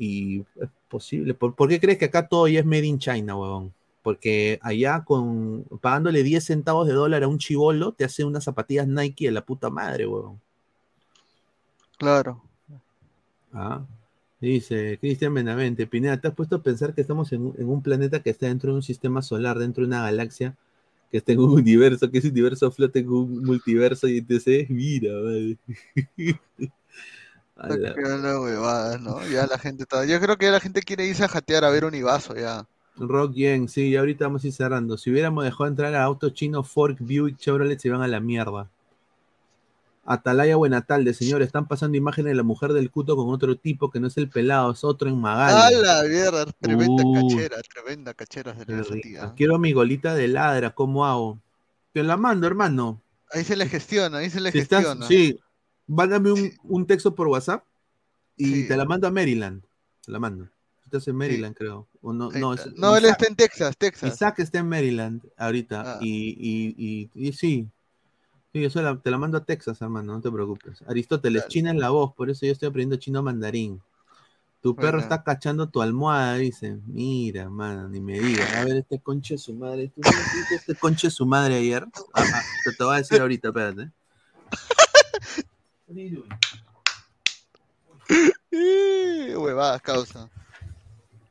Y es posible. ¿Por, por qué crees que acá todo ya es made in China, huevón? Porque allá con pagándole 10 centavos de dólar a un chivolo, te hace unas zapatillas Nike de la puta madre, huevón. Claro. Ah, dice Cristian Benavente, Pineda, ¿te has puesto a pensar que estamos en, un- en un planeta que está dentro de un sistema solar, dentro de una galaxia, que está en un universo, que ese universo flota en un multiverso y entonces, mira, madre. Ya la gente está. Yo creo que ya la gente quiere irse a jatear a ver Univaso ya. Rock Yen, sí, ahorita vamos a ir cerrando. Si hubiéramos dejado entrar a autos chinos, Ford, Buick, Chevrolet, se iban a la mierda. Atalaya Buenatalde, señor, están pasando imágenes de la mujer del cuto con otro tipo que no es el pelado, es otro en ¡A Magali. la mierda! Tremenda Uh. cachera, tremenda cachera tía. Quiero mi golita de ladra, ¿cómo hago? Te la mando, hermano. Ahí se le gestiona, ahí se le Si estás, gestiona. sí, mándame un, un texto por WhatsApp y Sí. te la mando a Maryland. Te la mando. Estás en Maryland, creo. O no, no, es- No, él está en Texas, Texas. Isaac está en Maryland ahorita. Ah. Y, y, y, y sí. Sí, la- te la mando a Texas, hermano, no te preocupes. Aristóteles, Dale. China es la voz, por eso yo estoy aprendiendo chino mandarín. Tu perro Bueno. está cachando tu almohada, dice. Mira, mano, ni me digas. A ver, este conche su madre. ¿Tú este conche su madre ayer? Ah, ah, te, te voy a decir ahorita, espérate. Eh, Huevadas, causa.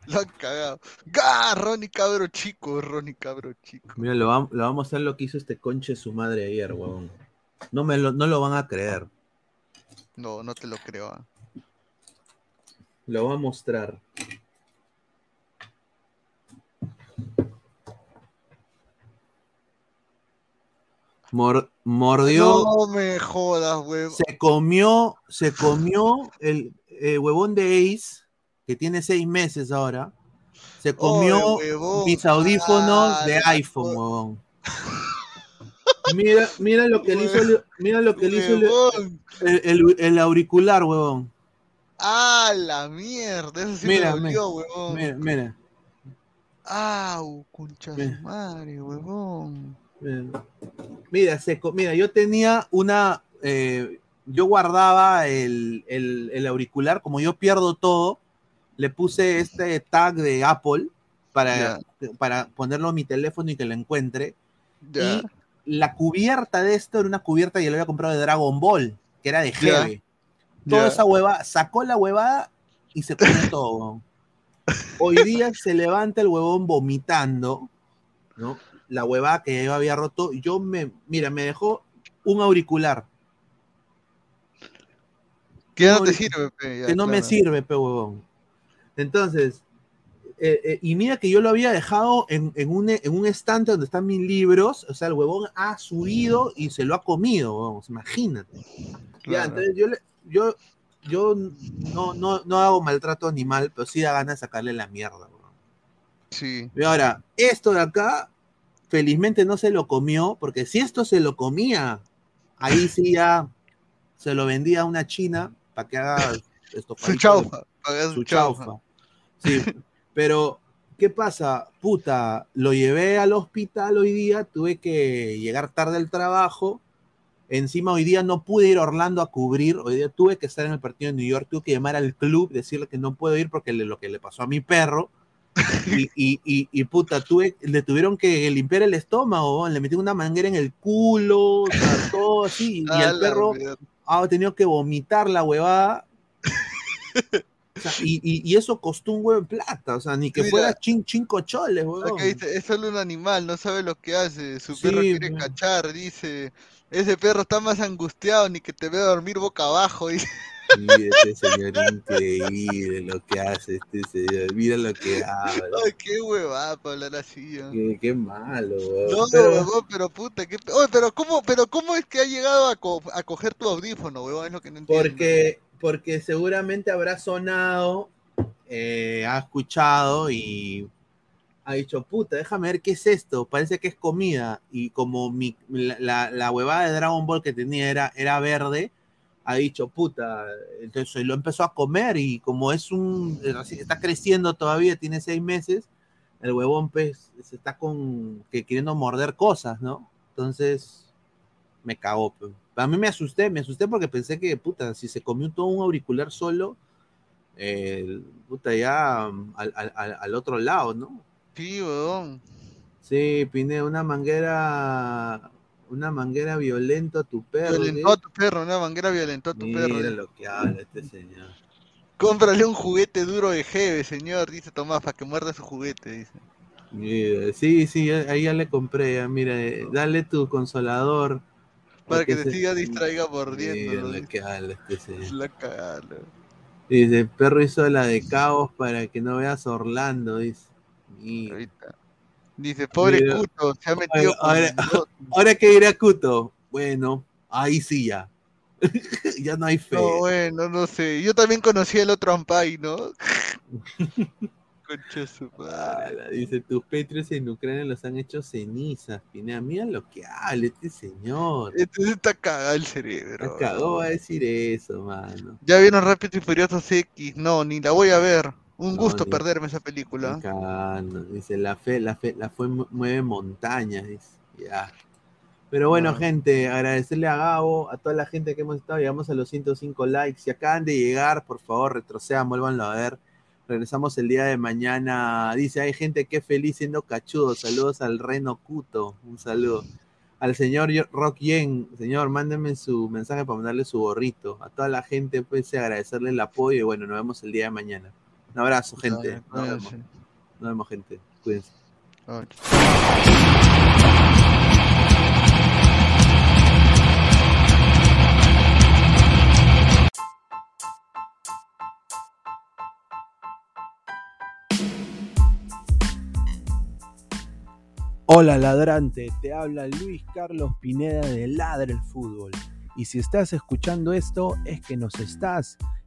Lo han cagado. ¡Gah! Ronnie cabro chico, Ronnie cabro chico. Mira, lo, lo vamos a hacer lo que hizo este conche su madre ayer, huevón. No, me lo, no lo van a creer. No, no te lo creo. ah. Lo voy a mostrar. Mor- mordió, No me jodas, huevo. se comió, se comió el eh, huevón de Ace, que tiene seis meses ahora. Se comió huevón. mis audífonos Ah, de iPhone, huevón. Mira, mira lo que le hizo, el- mira lo que le hizo el, Huevón. el- el- el auricular, huevón. ¡Ah, la mierda! Eso sí Mira, me dolió, huevón. Mira, mira. ¡Au, concha de Mira. madre, huevón! Mira, Mira, se co- mira, yo tenía una, eh, yo guardaba el, el- el auricular, como yo pierdo todo, le puse este tag de Apple para, para ponerlo en mi teléfono y que lo encuentre. Y la cubierta de esto era una cubierta que yo le había comprado de Dragon Ball, que era de. Jeve. Toda esa huevada, sacó la huevada y se comió todo. Hoy día se levanta el huevón vomitando, ¿no? La huevada que yo había roto. Yo me, mira, me dejó un auricular Que no te sirve, pe, ya, que no me sirve, pe huevón. Entonces, eh, eh, y mira que yo lo había dejado en, en un, en un estante donde están mis libros, o sea, el huevón ha subido y se lo ha comido, huevón, imagínate. Ya, entonces yo, le- yo, yo no, no, no hago maltrato animal, pero sí da ganas de sacarle la mierda, huevón. Sí. Y ahora, esto de acá felizmente no se lo comió, porque si esto se lo comía, ahí sí ya se lo vendía a una china para que haga esto Su chaufa. su chaufa. Sí, pero ¿qué pasa? Puta, lo llevé al hospital hoy día, tuve que llegar tarde al trabajo. Encima hoy día no pude ir a Orlando a cubrir, hoy día tuve que estar en el partido de New York, tuve que llamar al club, decirle que no puedo ir porque le- lo que le pasó a mi perro. Y, y, y, y, puta, tuve, le tuvieron que limpiar el estómago, le metieron una manguera en el culo, o sea, todo así, y el perro mierda. ha tenido que vomitar la huevada. O sea, y, y- y eso costó un huevo de plata, o sea, ni que Mira. fuera chin, cinco choles, huevón. Es solo un animal, no sabe lo que hace. Su Sí, perro quiere cachar, dice. Ese perro está más angustiado ni que te vea dormir boca abajo. Dice. Sí, este señor increíble lo que hace este señor, mira lo que habla. Ay, qué huevada para hablar así. ¿no? Qué, qué malo, huevón. No, Pero- huevón, pero puta, qué... Oye, pero cómo, pero cómo es que ha llegado a, co- a coger tu audífono, huevón, es lo que no entiendo. Porque, porque seguramente habrá sonado, eh, ha escuchado y ha dicho, puta, déjame ver qué es esto, parece que es comida. Y como mi, la, la, la huevada de Dragon Ball que tenía era, era verde, ha dicho, puta, entonces lo empezó a comer y como es un, reci- está creciendo todavía, tiene seis meses, el huevón pues se está con, que queriendo morder cosas, ¿no? Entonces, me cagó. pues. A mí me asusté, me asusté porque pensé que, puta, si se comió todo un auricular solo, eh, puta, ya al, al- otro lado, ¿no? Sí, huevón. Sí, Pine, una manguera, una manguera violenta a tu perro. Violentó a tu perro, una manguera violentó a tu Mira perro. lo que habla este señor. Cómprale un juguete duro de Jeve, señor, dice Tomás, para que muerda su juguete, dice. Mira, sí, sí, ahí ya le compré, ya, mira, eh, dale tu consolador. Para que te se- siga distraiga Mira mordiendo. lo que habla este señor. La cagada. Dice, el perro hizo la de caos para que no veas Orlando, dice. Mira. Ahorita. Dice, pobre Mira. Cuto, se ha metido ahora- dos- Ahora que a Cuto. Bueno, ahí sí ya. ya no hay fe. No, bueno, no sé. Yo también conocí al otro Ampay, ¿no? Concha su madre. Dice, tus Patriots en Ucrania los han hecho cenizas, Pinea. Mira lo que habla este señor. Entonces está cagado el cerebro. Acabó a decir eso, mano. Ya vieron Rápido y Furiosos X. No, ni la voy a ver. Un No, gusto perderme esa película. Dice, la fe, la fe, la fe mu- mueve montañas, dice. Ya. Pero bueno, Ah. gente, agradecerle a Gabo, a toda la gente que hemos estado, llegamos a los 105 likes. Si acaban de llegar, por favor, retrocedan, vuélvanlo a ver. Regresamos el día de mañana. Dice, hay gente que feliz siendo cachudo. Saludos al Reno Cuto. Un saludo. Al señor Rock Yen. Señor, mándenme su mensaje para mandarle su gorrito. A toda la gente, pues, agradecerle el apoyo. Y bueno, nos vemos el día de mañana. Un abrazo, gente. Nos vemos. Nos vemos, gente. Cuídense. Hola ladrante, te habla Luis Carlos Pineda de Ladra el Fútbol. Y si estás escuchando esto es que nos estás